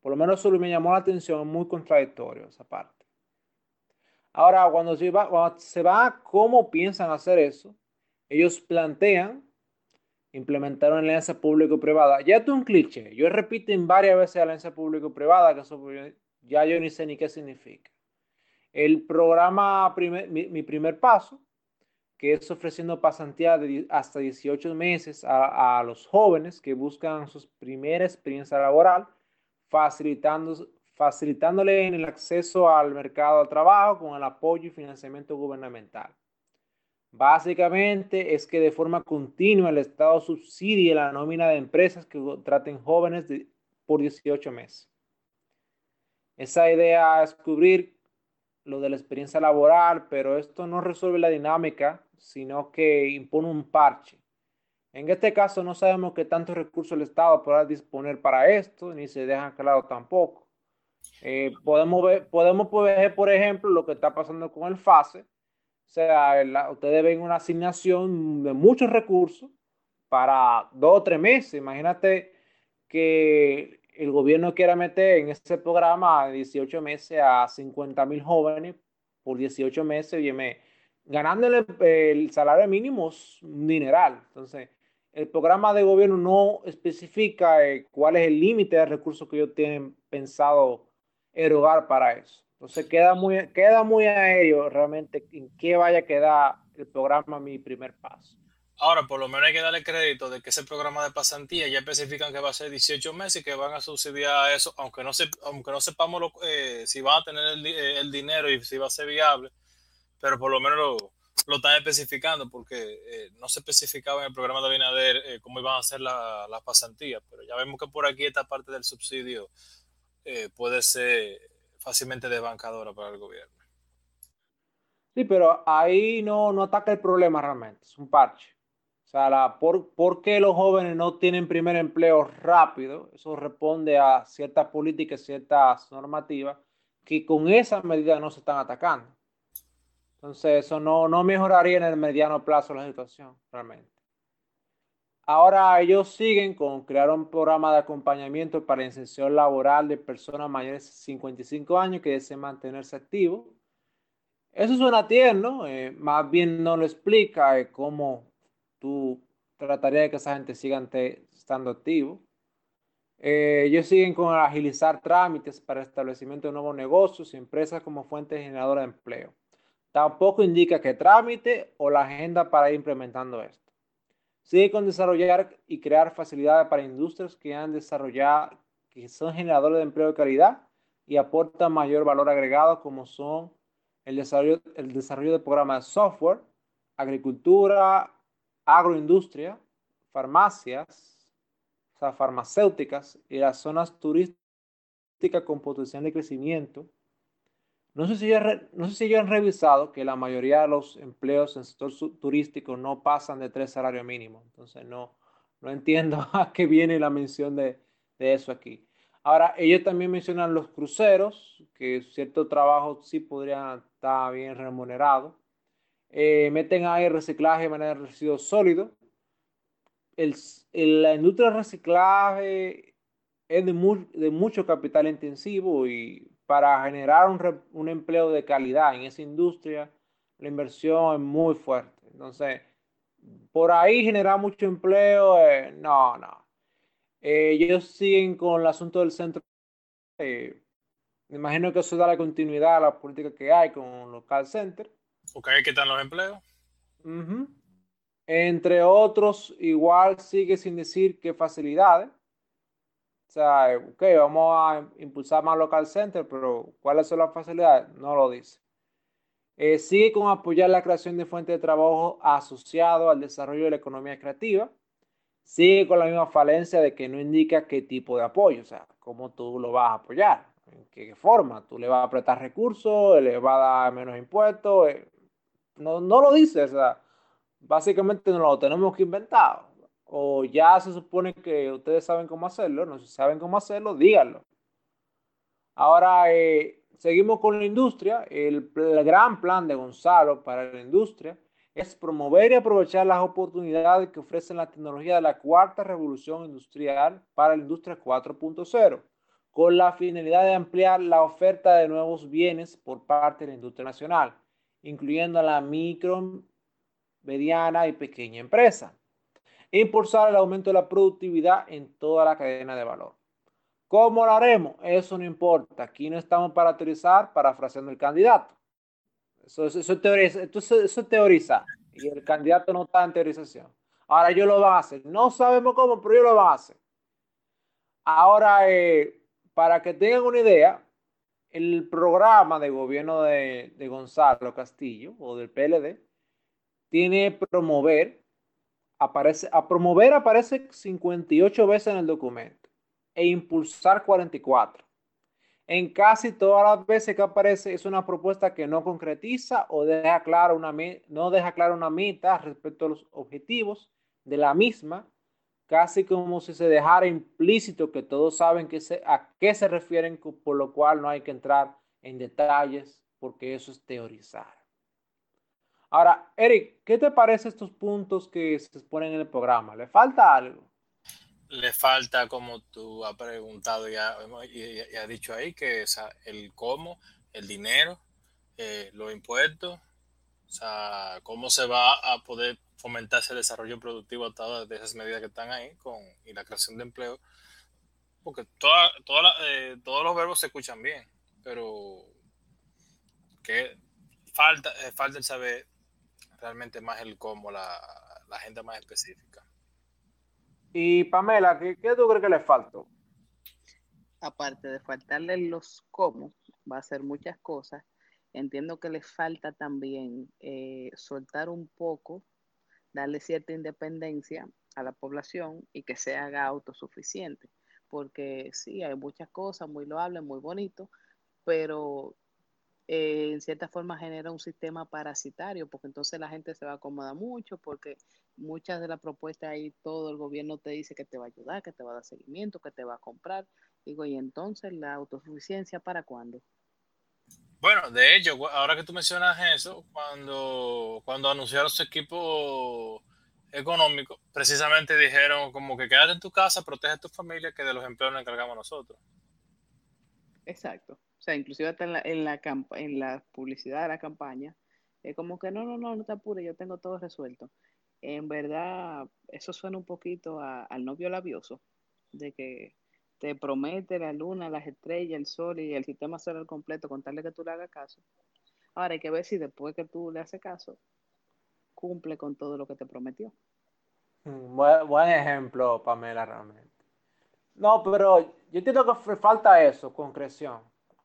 Speaker 2: Por lo menos eso me llamó la atención, muy contradictorio esa parte. Ahora, cuando se va, cuando se va cómo piensan hacer eso, ellos plantean implementar una alianza público-privada. Ya es un cliché. Yo repito varias veces alianza público-privada, que eso ya yo ni sé ni qué significa. El programa, mi primer paso, que es ofreciendo pasantía de hasta 18 meses a, los jóvenes que buscan su primera experiencia laboral, facilitando, facilitándole el acceso al mercado de trabajo con el apoyo y financiamiento gubernamental. Básicamente es que de forma continua el Estado subsidie la nómina de empresas que traten jóvenes por 18 meses. Esa idea es cubrir lo de la experiencia laboral, pero esto no resuelve la dinámica sino que impone un parche. En este caso no sabemos qué tantos recursos el Estado podrá disponer para esto, ni se deja claro tampoco. Eh, podemos, ver, podemos ver, por ejemplo, lo que está pasando con el FASE. O sea, ustedes ven una asignación de muchos recursos para dos o tres meses. Imagínate que el gobierno quiera meter en ese programa 18 meses a 50 mil jóvenes por 18 meses. Me, ganándole el salario mínimo es un dineral. Entonces, el programa de gobierno no especifica eh, cuál es el límite de recursos que ellos tienen pensado erogar para eso. Entonces, queda muy, queda muy aéreo realmente en qué vaya a quedar el programa Mi Primer Paso.
Speaker 1: Ahora, por lo menos hay que darle crédito de que ese programa de pasantía ya especifican que va a ser 18 meses y que van a subsidiar eso, aunque no, se, aunque no sepamos eh, si van a tener eh, el, dinero y si va a ser viable, pero por lo menos lo, están especificando porque eh, no se especificaba en el programa de Abinader cómo iban a ser las la pasantías, pero ya vemos que por aquí esta parte del subsidio puede ser fácilmente desbancadora para el gobierno.
Speaker 2: Sí, pero ahí no, no ataca el problema realmente, es un parche. O sea, la, por, qué los jóvenes no tienen primer empleo rápido? Eso responde a ciertas políticas, ciertas normativas que con esa medida no se están atacando. Entonces, eso no, no mejoraría en el mediano plazo la situación, realmente. Ahora ellos siguen con crear un programa de acompañamiento para inserción laboral de personas mayores de 55 años que deseen mantenerse activos. Eso suena tierno, eh, más bien no lo explica eh, cómo tú tratarías de que esa gente siga estando activo. Eh, ellos siguen con agilizar trámites para establecimiento de nuevos negocios y empresas como fuente generadora de empleo. Tampoco indica qué trámite o la agenda para ir implementando esto. Sigue con desarrollar y crear facilidades para industrias que han desarrollado, que son generadores de empleo de calidad y aportan mayor valor agregado como son el desarrollo, el desarrollo de programas de software, agricultura, agroindustria, farmacias, o sea, farmacéuticas y las zonas turísticas con potencial de crecimiento. No sé, si ya, no sé si ya han revisado que la mayoría de los empleos en el sector turístico no pasan de tres salarios mínimos. Entonces, no, no entiendo a qué viene la mención de, de eso aquí. Ahora, ellos también mencionan los cruceros, que cierto trabajo sí podrían estar bien remunerados. Eh, meten ahí reciclaje de manera de residuos sólidos. El, la industria de reciclaje es de, de, mucho capital intensivo y para generar un, un, empleo de calidad en esa industria, la inversión es muy fuerte. Entonces, por ahí generar mucho empleo, eh, no, no. Eh, ellos siguen con el asunto del centro. me imagino que eso da la continuidad a la política que hay con los call centers.
Speaker 1: Porque ahí quitan los empleos.
Speaker 2: Entre otros, igual sigue sin decir qué facilidades. O sea, ok, vamos a impulsar más local center, pero ¿cuáles son las facilidades? No lo dice. Eh, sigue con apoyar la creación de fuentes de trabajo asociado al desarrollo de la economía creativa. Sigue con la misma falencia de que no indica qué tipo de apoyo, o sea, cómo tú lo vas a apoyar, en qué forma. Tú le vas a apretar recursos, le vas a dar menos impuestos, eh, no, no lo dice, o sea, básicamente no lo tenemos que inventar. O ya se supone que ustedes saben cómo hacerlo, no saben cómo hacerlo, díganlo. Ahora, eh, seguimos con la industria. El, el, gran plan de Gonzalo para la industria es promover y aprovechar las oportunidades que ofrecen la tecnología de la cuarta revolución industrial para la industria 4.0, con la finalidad de ampliar la oferta de nuevos bienes por parte de la industria nacional incluyendo a la micro, mediana y pequeña empresa. Impulsar el aumento de la productividad en toda la cadena de valor. ¿Cómo lo haremos? Eso no importa. Aquí no estamos para teorizar, parafraseando el candidato. Eso, eso, teoriza, eso, teoriza. Y el candidato no está en teorización. Ahora yo lo van a hacer. No sabemos cómo, pero yo lo van a hacer. Ahora, eh, para que tengan una idea, el programa de gobierno de, Gonzalo Castillo o del PLD tiene promover, aparece, a promover aparece 58 veces en el documento e impulsar 44. En casi todas las veces que aparece es una propuesta que no concretiza o deja claro una, no deja clara una meta respecto a los objetivos de la misma casi como si se dejara implícito que todos saben a qué se refieren, por lo cual no hay que entrar en detalles porque eso es teorizar. Ahora, Eric, ¿qué te parece estos puntos que se exponen en el programa? ¿Le falta algo?
Speaker 1: Le falta, como tú has preguntado y, has dicho ahí, que el cómo, el dinero, eh, los impuestos, o sea, cómo se va a poder fomentar ese desarrollo productivo a todas de esas medidas que están ahí con, y la creación de empleo. Porque toda, toda eh, todos los verbos se escuchan bien, pero que falta, eh, falta el saber realmente más el cómo, la, la agenda más específica.
Speaker 2: Y Pamela, ¿qué, ¿qué, tú crees que le faltó?
Speaker 3: Aparte de faltarle los cómo, va a hacer muchas cosas. Entiendo que le falta también eh, soltar un poco, darle cierta independencia a la población y que se haga autosuficiente. Porque sí, hay muchas cosas muy loables, muy bonitos, pero eh, en cierta forma genera un sistema parasitario, porque entonces la gente se va a acomodar mucho, porque muchas de las propuestas ahí todo el gobierno te dice que te va a ayudar, que te va a dar seguimiento, que te va a comprar. Digo, y entonces la autosuficiencia para cuándo?
Speaker 1: Bueno, de hecho, ahora que tú mencionas eso, cuando, cuando anunciaron su equipo económico, precisamente dijeron como que quédate en tu casa, protege a tu familia, que de los empleos nos encargamos nosotros.
Speaker 3: Exacto. O sea, inclusive hasta en la, en la, en la publicidad de la campaña, es como que no, no, no, no te apures, yo tengo todo resuelto. En verdad, eso suena un poquito al novio labioso, de que te promete la luna, las estrellas, el sol y el sistema solar completo con tal de que tú le hagas caso. Ahora hay que ver si después que tú le haces caso, cumple con todo lo que te prometió.
Speaker 2: Mm, buen, ejemplo, Pamela, realmente. No, pero yo entiendo que falta eso, concreción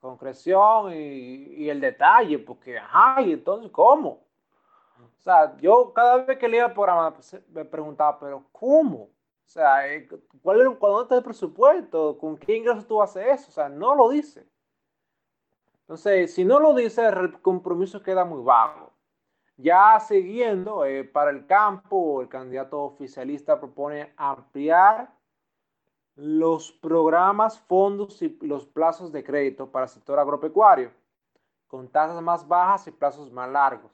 Speaker 2: concreción y, el detalle, porque, ajá, entonces, ¿cómo? O sea, yo cada vez que leía el programa pues, me preguntaba, pero ¿cómo? O sea, eh, ¿cuál es, ¿cuándo está el presupuesto? ¿Con qué ingresos tú haces eso? O sea, no lo dice. Entonces, si no lo dice, el compromiso queda muy vago. Ya siguiendo, eh, para el campo, el candidato oficialista propone ampliar los programas, fondos y los plazos de crédito para el sector agropecuario, con tasas más bajas y plazos más largos.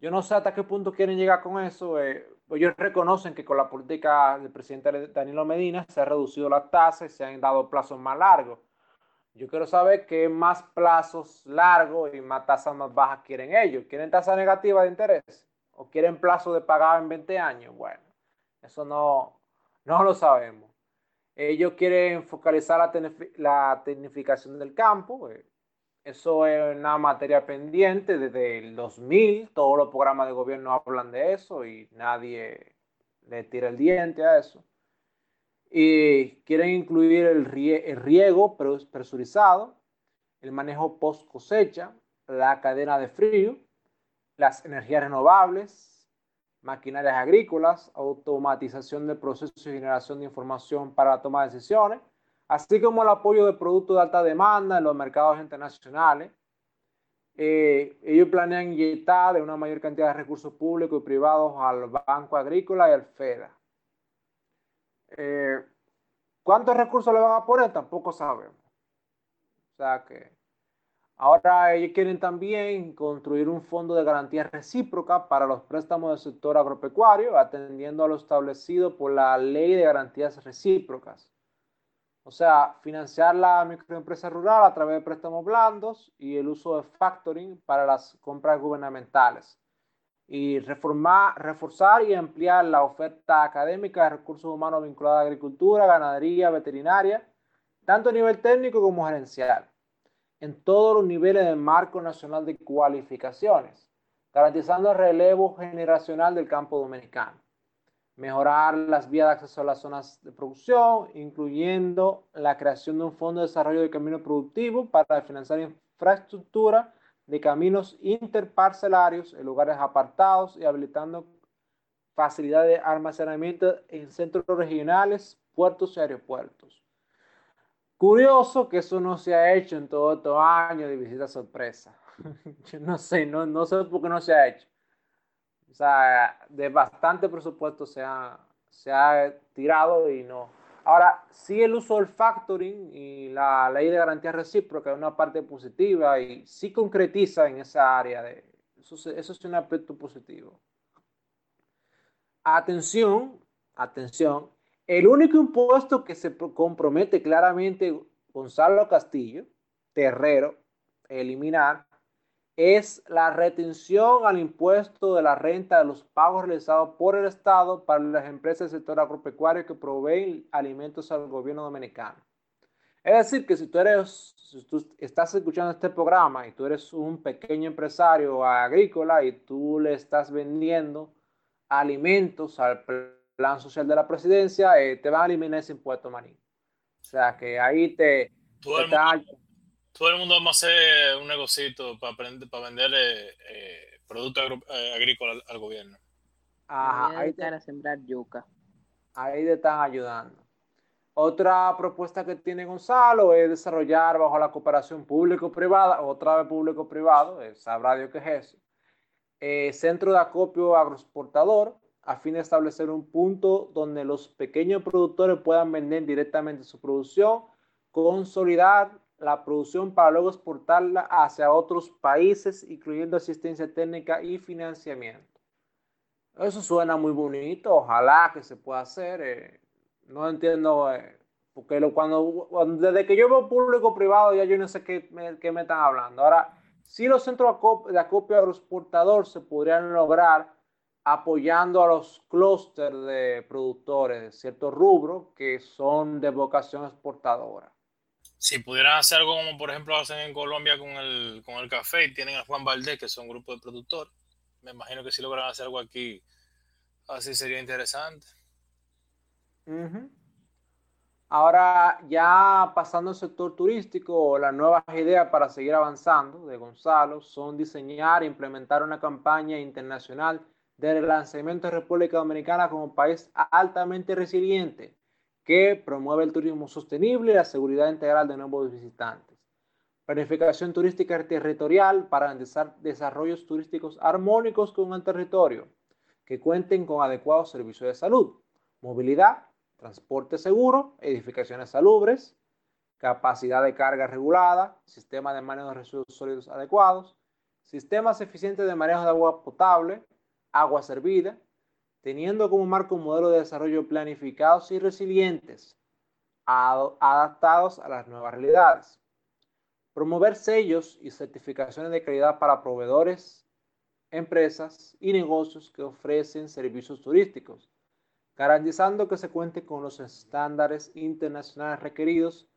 Speaker 2: Yo no sé hasta qué punto quieren llegar con eso. Eh, ellos reconocen que con la política del presidente Danilo Medina se ha reducido la tasa y se han dado plazos más largos. Yo quiero saber qué más plazos largos y más tasas más bajas quieren ellos. ¿Quieren tasa negativa de interés? ¿O quieren plazo de pagar en 20 años? Bueno, eso no, no lo sabemos. Ellos quieren focalizar la, tecnificación del campo. Eh, eso es una materia pendiente desde el 2000. Todos los programas de gobierno hablan de eso y nadie le tira el diente a eso. Y quieren incluir el, riego presurizado, el manejo post cosecha, la cadena de frío, las energías renovables, maquinarias agrícolas, automatización del proceso y generación de información para la toma de decisiones, así como el apoyo de productos de alta demanda en los mercados internacionales. Eh, ellos planean inyectar una mayor cantidad de recursos públicos y privados al Banco Agrícola y al FEDA. Eh, ¿Cuántos recursos le van a poner? Tampoco sabemos. O sea que Ahora ellos quieren también construir un fondo de garantía recíproca para los préstamos del sector agropecuario, atendiendo a lo establecido por la ley de garantías recíprocas. O sea, financiar la microempresa rural a través de préstamos blandos y el uso de factoring para las compras gubernamentales. Y reformar, reforzar y ampliar la oferta académica de recursos humanos vinculada a agricultura, ganadería, veterinaria, tanto a nivel técnico como gerencial en todos los niveles del marco nacional de cualificaciones, garantizando el relevo generacional del campo dominicano. Mejorar las vías de acceso a las zonas de producción, incluyendo la creación de un fondo de desarrollo de caminos productivos para financiar infraestructura de caminos interparcelarios en lugares apartados y habilitando facilidades de almacenamiento en centros regionales, puertos y aeropuertos. Curioso que eso no se ha hecho en todo estos años de visita sorpresa. Yo no sé, no sé por qué no se ha hecho. Sea, de bastante presupuesto se ha, se ha tirado y no. Ahora, sí el uso del factoring y la ley de garantía recíproca es una parte positiva y sí concretiza en esa área. De, eso, eso es un aspecto positivo. Atención, atención, el único impuesto que se compromete claramente Gonzalo Castillo, Terrero, eliminar, es la retención al impuesto de la renta de los pagos realizados por el Estado para las empresas del sector agropecuario que proveen alimentos al gobierno dominicano. Es decir, que si tú eres, si tú estás escuchando este programa y tú eres un pequeño empresario agrícola y tú le estás vendiendo alimentos al plan social de la presidencia, eh, te van a eliminar ese impuesto, maní. O sea, que ahí te...
Speaker 1: Todo, mundo, todo el mundo va a hacer un negocito para, para vender eh, productos eh, agrícolas al, gobierno.
Speaker 3: Ajá, ahí te, a sembrar yuca.
Speaker 2: Ahí te están ayudando. Otra propuesta que tiene Gonzalo es desarrollar bajo la cooperación público-privada, otra vez público-privado, sabrá Dios qué es eso, centro de acopio agroexportador, a fin de establecer un punto donde los pequeños productores puedan vender directamente su producción, consolidar la producción para luego exportarla hacia otros países, incluyendo asistencia técnica y financiamiento. Eso suena muy bonito, ojalá que se pueda hacer. Eh, no entiendo, eh, porque lo, cuando, desde que yo veo público-privado ya yo no sé qué me, qué me están hablando. Ahora, si los centros de acopio agroexportador se podrían lograr apoyando a los clústeres de productores de ciertos rubros que son de vocación exportadora.
Speaker 1: Si pudieran hacer algo como por ejemplo hacen en Colombia con el, con el café y tienen a Juan Valdés, que son un grupo de productores, me imagino que si logran hacer algo aquí, así sería interesante.
Speaker 2: Ahora, ya pasando al sector turístico, las nuevas ideas para seguir avanzando de Gonzalo son diseñar e implementar una campaña internacional del relanzamiento de República Dominicana como país altamente resiliente que promueve el turismo sostenible y la seguridad integral de nuevos visitantes. Planificación turística territorial para garantizar desarrollos turísticos armónicos con el territorio, que cuenten con adecuados servicios de salud, movilidad, transporte seguro, edificaciones salubres, capacidad de carga regulada, sistema de manejo de residuos sólidos adecuados, sistemas eficientes de manejo de agua potable, agua servida, teniendo como marco un modelo de desarrollo planificados y resilientes, adaptados a las nuevas realidades. Promover sellos y certificaciones de calidad para proveedores, empresas y negocios que ofrecen servicios turísticos, garantizando que se cuente con los estándares internacionales requeridos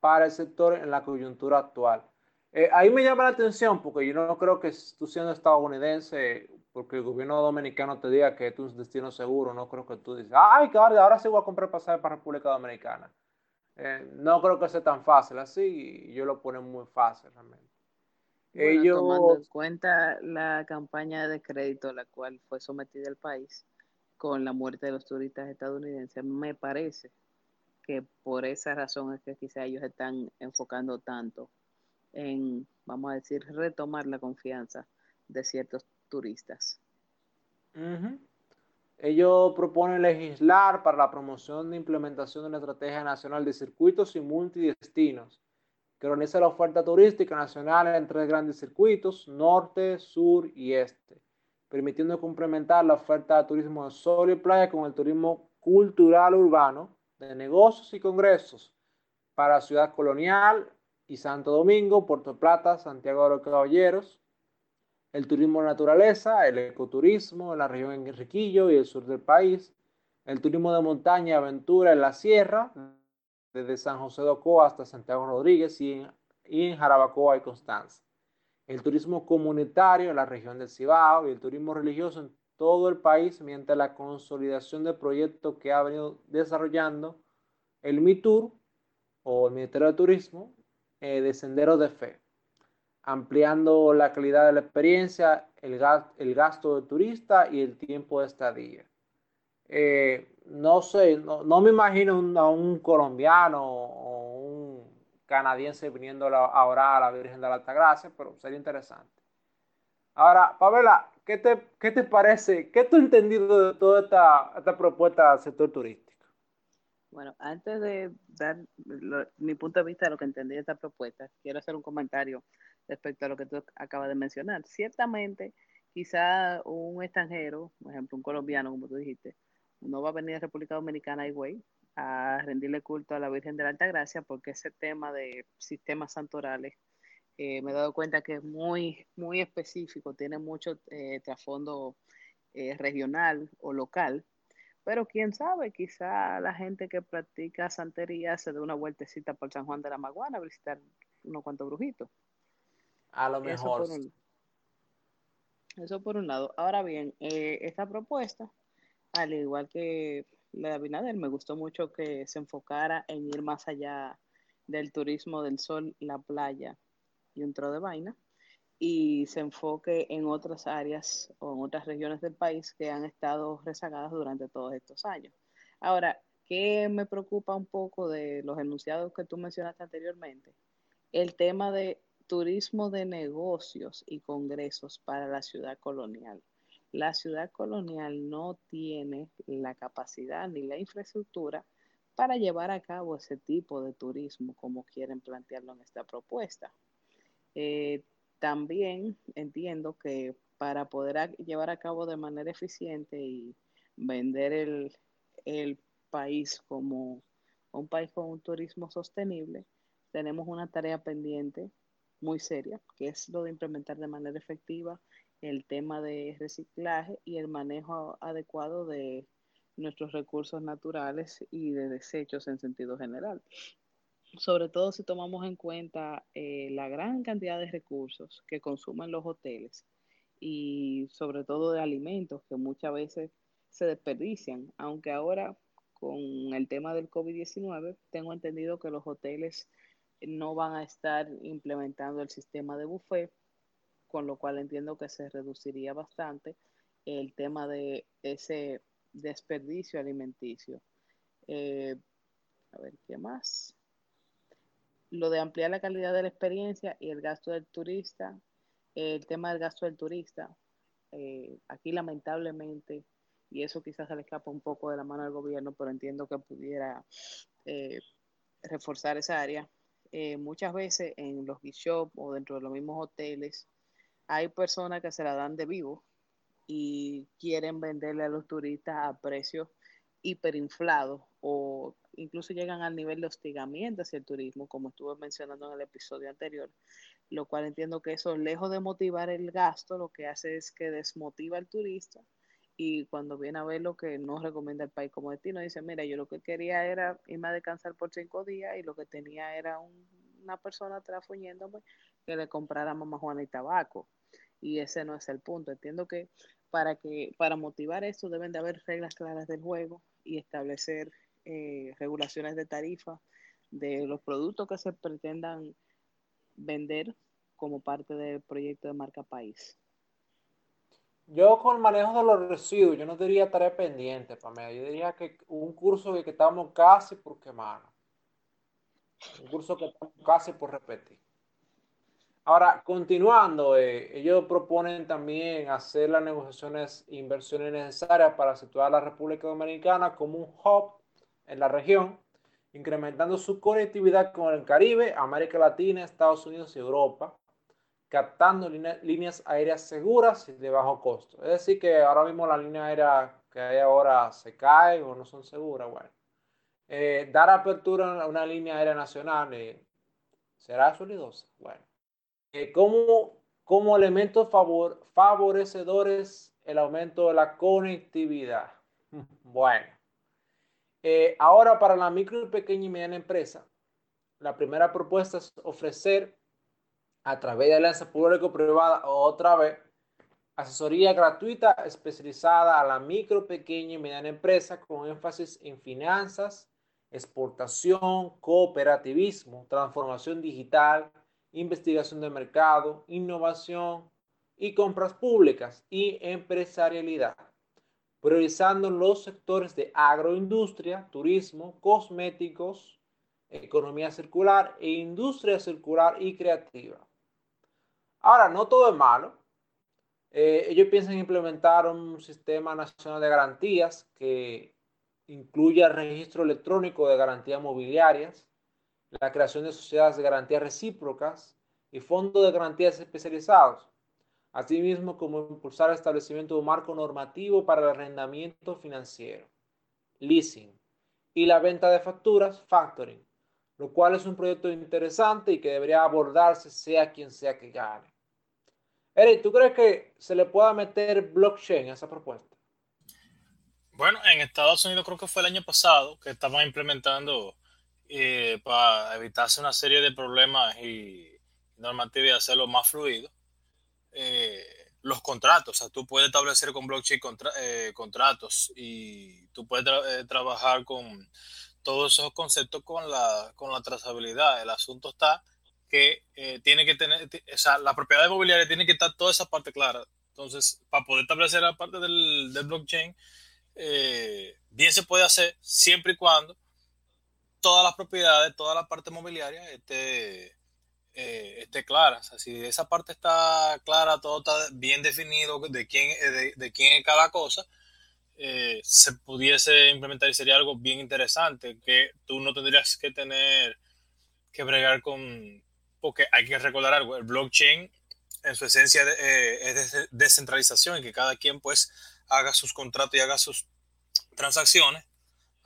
Speaker 2: para el sector en la coyuntura actual. Eh, ahí me llama la atención porque yo no creo que tú siendo estadounidense porque el gobierno dominicano te diga que es un destino seguro, no creo que tú dices, ay, que ahora, sí voy a comprar pasaje para República Dominicana. Eh, no creo que sea tan fácil así y yo lo pone muy fácil realmente.
Speaker 3: Bueno, Tomando en cuenta la campaña de crédito a la cual fue sometida el país con la muerte de los turistas estadounidenses, me parece que por esa razón es que quizá ellos están enfocando tanto en, vamos a decir, retomar la confianza de ciertos turistas.
Speaker 2: Ellos proponen legislar para la promoción de implementación de una estrategia nacional de circuitos y multidestinos que organiza la oferta turística nacional en tres grandes circuitos, norte, sur y este, permitiendo complementar la oferta de turismo de sol y playa con el turismo cultural urbano, de negocios y congresos para Ciudad Colonial y Santo Domingo, Puerto Plata, Santiago de los Caballeros, el turismo de naturaleza, el ecoturismo en la región en Enriquillo y el sur del país, el turismo de montaña aventura en la sierra, desde San José de Ocoa hasta Santiago Rodríguez y en, Jarabacoa y Constanza, el turismo comunitario en la región del Cibao y el turismo religioso en todo el país mediante la consolidación del proyecto que ha venido desarrollando el MITUR o el Ministerio de Turismo eh, de Senderos de Fe ampliando la calidad de la experiencia, el, el gasto del turista y el tiempo de estadía. Eh, no sé, no, me imagino a un colombiano o un canadiense viniendo a orar a la Virgen de la Altagracia, pero sería interesante. Ahora, Pavela, ¿qué te, qué te parece? ¿Qué tú has entendido de toda esta, esta propuesta del sector turístico?
Speaker 3: Bueno, antes de dar mi punto de vista de lo que entendí de esta propuesta, quiero hacer un comentario respecto a lo que tú acabas de mencionar. Ciertamente, quizá un extranjero, por ejemplo, un colombiano, como tú dijiste, no va a venir a República Dominicana güey, a rendirle culto a la Virgen de la Alta Gracia porque ese tema de sistemas santorales eh, me he dado cuenta que es muy, muy específico, tiene mucho eh, trasfondo eh, regional o local, Pero quién sabe, quizá la gente que practica santería se dé una vueltecita por San Juan de la Maguana a visitar unos cuantos brujitos.
Speaker 2: A lo mejor.
Speaker 3: Eso por un, lado. Ahora bien, eh, esta propuesta, al igual que la de Abinader, me gustó mucho que se enfocara en ir más allá del turismo del sol, la playa y un tro de vaina y se enfoque en otras áreas o en otras regiones del país que han estado rezagadas durante todos estos años. Ahora, ¿qué me preocupa un poco de los enunciados que tú mencionaste anteriormente? El tema de turismo de negocios y congresos para la ciudad colonial. La ciudad colonial no tiene la capacidad ni la infraestructura para llevar a cabo ese tipo de turismo como quieren plantearlo en esta propuesta. Eh, también entiendo que para poder llevar a cabo de manera eficiente y vender el, país como un país con un turismo sostenible, tenemos una tarea pendiente muy seria, que es lo de implementar de manera efectiva el tema de reciclaje y el manejo adecuado de nuestros recursos naturales y de desechos en sentido general. Sobre todo si tomamos en cuenta eh, la gran cantidad de recursos que consumen los hoteles y sobre todo de alimentos que muchas veces se desperdician, aunque ahora con el tema del COVID-19 tengo entendido que los hoteles no van a estar implementando el sistema de buffet, con lo cual entiendo que se reduciría bastante el tema de ese desperdicio alimenticio. Eh, a ver, ¿qué más? lo de ampliar la calidad de la experiencia y el gasto del turista, el tema del gasto del turista, eh, aquí lamentablemente, y eso quizás se le escapa un poco de la mano al gobierno, pero entiendo que pudiera eh, reforzar esa área. Eh, muchas veces en los shops o dentro de los mismos hoteles hay personas que se la dan de vivo y quieren venderle a los turistas a precios hiperinflados o incluso llegan al nivel de hostigamiento hacia el turismo, como estuve mencionando en el episodio anterior, lo cual entiendo que eso, lejos de motivar el gasto, lo que hace es que desmotiva al turista y cuando viene a ver lo que no recomienda el país como destino, dice, mira, yo lo que quería era irme a descansar por cinco días y lo que tenía era una persona trafuñéndome que le comprara mamá Juana y tabaco. Y ese no es el punto. Entiendo que para que para motivar esto deben de haber reglas claras del juego y establecer eh, regulaciones de tarifa de los productos que se pretendan vender como parte del proyecto de marca país.
Speaker 2: Yo con el manejo de los residuos, yo no diría tarea pendiente, para Yo diría que un curso que estamos casi por quemar. Un curso que estamos casi por repetir. Ahora, continuando, eh, ellos proponen también hacer las negociaciones e inversiones necesarias para situar a la República Dominicana como un hub en la región, incrementando su conectividad con el Caribe, América Latina, Estados Unidos y Europa, captando líneas aéreas seguras y de bajo costo. Es decir, que ahora mismo la línea aérea que hay ahora se cae o no son seguras. Bueno, eh, dar apertura a una línea aérea nacional eh, será solidosa. Bueno, eh, como, elementos favor, favorecedores el aumento de la conectividad. Bueno, eh, ahora, para la micro, pequeña y mediana empresa, la primera propuesta es ofrecer a través de alianza público-privada otra vez asesoría gratuita especializada a la micro, pequeña y mediana empresa con énfasis en finanzas, exportación, cooperativismo, transformación digital, investigación de mercado, innovación y compras públicas y empresarialidad priorizando los sectores de agroindustria, turismo, cosméticos, economía circular e industria circular y creativa. Ahora, no todo es malo. Eh, ellos piensan implementar un sistema nacional de garantías que incluya registro electrónico de garantías mobiliarias, la creación de sociedades de garantías recíprocas y fondos de garantías especializados asimismo como impulsar el establecimiento de un marco normativo para el arrendamiento financiero, leasing y la venta de facturas, factoring, lo cual es un proyecto interesante y que debería abordarse sea quien sea que gane. Eric, ¿tú crees que se le pueda meter blockchain a esa propuesta?
Speaker 1: Bueno, en Estados Unidos creo que fue el año pasado que estaban implementando eh, para evitarse una serie de problemas y normativas y hacerlo más fluido. Eh, los contratos, o sea, tú puedes establecer con blockchain eh, contratos y tú puedes trabajar con todos esos conceptos con la, con la trazabilidad. El asunto está que tiene que tener, o sea, la propiedad inmobiliaria tiene que estar toda esa parte clara. Entonces, para poder establecer la parte del, del blockchain, bien se puede hacer siempre y cuando todas las propiedades, toda la parte mobiliaria esté, eh, esté clara. O sea, si esa parte está clara, todo está bien definido de quién, eh, de, quién es cada cosa, eh, se pudiese implementar y sería algo bien interesante que tú no tendrías que tener que bregar con, porque hay que recordar algo, el blockchain en su esencia es de descentralización y que cada quien pues haga sus contratos y haga sus transacciones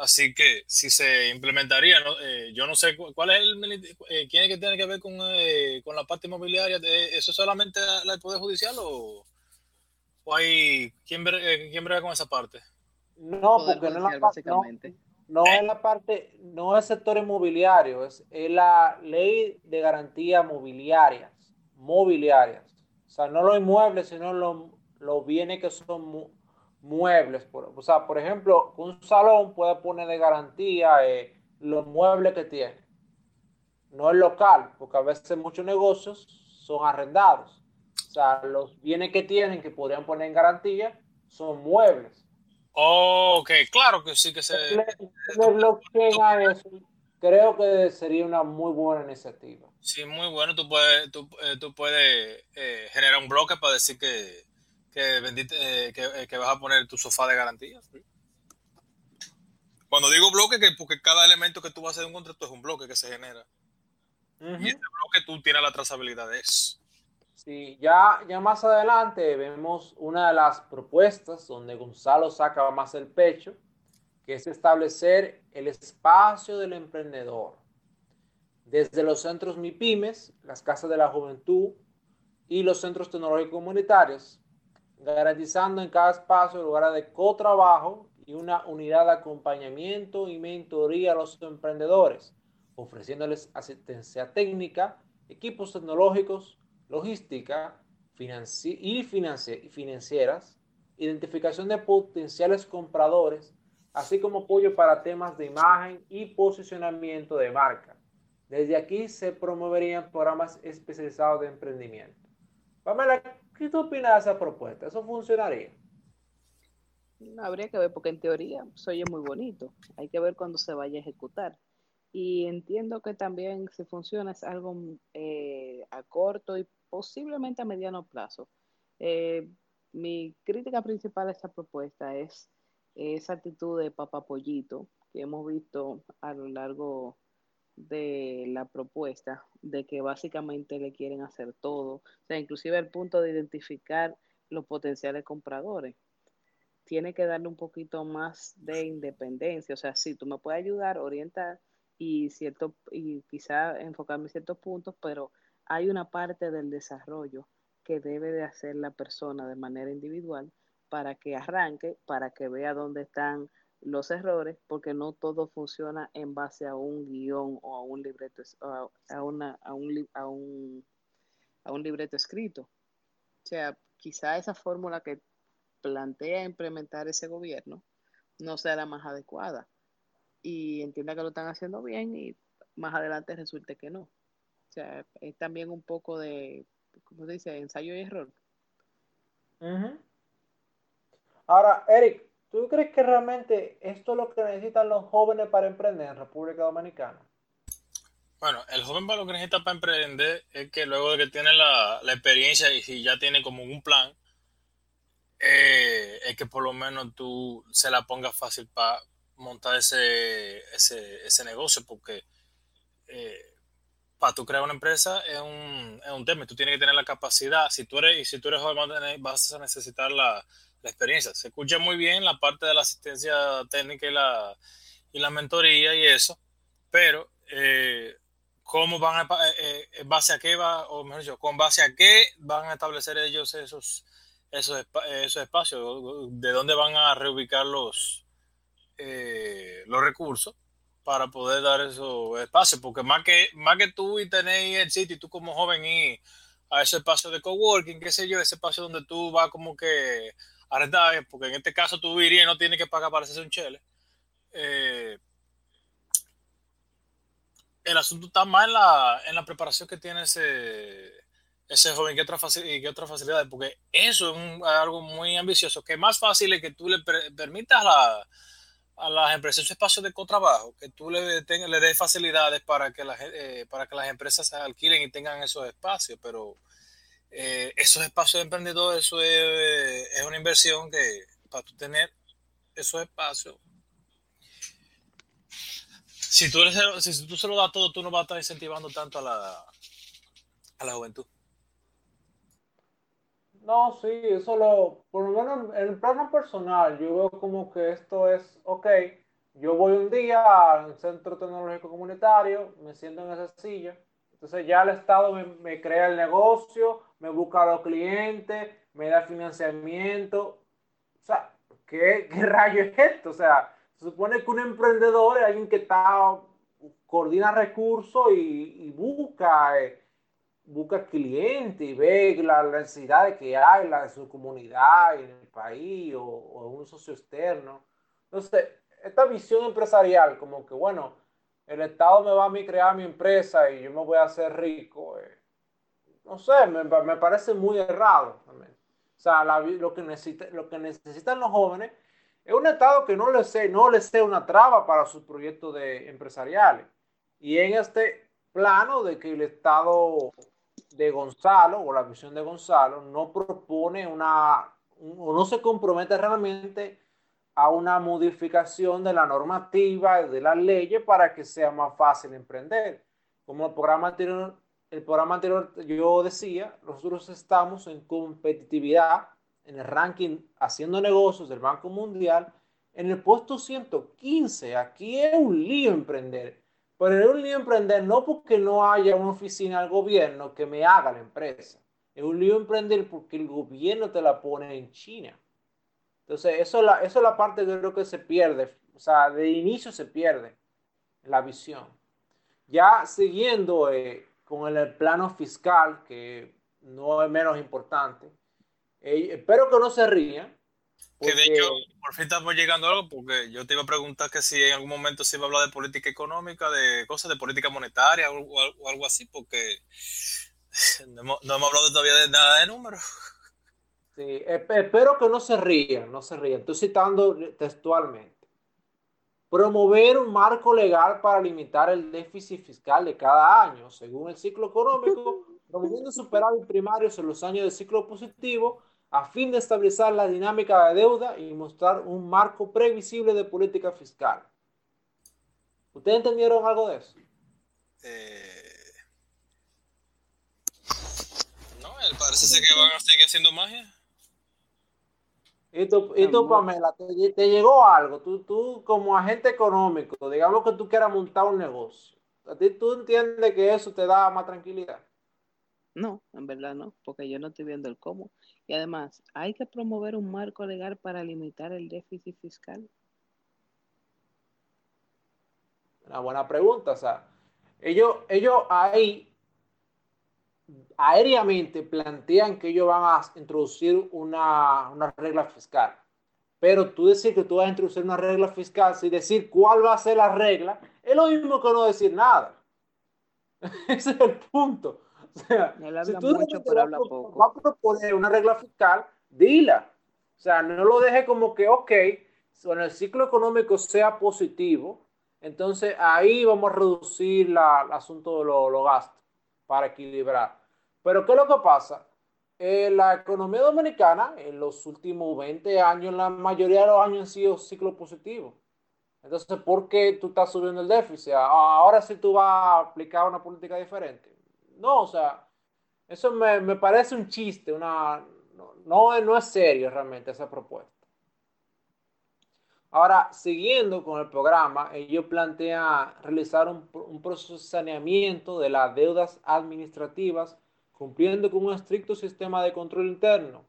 Speaker 1: Así que si se implementaría, eh, yo no sé cuál es el eh, es que tiene que ver con, eh, con la parte inmobiliaria. ¿Eso solamente la, el Poder Judicial o, o hay quién, quién brega con esa parte?
Speaker 2: No, porque no es, la, básicamente. no, es la parte, no es sector inmobiliario, es, la ley de garantía mobiliarias, mobiliarias. O sea, no los inmuebles, sino los, los bienes que son muebles. Por, o sea, por ejemplo, un salón puede poner de garantía eh, los muebles que tiene. No el local, porque a veces muchos negocios son arrendados. O sea, los bienes que tienen que podrían poner en garantía son muebles.
Speaker 1: ok, claro que sí que se...
Speaker 2: creo que sería una muy buena iniciativa.
Speaker 1: Sí, muy bueno. Tú puedes, tú, eh, tú puedes eh, generar un bloque para decir que, que, eh, eh, que, vas a poner tu sofá de garantía. Cuando digo bloque, que porque cada elemento que tú vas a hacer un contrato es un bloque que se genera. Y ese bloque tú tienes la trazabilidad de eso.
Speaker 2: Sí, ya, ya más adelante vemos una de las propuestas donde Gonzalo saca más el pecho, que es establecer el espacio del emprendedor. Desde los centros MIPIMES, las casas de la juventud y los centros tecnológicos comunitarios, garantizando en cada espacio lugares de cotrabajo y una unidad de acompañamiento y mentoría a los emprendedores, ofreciéndoles asistencia técnica, equipos tecnológicos, logística y financieras, identificación de potenciales compradores, así como apoyo para temas de imagen y posicionamiento de marca. Desde aquí se promoverían programas especializados de emprendimiento. Pamela, ¿qué tú opinas de esa propuesta? ¿Eso funcionaría?
Speaker 3: Habría que ver, porque en teoría se oye muy bonito. Hay que ver cuándo se vaya a ejecutar. Y entiendo que también si funciona es algo eh, a corto y posiblemente a mediano plazo. Eh, mi crítica principal a esta propuesta es esa actitud de papapollito que hemos visto a lo largo de la propuesta de que básicamente le quieren hacer todo, o sea, inclusive el punto de identificar los potenciales compradores. Tiene que darle un poquito más de independencia, o sea, sí, tú me puedes ayudar, orientar y cierto y quizá enfocarme en ciertos puntos, pero hay una parte del desarrollo que debe de hacer la persona de manera individual para que arranque, para que vea dónde están los errores porque no todo funciona en base a un guion o a un libreto a, una, a, un, a, un, a un libreto escrito. O sea, quizá esa fórmula que plantea implementar ese gobierno no sea la más adecuada y entienda que lo están haciendo bien y más adelante resulte que no. O sea, es también un poco de, ¿cómo se dice? Ensayo y error.
Speaker 2: Ahora, Eric, ¿Tú crees que realmente esto es lo que necesitan los jóvenes para emprender en República Dominicana?
Speaker 1: Bueno, el joven para lo que necesita para emprender es que luego de que tiene la, experiencia y si ya tiene como un plan, eh, es que por lo menos tú se la pongas fácil para montar ese, ese, negocio, porque eh, para tú crear una empresa es un, es un tema, tú tienes que tener la capacidad, si tú eres, y si tú eres joven vas a necesitar la, la experiencia. Se escucha muy bien la parte de la asistencia técnica y la, y la mentoría y eso, pero eh, ¿cómo van eh, eh, base a qué con base a qué van a establecer ellos esos, esos, esos espacios, de dónde van a reubicar los, los recursos para poder dar esos espacios, porque más que, más que tú y tenéis el sitio y tú como joven y a ese espacio de coworking, qué sé yo, ese espacio donde tú vas como que a rentar, porque en este caso tú irías y no tienes que pagar para hacerse un chele. Eh, el asunto está más en la, en la preparación que tiene ese, ese joven que otra, que otra facilidad, porque eso es algo muy ambicioso, que más fácil es que tú le permitas a, a las empresas ese espacio de cotrabajo, que tú le, le des facilidades para que, la, eh, para que las empresas alquilen y tengan esos espacios, pero eh, esos espacios de emprendedor, eso es, es una inversión que para tú tener esos espacios si tú, si tú se lo das todo, tú no vas a estar incentivando tanto a la, a la juventud.
Speaker 2: No, sí, eso lo, por lo menos en el plano personal, yo veo como que esto es, ok, yo voy un día al Centro Tecnológico Comunitario, me siento en esa silla, entonces ya el Estado me, me crea el negocio, me busca los clientes, me da financiamiento, o sea, ¿qué, qué rayo es esto? O sea, se supone que un emprendedor es alguien que está, coordina recursos y, busca, eh, busca clientes y ve las necesidades que hay en su comunidad, en el país o, en un socio externo. Entonces, esta visión empresarial, como que bueno, el Estado me va a mí crear mi empresa y yo me voy a hacer rico, eh, no sé, me, me, parece muy errado también. O sea, lo, que necesita, lo que necesitan los jóvenes es un Estado que no le sé, no le sea una traba para sus proyectos de, empresariales. Y en este plano de que el Estado de Gonzalo o la visión de Gonzalo no propone una o no se compromete realmente a una modificación de la normativa, de las leyes para que sea más fácil emprender. Como el programa anterior, el programa anterior yo decía, nosotros estamos en competitividad en el ranking haciendo negocios del Banco Mundial en el puesto 115. Aquí es un lío emprender. Pero es un lío emprender no porque no haya una oficina del gobierno que me haga la empresa. Es un lío emprender porque el gobierno te la pone en China. Entonces, eso es la, eso es la parte que creo que se pierde. O sea, de inicio se pierde la visión. Ya siguiendo eh, con el plano fiscal, que no es menos importante, espero que no se rían.
Speaker 1: Que de hecho, por fin estamos llegando a algo, porque yo te iba a preguntar que si en algún momento se iba a hablar de política económica, de cosas de política monetaria o, algo así, porque no hemos, hablado todavía de nada de números.
Speaker 2: Sí, espero que no se rían, no se rían. Estoy citando textualmente. Promover un marco legal para limitar el déficit fiscal de cada año, según el ciclo económico, promoviendo superávit primarios en los años de ciclo positivo a fin de estabilizar la dinámica de deuda y mostrar un marco previsible de política fiscal. ¿Ustedes entendieron algo de eso?
Speaker 1: Eh... No, parece ser que van a seguir haciendo magia.
Speaker 2: Y tú, y tú Pamela, te, llegó algo, tú, tú como agente económico, digamos que tú quieras montar un negocio, ¿a ti tú entiendes que eso te da más tranquilidad?
Speaker 3: No, en verdad no, porque yo no estoy viendo el cómo. Y además, ¿hay que promover un marco legal para limitar el déficit fiscal?
Speaker 2: Una buena pregunta. O sea, ellos, ellos ahí aéreamente plantean que ellos van a introducir una, una regla fiscal. Pero tú decir que tú vas a introducir una regla fiscal sin decir cuál va a ser la regla, es lo mismo que no decir nada. Ese es el punto. O sea, si tú mucho, pero habla poco. vas a proponer una regla fiscal, dila. O sea, no lo deje como que, ok, cuando el ciclo económico sea positivo, entonces ahí vamos a reducir la, el asunto de los gastos para equilibrar. Pero ¿qué es lo que pasa? Eh, la economía dominicana en los últimos 20 años, la mayoría de los años han sido ciclo positivo. Entonces, ¿por qué tú estás subiendo el déficit? Ahora sí tú vas a aplicar una política diferente. No, o sea, eso me, parece un chiste, una, no, no, es serio realmente esa propuesta. Ahora, siguiendo con el programa, ellos plantean realizar un, un, proceso de saneamiento de las deudas administrativas, cumpliendo con un estricto sistema de control interno.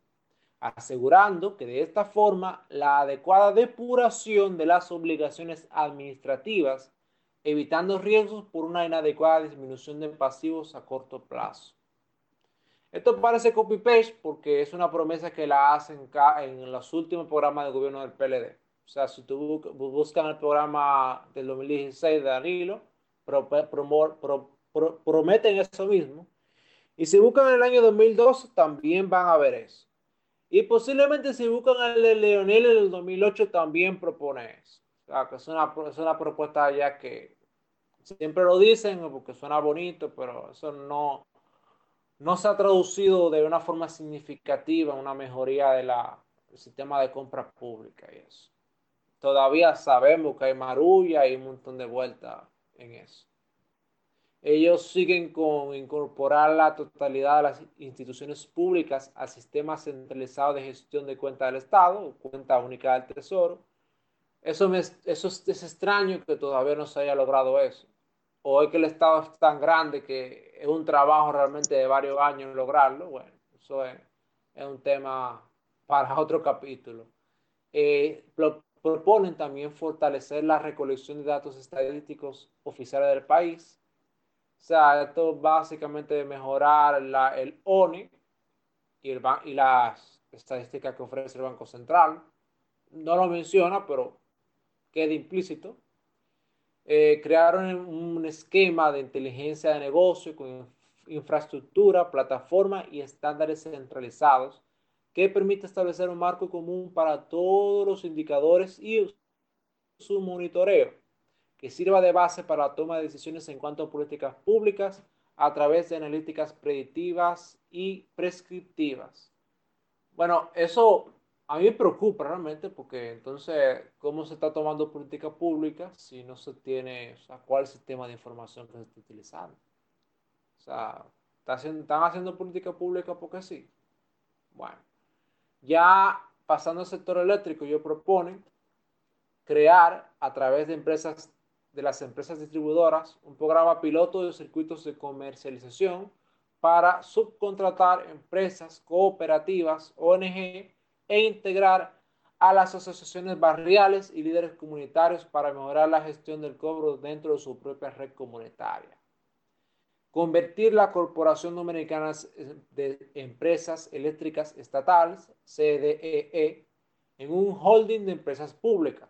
Speaker 2: asegurando que de esta forma la adecuada depuración de las obligaciones administrativas, evitando riesgos por una inadecuada disminución de pasivos a corto plazo. Esto parece copy-paste porque es una promesa que la hacen en los últimos programas de gobierno del PLD. O sea, si tú buscas el programa del 2016 de Danilo, prometen eso mismo. Y si buscan el año 2012, también van a ver eso. Y posiblemente si buscan el de Leonel en el 2008, también propone eso. Que es una, es una propuesta ya que siempre lo dicen porque suena bonito, pero eso no, no se ha traducido de una forma significativa en una mejoría del sistema de compra pública y eso. Todavía sabemos que hay marulla y un montón de vueltas en eso. Ellos siguen con incorporar la totalidad de las instituciones públicas al sistema centralizado de gestión de cuenta del Estado, cuenta única del Tesoro. Eso, me, eso es, es extraño que todavía no se haya logrado eso o es que el Estado es tan grande que es un trabajo realmente de varios años lograrlo, bueno, eso es, un tema para otro capítulo. Eh, proponen también fortalecer la recolección de datos estadísticos oficiales del país. O sea, esto básicamente de mejorar la, el ONI y, el, y las estadísticas que ofrece el Banco Central. No lo menciona, pero queda implícito. Eh, crearon un esquema de inteligencia de negocio con infraestructura, plataforma y estándares centralizados que permite establecer un marco común para todos los indicadores y su monitoreo, que sirva de base para la toma de decisiones en cuanto a políticas públicas a través de analíticas predictivas y prescriptivas. Bueno, eso a mí me preocupa realmente porque entonces, ¿cómo se está tomando política pública si no se tiene, o sea, cuál sistema de información que se está utilizando? O sea, ¿están haciendo política pública porque sí? Bueno, ya pasando al sector eléctrico, yo proponen crear a través de empresas, de las empresas distribuidoras, un programa piloto de circuitos de comercialización para subcontratar empresas cooperativas, ONG, e integrar a las asociaciones barriales y líderes comunitarios para mejorar la gestión del cobro dentro de su propia red comunitaria. Convertir la Corporación Dominicana de Empresas Eléctricas Estatales, CDEE, e, en un holding de empresas públicas.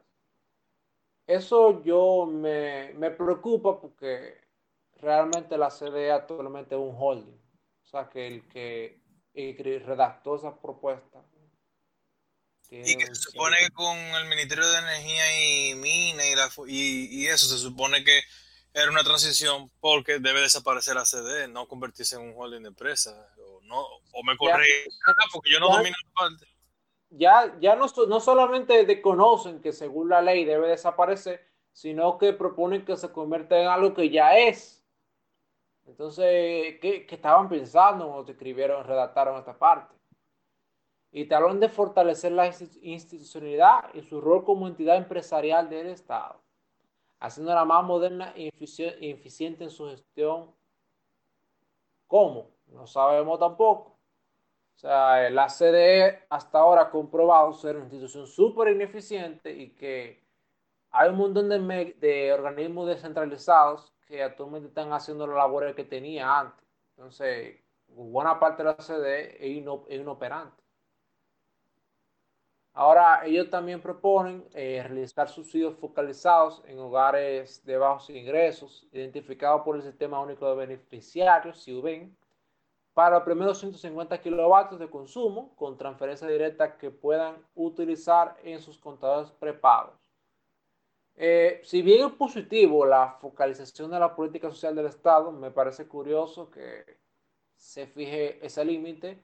Speaker 2: Eso yo me, me preocupa porque realmente la CDE actualmente es un holding. O sea, que el que redactó esa propuesta
Speaker 1: y que se supone que con el Ministerio de Energía y Mina y, y, eso se supone que era una transición porque debe desaparecer la CD, no convertirse en un holding de empresa. O, no, o me corre porque yo no domino la parte.
Speaker 2: Ya, ya no, no solamente desconocen que según la ley debe desaparecer, sino que proponen que se convierta en algo que ya es. Entonces, ¿qué, qué estaban pensando cuando escribieron, redactaron esta parte? Y talón de fortalecer la institucionalidad y su rol como entidad empresarial del Estado, haciéndola más moderna e eficiente en su gestión. ¿Cómo? No sabemos tampoco. O sea, la CDE hasta ahora ha comprobado ser una institución súper ineficiente y que hay un montón de, de, organismos descentralizados que actualmente están haciendo la labores que tenía antes. Entonces, buena parte de la CDE es inoperante. Ahora, ellos también proponen eh, realizar subsidios focalizados en hogares de bajos ingresos, identificados por el Sistema Único de Beneficiarios, SIUBEN, para los primeros 150 kilovatios de consumo con transferencia directa que puedan utilizar en sus contadores prepagos. Eh, si bien es positivo la focalización de la política social del Estado, me parece curioso que se fije ese límite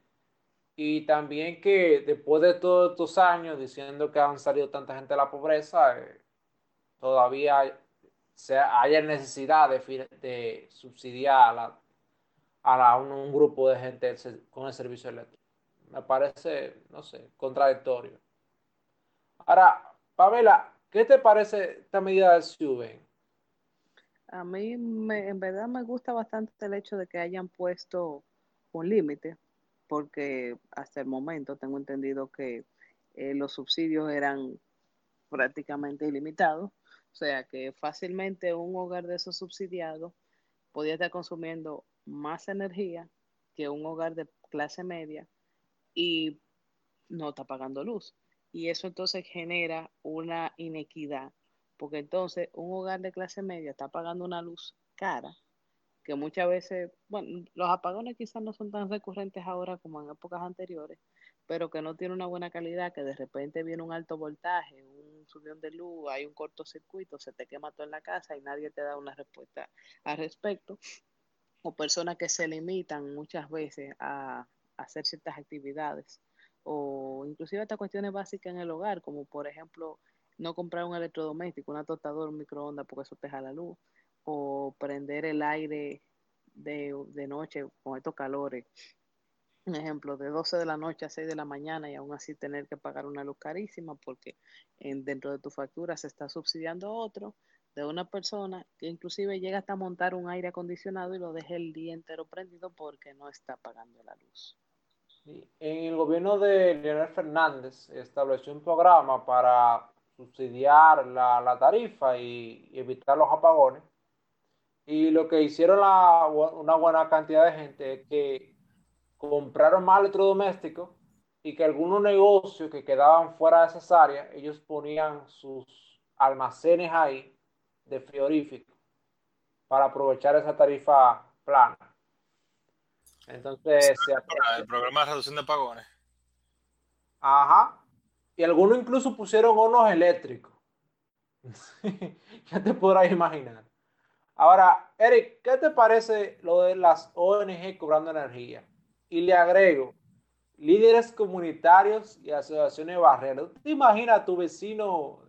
Speaker 2: y también que después de todos estos años diciendo que han salido tanta gente de la pobreza, eh, todavía haya necesidad de, subsidiar a, un, grupo de gente con el servicio eléctrico. Me parece, no sé, contradictorio. Ahora, Pamela, ¿qué te parece esta medida del SUBEN?
Speaker 3: A mí en verdad me gusta bastante el hecho de que hayan puesto un límite porque hasta el momento tengo entendido que eh, los subsidios eran prácticamente ilimitados, o sea que fácilmente un hogar de esos subsidiados podía estar consumiendo más energía que un hogar de clase media y no está pagando luz. Y eso entonces genera una inequidad, porque entonces un hogar de clase media está pagando una luz cara, que muchas veces, bueno, los apagones quizás no son tan recurrentes ahora como en épocas anteriores, pero que no tiene una buena calidad, que de repente viene un alto voltaje, un subión de luz, hay un cortocircuito, se te quema todo en la casa y nadie te da una respuesta al respecto. O personas que se limitan muchas veces a, hacer ciertas actividades o inclusive hasta cuestiones básicas en el hogar, como por ejemplo no comprar un electrodoméstico, una tostadora, un microondas, porque eso te jala la luz, o prender el aire de, de noche con estos calores un ejemplo, de 12 de la noche a 6 de la mañana y aún así tener que pagar una luz carísima porque en, dentro de tu factura se está subsidiando otro de una persona que inclusive llega hasta montar un aire acondicionado y lo deja el día entero prendido porque no está pagando la luz.
Speaker 2: En el gobierno de Leonel Fernández estableció un programa para subsidiar la, la tarifa y, evitar los apagones. Y lo que hicieron la, una buena cantidad de gente es que compraron más electrodomésticos y que algunos negocios que quedaban fuera de esas áreas, ellos ponían sus almacenes ahí de frigorífico para aprovechar esa tarifa plana. Entonces,
Speaker 1: el programa de reducción de pagones.
Speaker 2: Ajá. Y algunos incluso pusieron hornos eléctricos. ya te podrás imaginar. Ahora, Eric, ¿qué te parece lo de las ONG cobrando energía? Y le agrego, líderes comunitarios y asociaciones barreras. ¿Te imaginas a tu vecino?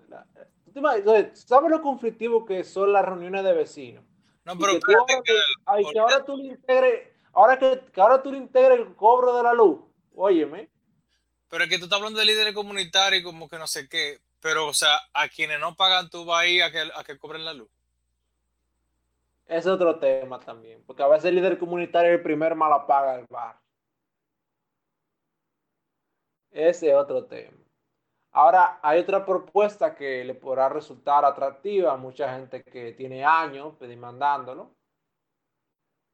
Speaker 2: ¿Sabes lo conflictivo que son las reuniones de vecinos? No, pero que, ahora, tú le integres, ahora que, ahora tú le integres el cobro de la luz, óyeme.
Speaker 1: Pero es que tú estás hablando de líderes comunitarios como que no sé qué, pero o sea, a quienes no pagan tú vas a a que, a que cobren la luz.
Speaker 2: Es otro tema también, porque a veces el líder comunitario es el primer mala paga del bar. Ese es otro tema. Ahora, hay otra propuesta que le podrá resultar atractiva a mucha gente que tiene años demandándolo.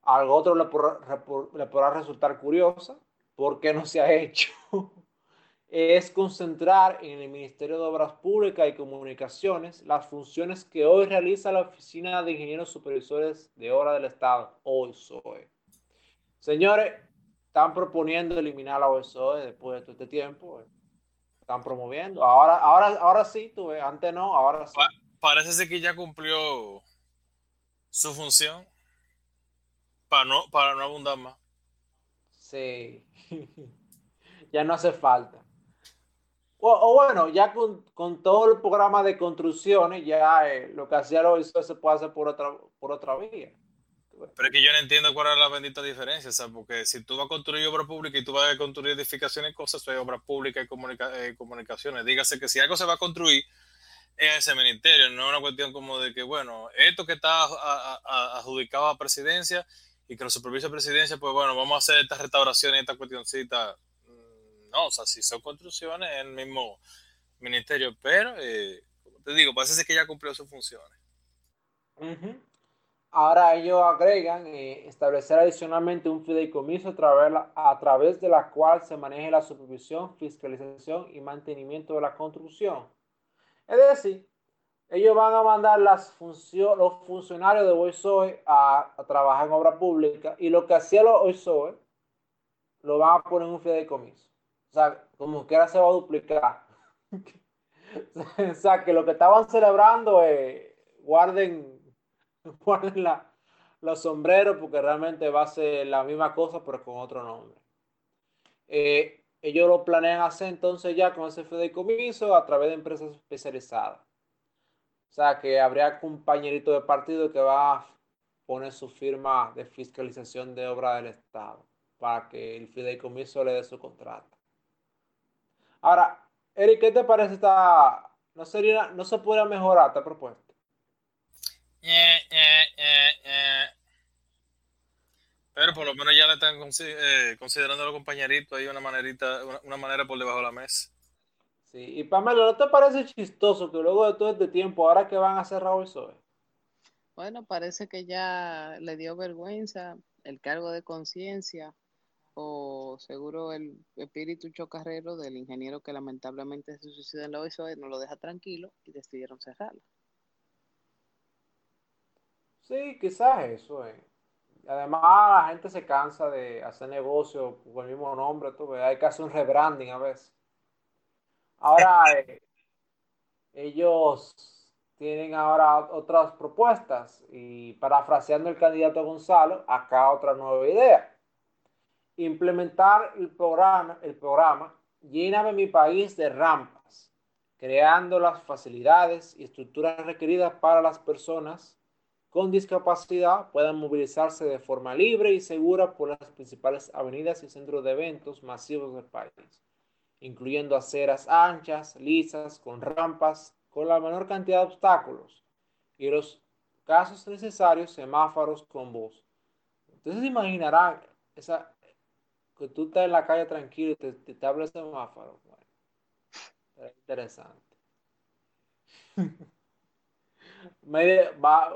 Speaker 2: Algo otro le podrá, resultar curiosa, porque no se ha hecho. es concentrar en el Ministerio de Obras Públicas y Comunicaciones las funciones que hoy realiza la Oficina de Ingenieros Supervisores de Obra del Estado, OSOE. Señores, están proponiendo eliminar la OSOE después de todo este tiempo. Están promoviendo. Ahora, ahora, ahora sí, tú ves. Antes no, ahora sí.
Speaker 1: parece que ya cumplió su función. Para no, para no abundar más.
Speaker 2: Sí. ya no hace falta. O, bueno, ya con, con, todo el programa de construcciones, ya eh, lo que hacía la OSOE se puede hacer por otra, por otra vía.
Speaker 1: Pero es que yo no entiendo cuál es la bendita diferencia, ¿sabes? Porque si tú vas a construir obra pública y tú vas a construir edificaciones y cosas, eso es obra pública y eh, comunicaciones. Dígase que si algo se va a construir en ese ministerio, no es una cuestión como de que, bueno, esto que está adjudicado a presidencia y que lo supervisa presidencia, pues bueno, vamos a hacer estas restauraciones, esta cuestioncita. No, o sea, si son construcciones en el mismo ministerio, pero, eh, como te digo, parece que ya cumplió sus funciones.
Speaker 2: Ahora ellos agregan eh, establecer adicionalmente un fideicomiso a través, a través de la cual se maneje la supervisión, fiscalización y mantenimiento de la construcción. Es decir, ellos van a mandar las funciones, los funcionarios de OISOE a, a, trabajar en obra pública y lo que hacía los OISOE lo van a poner en un fideicomiso. O sea, como que ahora se va a duplicar. o sea, que lo que estaban celebrando, es guarden guarden la, los sombreros porque realmente va a ser la misma cosa pero con otro nombre. Eh, ellos lo planean hacer entonces ya con ese fideicomiso a través de empresas especializadas. O sea que habría compañerito de partido que va a poner su firma de fiscalización de obra del Estado para que el fideicomiso le dé su contrato. Ahora, Eric, ¿qué te parece esta? ¿No, sería, no se puede mejorar esta propuesta?
Speaker 1: Pero por lo menos ya le están eh, considerando a los compañeritos ahí una manerita, una, manera por debajo de la mesa.
Speaker 2: Sí, y Pamela, ¿no te parece chistoso que luego de todo este tiempo, ahora que van a cerrar hoy soy?
Speaker 3: Bueno, parece que ya le dio vergüenza el cargo de conciencia o seguro el espíritu chocarrero del ingeniero que lamentablemente se suicida en la OISOE no lo deja tranquilo y decidieron cerrarla.
Speaker 2: Sí, quizás eso. Eh. Además, la gente se cansa de hacer negocio con el mismo nombre. Tú, hay que hacer un rebranding a veces. Ahora, eh, ellos tienen ahora otras propuestas y parafraseando el candidato Gonzalo, acá otra nueva idea. Implementar el programa, el programa Lléname mi país de rampas, creando las facilidades y estructuras requeridas para las personas con discapacidad puedan movilizarse de forma libre y segura por las principales avenidas y centros de eventos masivos del país, incluyendo aceras anchas, lisas, con rampas, con la menor cantidad de obstáculos y los casos necesarios semáforos con voz. Entonces imaginarán esa, que tú estás en la calle tranquilo y te, te, habla el semáforo. Bueno, interesante.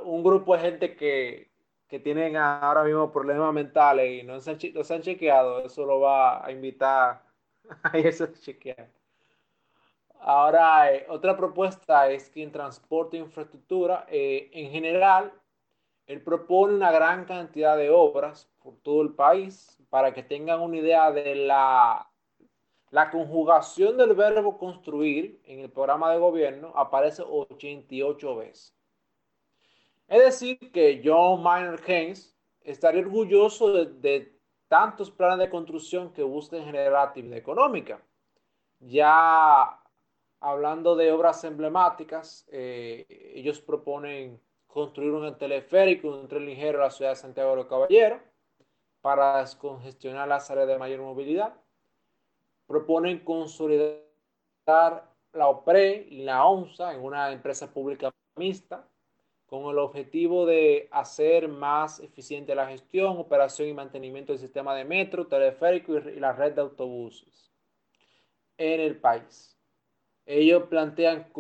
Speaker 2: un grupo de gente que, que tienen ahora mismo problemas mentales y no se, han, chequeado, eso lo va a invitar a eso chequear. Ahora, eh, otra propuesta es que en transporte e infraestructura, eh, en general, él propone una gran cantidad de obras por todo el país para que tengan una idea de la, la conjugación del verbo construir en el programa de gobierno aparece 88 veces. Es decir, que John Maynard Keynes estaría orgulloso de, tantos planes de construcción que busquen generar actividad económica. Ya hablando de obras emblemáticas, eh, ellos proponen construir un teleférico, un tren ligero a la ciudad de Santiago de los Caballeros para descongestionar las áreas de mayor movilidad. Proponen consolidar la OPRE y la ONSA en una empresa pública mixta con el objetivo de hacer más eficiente la gestión, operación y mantenimiento del sistema de metro, teleférico y la red de autobuses en el país. Ellos plantean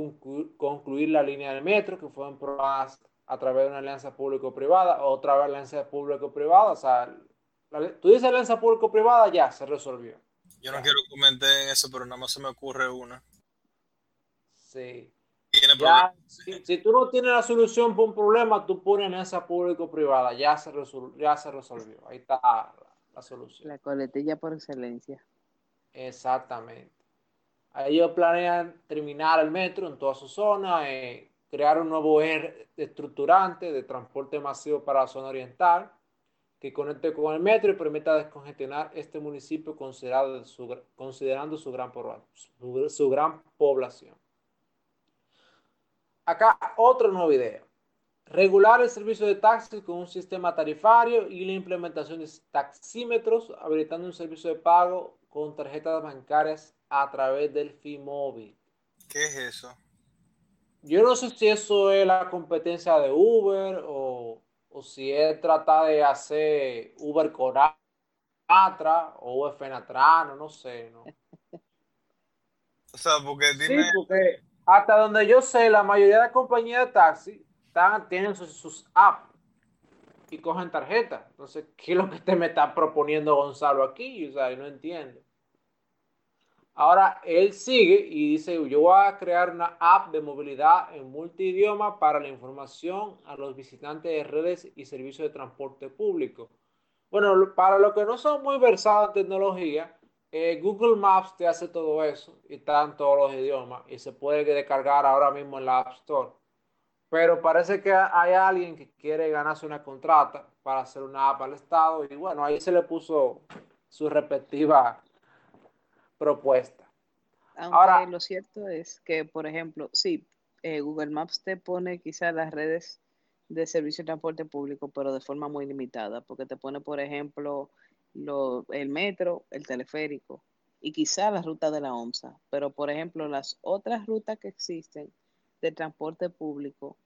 Speaker 2: concluir la línea de metro que fueron probadas a través de una alianza público-privada, otra alianza público-privada, o sea, tú dices alianza público-privada, ya se resolvió.
Speaker 1: Yo no quiero comentar en eso, pero nada más se me ocurre una.
Speaker 2: Sí si, tú no tienes la solución para un problema, tú pones esa público-privada, ya, se ya se resolvió. Ahí está la, solución.
Speaker 3: La coletilla por excelencia.
Speaker 2: Exactamente. Ellos planean terminar el metro en toda su zona, eh, crear un nuevo eje estructurante de transporte masivo para la zona oriental que conecte con el metro y permita descongestionar este municipio considerado considerando su gran, su gran población. Acá otra nueva idea. Regular el servicio de taxis con un sistema tarifario y la implementación de taxímetros, habilitando un servicio de pago con tarjetas bancarias a través del FIMóvil.
Speaker 1: ¿Qué es eso?
Speaker 2: Yo no sé si eso es la competencia de Uber o, o si es tratar de hacer Uber con Atra o UFNatra, no, sé, ¿no?
Speaker 1: o sea, porque dime...
Speaker 2: Sí, porque hasta donde yo sé, la mayoría de las compañías de taxi están, tienen sus, apps y cogen tarjeta. Entonces, ¿qué es lo que te me está proponiendo Gonzalo aquí? O sea, no entiendo. Ahora, él sigue y dice, yo voy a crear una app de movilidad en multidioma para la información a los visitantes de redes y servicios de transporte público. Bueno, para los que no son muy versados en tecnología, eh, Google Maps te hace todo eso y está en todos los idiomas y se puede descargar ahora mismo en la App Store. Pero parece que hay alguien que quiere ganarse una contrata para hacer una app al Estado y bueno, ahí se le puso su respectiva propuesta.
Speaker 3: Aunque lo cierto es que, por ejemplo, sí, eh, Google Maps te pone quizás las redes de servicio de transporte público, pero de forma muy limitada, porque te pone, por ejemplo, lo, el metro, el teleférico y quizá la ruta de la OMSA. Pero, por ejemplo, las otras rutas que existen de transporte público,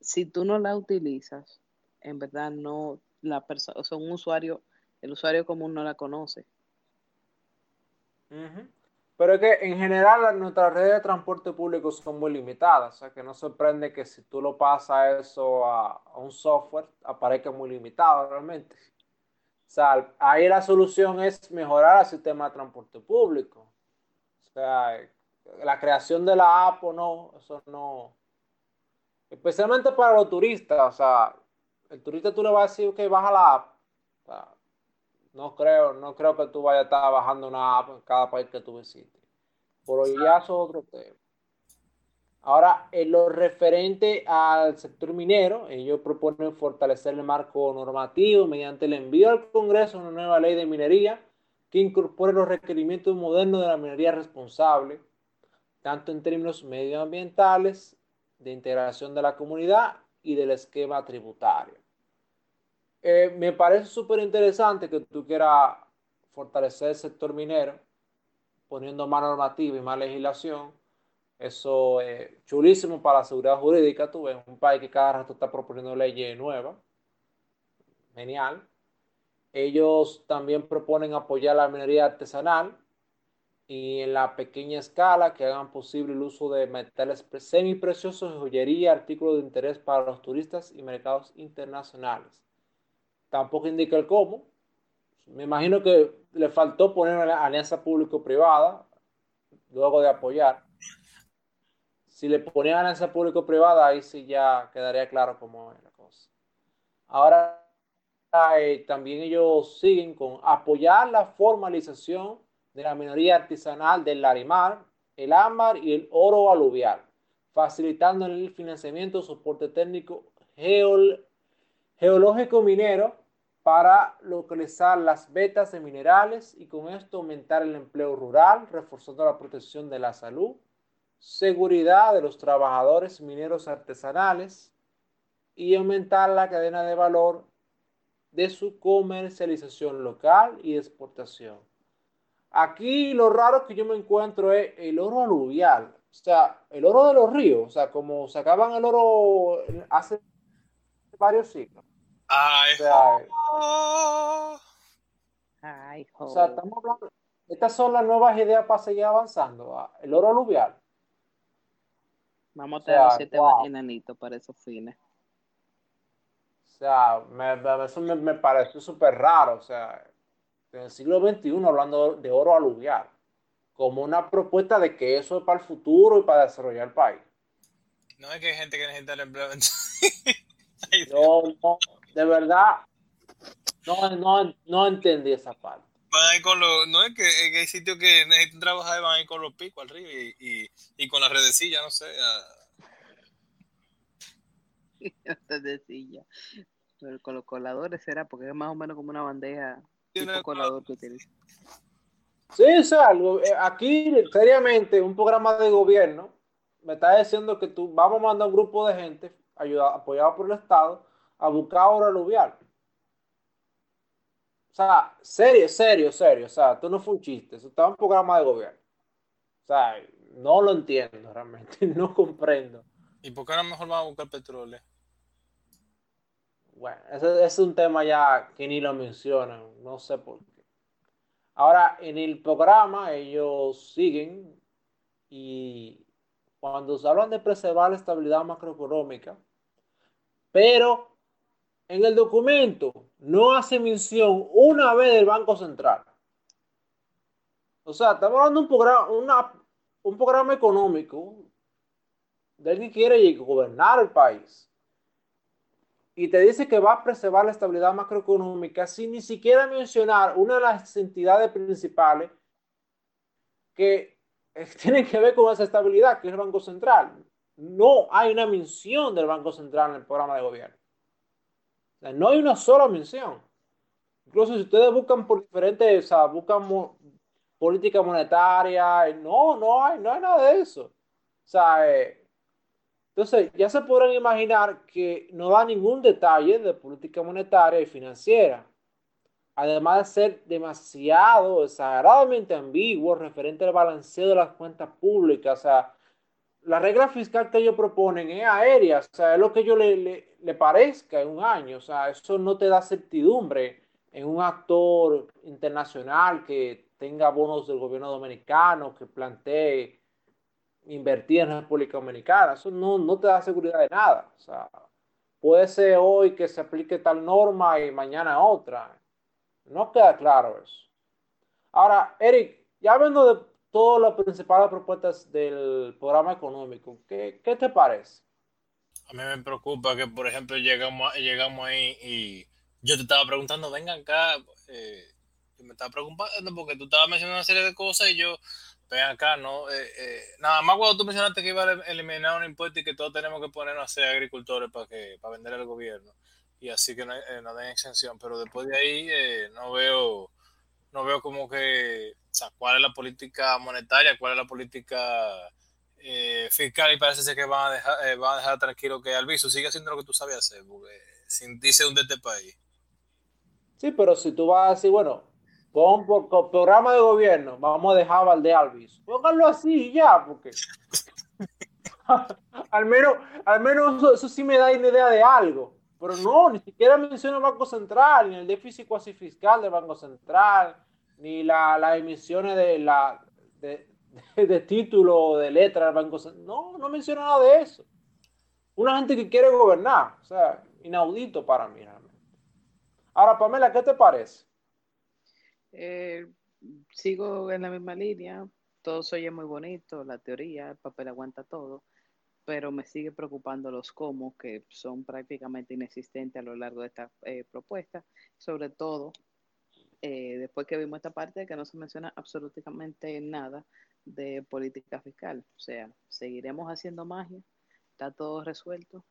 Speaker 3: si tú no la utilizas, en verdad no, la persona, o sea, un usuario el usuario común no la conoce.
Speaker 2: Pero es que en general nuestras redes de transporte público son muy limitadas, o sea que no sorprende que si tú lo pasas eso a, un software aparezca muy limitado realmente. O sea, ahí la solución es mejorar el sistema de transporte público. O sea, la creación de la app o no, eso no. Especialmente para los turistas, o sea, el turista tú le vas a decir, ok, baja la app. No creo, no creo que tú vayas a estar bajando una app en cada país que tú visites. Por ya eso es otro tema. Ahora, en lo referente al sector minero, ellos proponen fortalecer el marco normativo mediante el envío al Congreso de una nueva ley de minería que incorpore los requerimientos modernos de la minería responsable, tanto en términos medioambientales, de integración de la comunidad y del esquema tributario. Eh, me parece súper interesante que tú quieras fortalecer el sector minero poniendo más normativa y más legislación. Eso es chulísimo para la seguridad jurídica. Tú ves un país que cada rato está proponiendo leyes nuevas. Genial. Ellos también proponen apoyar la minería artesanal y en la pequeña escala que hagan posible el uso de metales semipreciosos, joyería, artículos de interés para los turistas y mercados internacionales tampoco indica el cómo. Me imagino que le faltó poner una alianza público-privada luego de apoyar. Si le ponían alianza público-privada, ahí sí ya quedaría claro cómo es la cosa. Ahora, eh, también ellos siguen con apoyar la formalización de la minoría artesanal del larimar, el ámbar y el oro aluvial, facilitando el financiamiento, soporte técnico geológico minero para localizar las vetas de minerales y con esto aumentar el empleo rural, reforzando la protección de la salud, seguridad de los trabajadores mineros artesanales y aumentar la cadena de valor de su comercialización local y exportación. Aquí lo raro que yo me encuentro es el oro aluvial, o sea, el oro de los ríos, o sea, como sacaban el oro hace varios siglos.
Speaker 1: Ay,
Speaker 2: o sea, estamos hablando. Estas son las nuevas ideas para seguir avanzando. Ah, el oro aluvial.
Speaker 3: Vamos a tener siete enanitos para esos fines.
Speaker 2: O sea, me, eso me, me pareció súper raro. O sea, en el siglo XXI hablando de oro aluvial. Como una propuesta de que eso es para el futuro y para desarrollar el país.
Speaker 1: No es que hay gente que necesita el empleo.
Speaker 2: no, no, de verdad, no, no, no entendí esa parte.
Speaker 1: Van con los, no es que, hay sitios que necesitan trabajar, van a ir con los picos al río y, y, y con la redecilla, no sé.
Speaker 3: redecilla. Pero con los coladores será, porque es más o menos como una bandeja tipo colador que utiliza.
Speaker 2: Sí, o sea, eh, aquí seriamente un programa de gobierno me está diciendo que tú vamos a mandar un grupo de gente ayudado, apoyado por el Estado a buscar oro aluvial. O sea, serio, serio, serio. O sea, esto no fue un chiste. Eso estaba en un programa de gobierno. O sea, no lo entiendo realmente. No comprendo.
Speaker 1: ¿Y por qué no mejor vamos a buscar petróleo?
Speaker 2: Bueno, ese, es un tema ya que ni lo mencionan. No sé por qué. Ahora, en el programa ellos siguen y cuando se hablan de preservar la estabilidad macroeconómica, pero en el documento no hace mención una vez del Banco Central. O sea, estamos hablando de un programa, económico del que quiere gobernar el país. Y te dice que va a preservar la estabilidad macroeconómica sin ni siquiera mencionar una de las entidades principales que tienen que ver con esa estabilidad, que es el Banco Central. No hay una mención del Banco Central en el programa de gobierno no hay una sola mención. Incluso si ustedes buscan por diferentes, o sea, buscan política monetaria, no, no hay, no hay nada de eso. O sea, eh, entonces ya se podrán imaginar que no da ningún detalle de política monetaria y financiera. Además de ser demasiado, exageradamente ambiguo referente al balanceo de las cuentas públicas. O sea, la regla fiscal que ellos proponen es aérea, o sea, es lo que yo le, le, parezca en un año, o sea, eso no te da certidumbre en un actor internacional que tenga bonos del gobierno dominicano, que plantee invertir en la República Dominicana. Eso no, no te da seguridad de nada. O sea, puede ser hoy que se aplique tal norma y mañana otra. No queda claro eso. Ahora, Eric, ya hablando de todas las principales propuestas del programa económico, ¿qué, qué te parece?
Speaker 1: A mí me preocupa que, por ejemplo, llegamos, llegamos ahí y yo te estaba preguntando, venga acá, eh, me estaba preocupando porque tú estabas mencionando una serie de cosas y yo, ven acá, ¿no? Eh, eh, nada más cuando tú mencionaste que iba a eliminar un impuesto y que todos tenemos que ponernos a ser agricultores para que para vender al gobierno y así que no, no den exención, pero después de ahí no veo no veo como que, o sea, cuál es la política monetaria, cuál es la política fiscal y parece ser que van a dejar, van a dejar tranquilo que Alviso siga haciendo lo que tú sabes hacer, porque sin un de este país.
Speaker 2: Sí, pero si tú vas a decir, bueno, con, programa de gobierno, vamos a dejar a de Alvis. Pónganlo así ya, porque al menos, al menos eso, sí me da una idea de algo. Pero no, ni siquiera menciona el Banco Central, ni el déficit cuasi fiscal del Banco Central, ni las la emisiones de la de, de, título de letra del Banco Central. No, no menciona nada de eso. Una gente que quiere gobernar, o sea, inaudito para mí. Ahora, Pamela, ¿qué te parece?
Speaker 3: Eh, sigo en la misma línea. Todo se oye muy bonito, la teoría, el papel aguanta todo, pero me sigue preocupando los cómo, que son prácticamente inexistentes a lo largo de esta eh, propuesta, sobre todo eh, después que vimos esta parte que no se menciona absolutamente nada de política fiscal. O sea, seguiremos haciendo magia, está todo resuelto,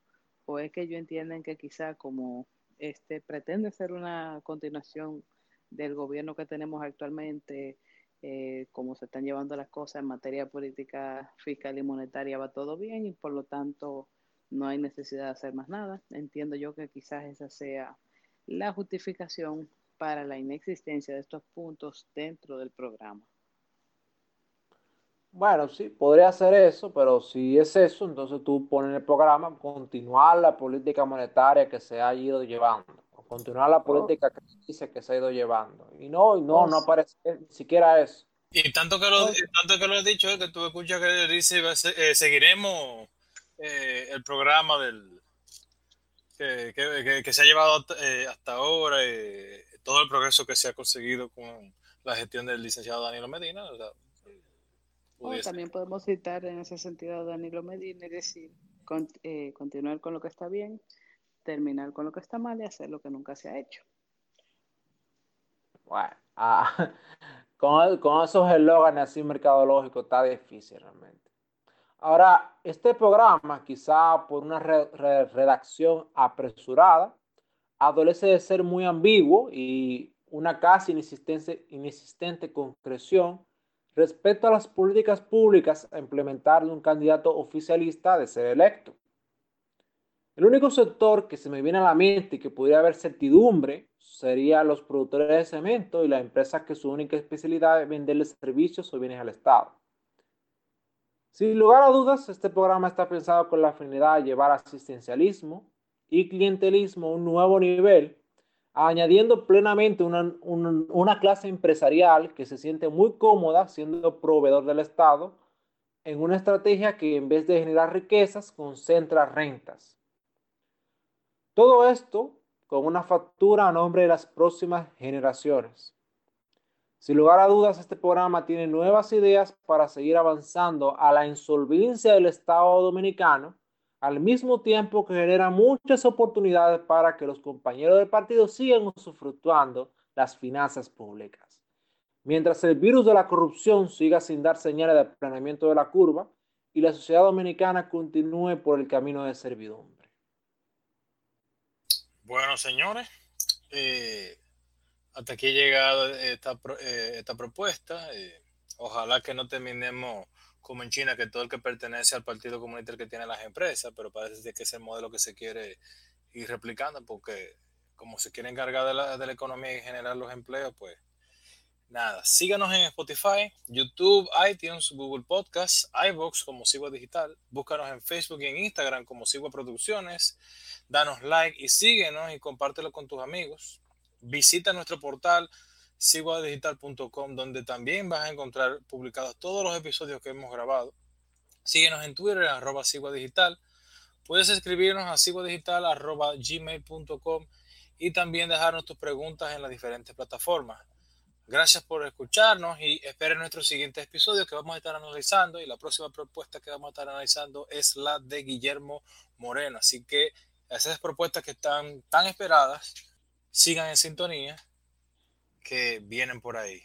Speaker 3: o es que ellos entienden que quizá como este, pretende ser una continuación del gobierno que tenemos actualmente, eh, como se están llevando las cosas en materia política fiscal y monetaria, va todo bien y por lo tanto no hay necesidad de hacer más nada. Entiendo yo que quizás esa sea la justificación para la inexistencia de estos puntos dentro del programa.
Speaker 2: Bueno, sí, podría ser eso, pero si es eso, entonces tú pones en el programa continuar la política monetaria que se ha ido llevando, continuar la política que dice que se ha ido llevando. Y no, no, no aparece ni siquiera eso.
Speaker 1: Y tanto que lo, tanto que lo he dicho, que tú escuchas que dice, eh, seguiremos eh, el programa del que, que, que se ha llevado eh, hasta ahora, todo el progreso que se ha conseguido con la gestión del licenciado Danilo Medina. O sea,
Speaker 3: también podemos citar en ese sentido a Danilo Medina y decir, eh, continuar con lo que está bien, terminar con lo que está mal y hacer lo que nunca se ha hecho.
Speaker 2: Bueno, ah, con, con, esos eslóganes así mercadológicos está difícil realmente. Ahora, este programa, quizá por una redacción apresurada, adolece de ser muy ambiguo y una casi inexistente, concreción respecto a las políticas públicas a implementar de un candidato oficialista de ser electo. El único sector que se me viene a la mente y que podría haber certidumbre sería los productores de cemento y las empresas que su única especialidad es venderle servicios o bienes al Estado. Sin lugar a dudas, este programa está pensado con la finalidad de llevar asistencialismo y clientelismo un nuevo nivel añadiendo plenamente una, clase empresarial que se siente muy cómoda siendo proveedor del Estado en una estrategia que en vez de generar riquezas concentra rentas. Todo esto con una factura a nombre de las próximas generaciones. Sin lugar a dudas, este programa tiene nuevas ideas para seguir avanzando a la insolvencia del Estado dominicano al mismo tiempo que genera muchas oportunidades para que los compañeros del partido sigan usufructuando las finanzas públicas. Mientras el virus de la corrupción siga sin dar señales de planeamiento de la curva y la sociedad dominicana continúe por el camino de servidumbre.
Speaker 1: Bueno, señores, eh, hasta aquí ha llegado esta, eh, esta propuesta. Eh, ojalá que no terminemos como en China, que todo el que pertenece al Partido Comunista que tiene las empresas, pero parece que es el modelo que se quiere ir replicando, porque como se quiere encargar de la, de la economía y generar los empleos, pues nada, síganos en Spotify, YouTube, iTunes, Google Podcasts, iBox como Sigua Digital, búscanos en Facebook y en Instagram como Sigua Producciones, danos like y síguenos y compártelo con tus amigos. visita nuestro portal siguadigital.com donde también vas a encontrar publicados todos los episodios que hemos grabado. Síguenos en Twitter, arroba siguadigital. Puedes escribirnos a siguadigital arroba gmail.com y también dejarnos tus preguntas en las diferentes plataformas. Gracias por escucharnos y esperen nuestro siguiente episodio que vamos a estar analizando y la próxima propuesta que vamos a estar analizando es la de Guillermo Moreno. Así que esas propuestas que están tan esperadas, sigan en sintonía que vienen por ahí.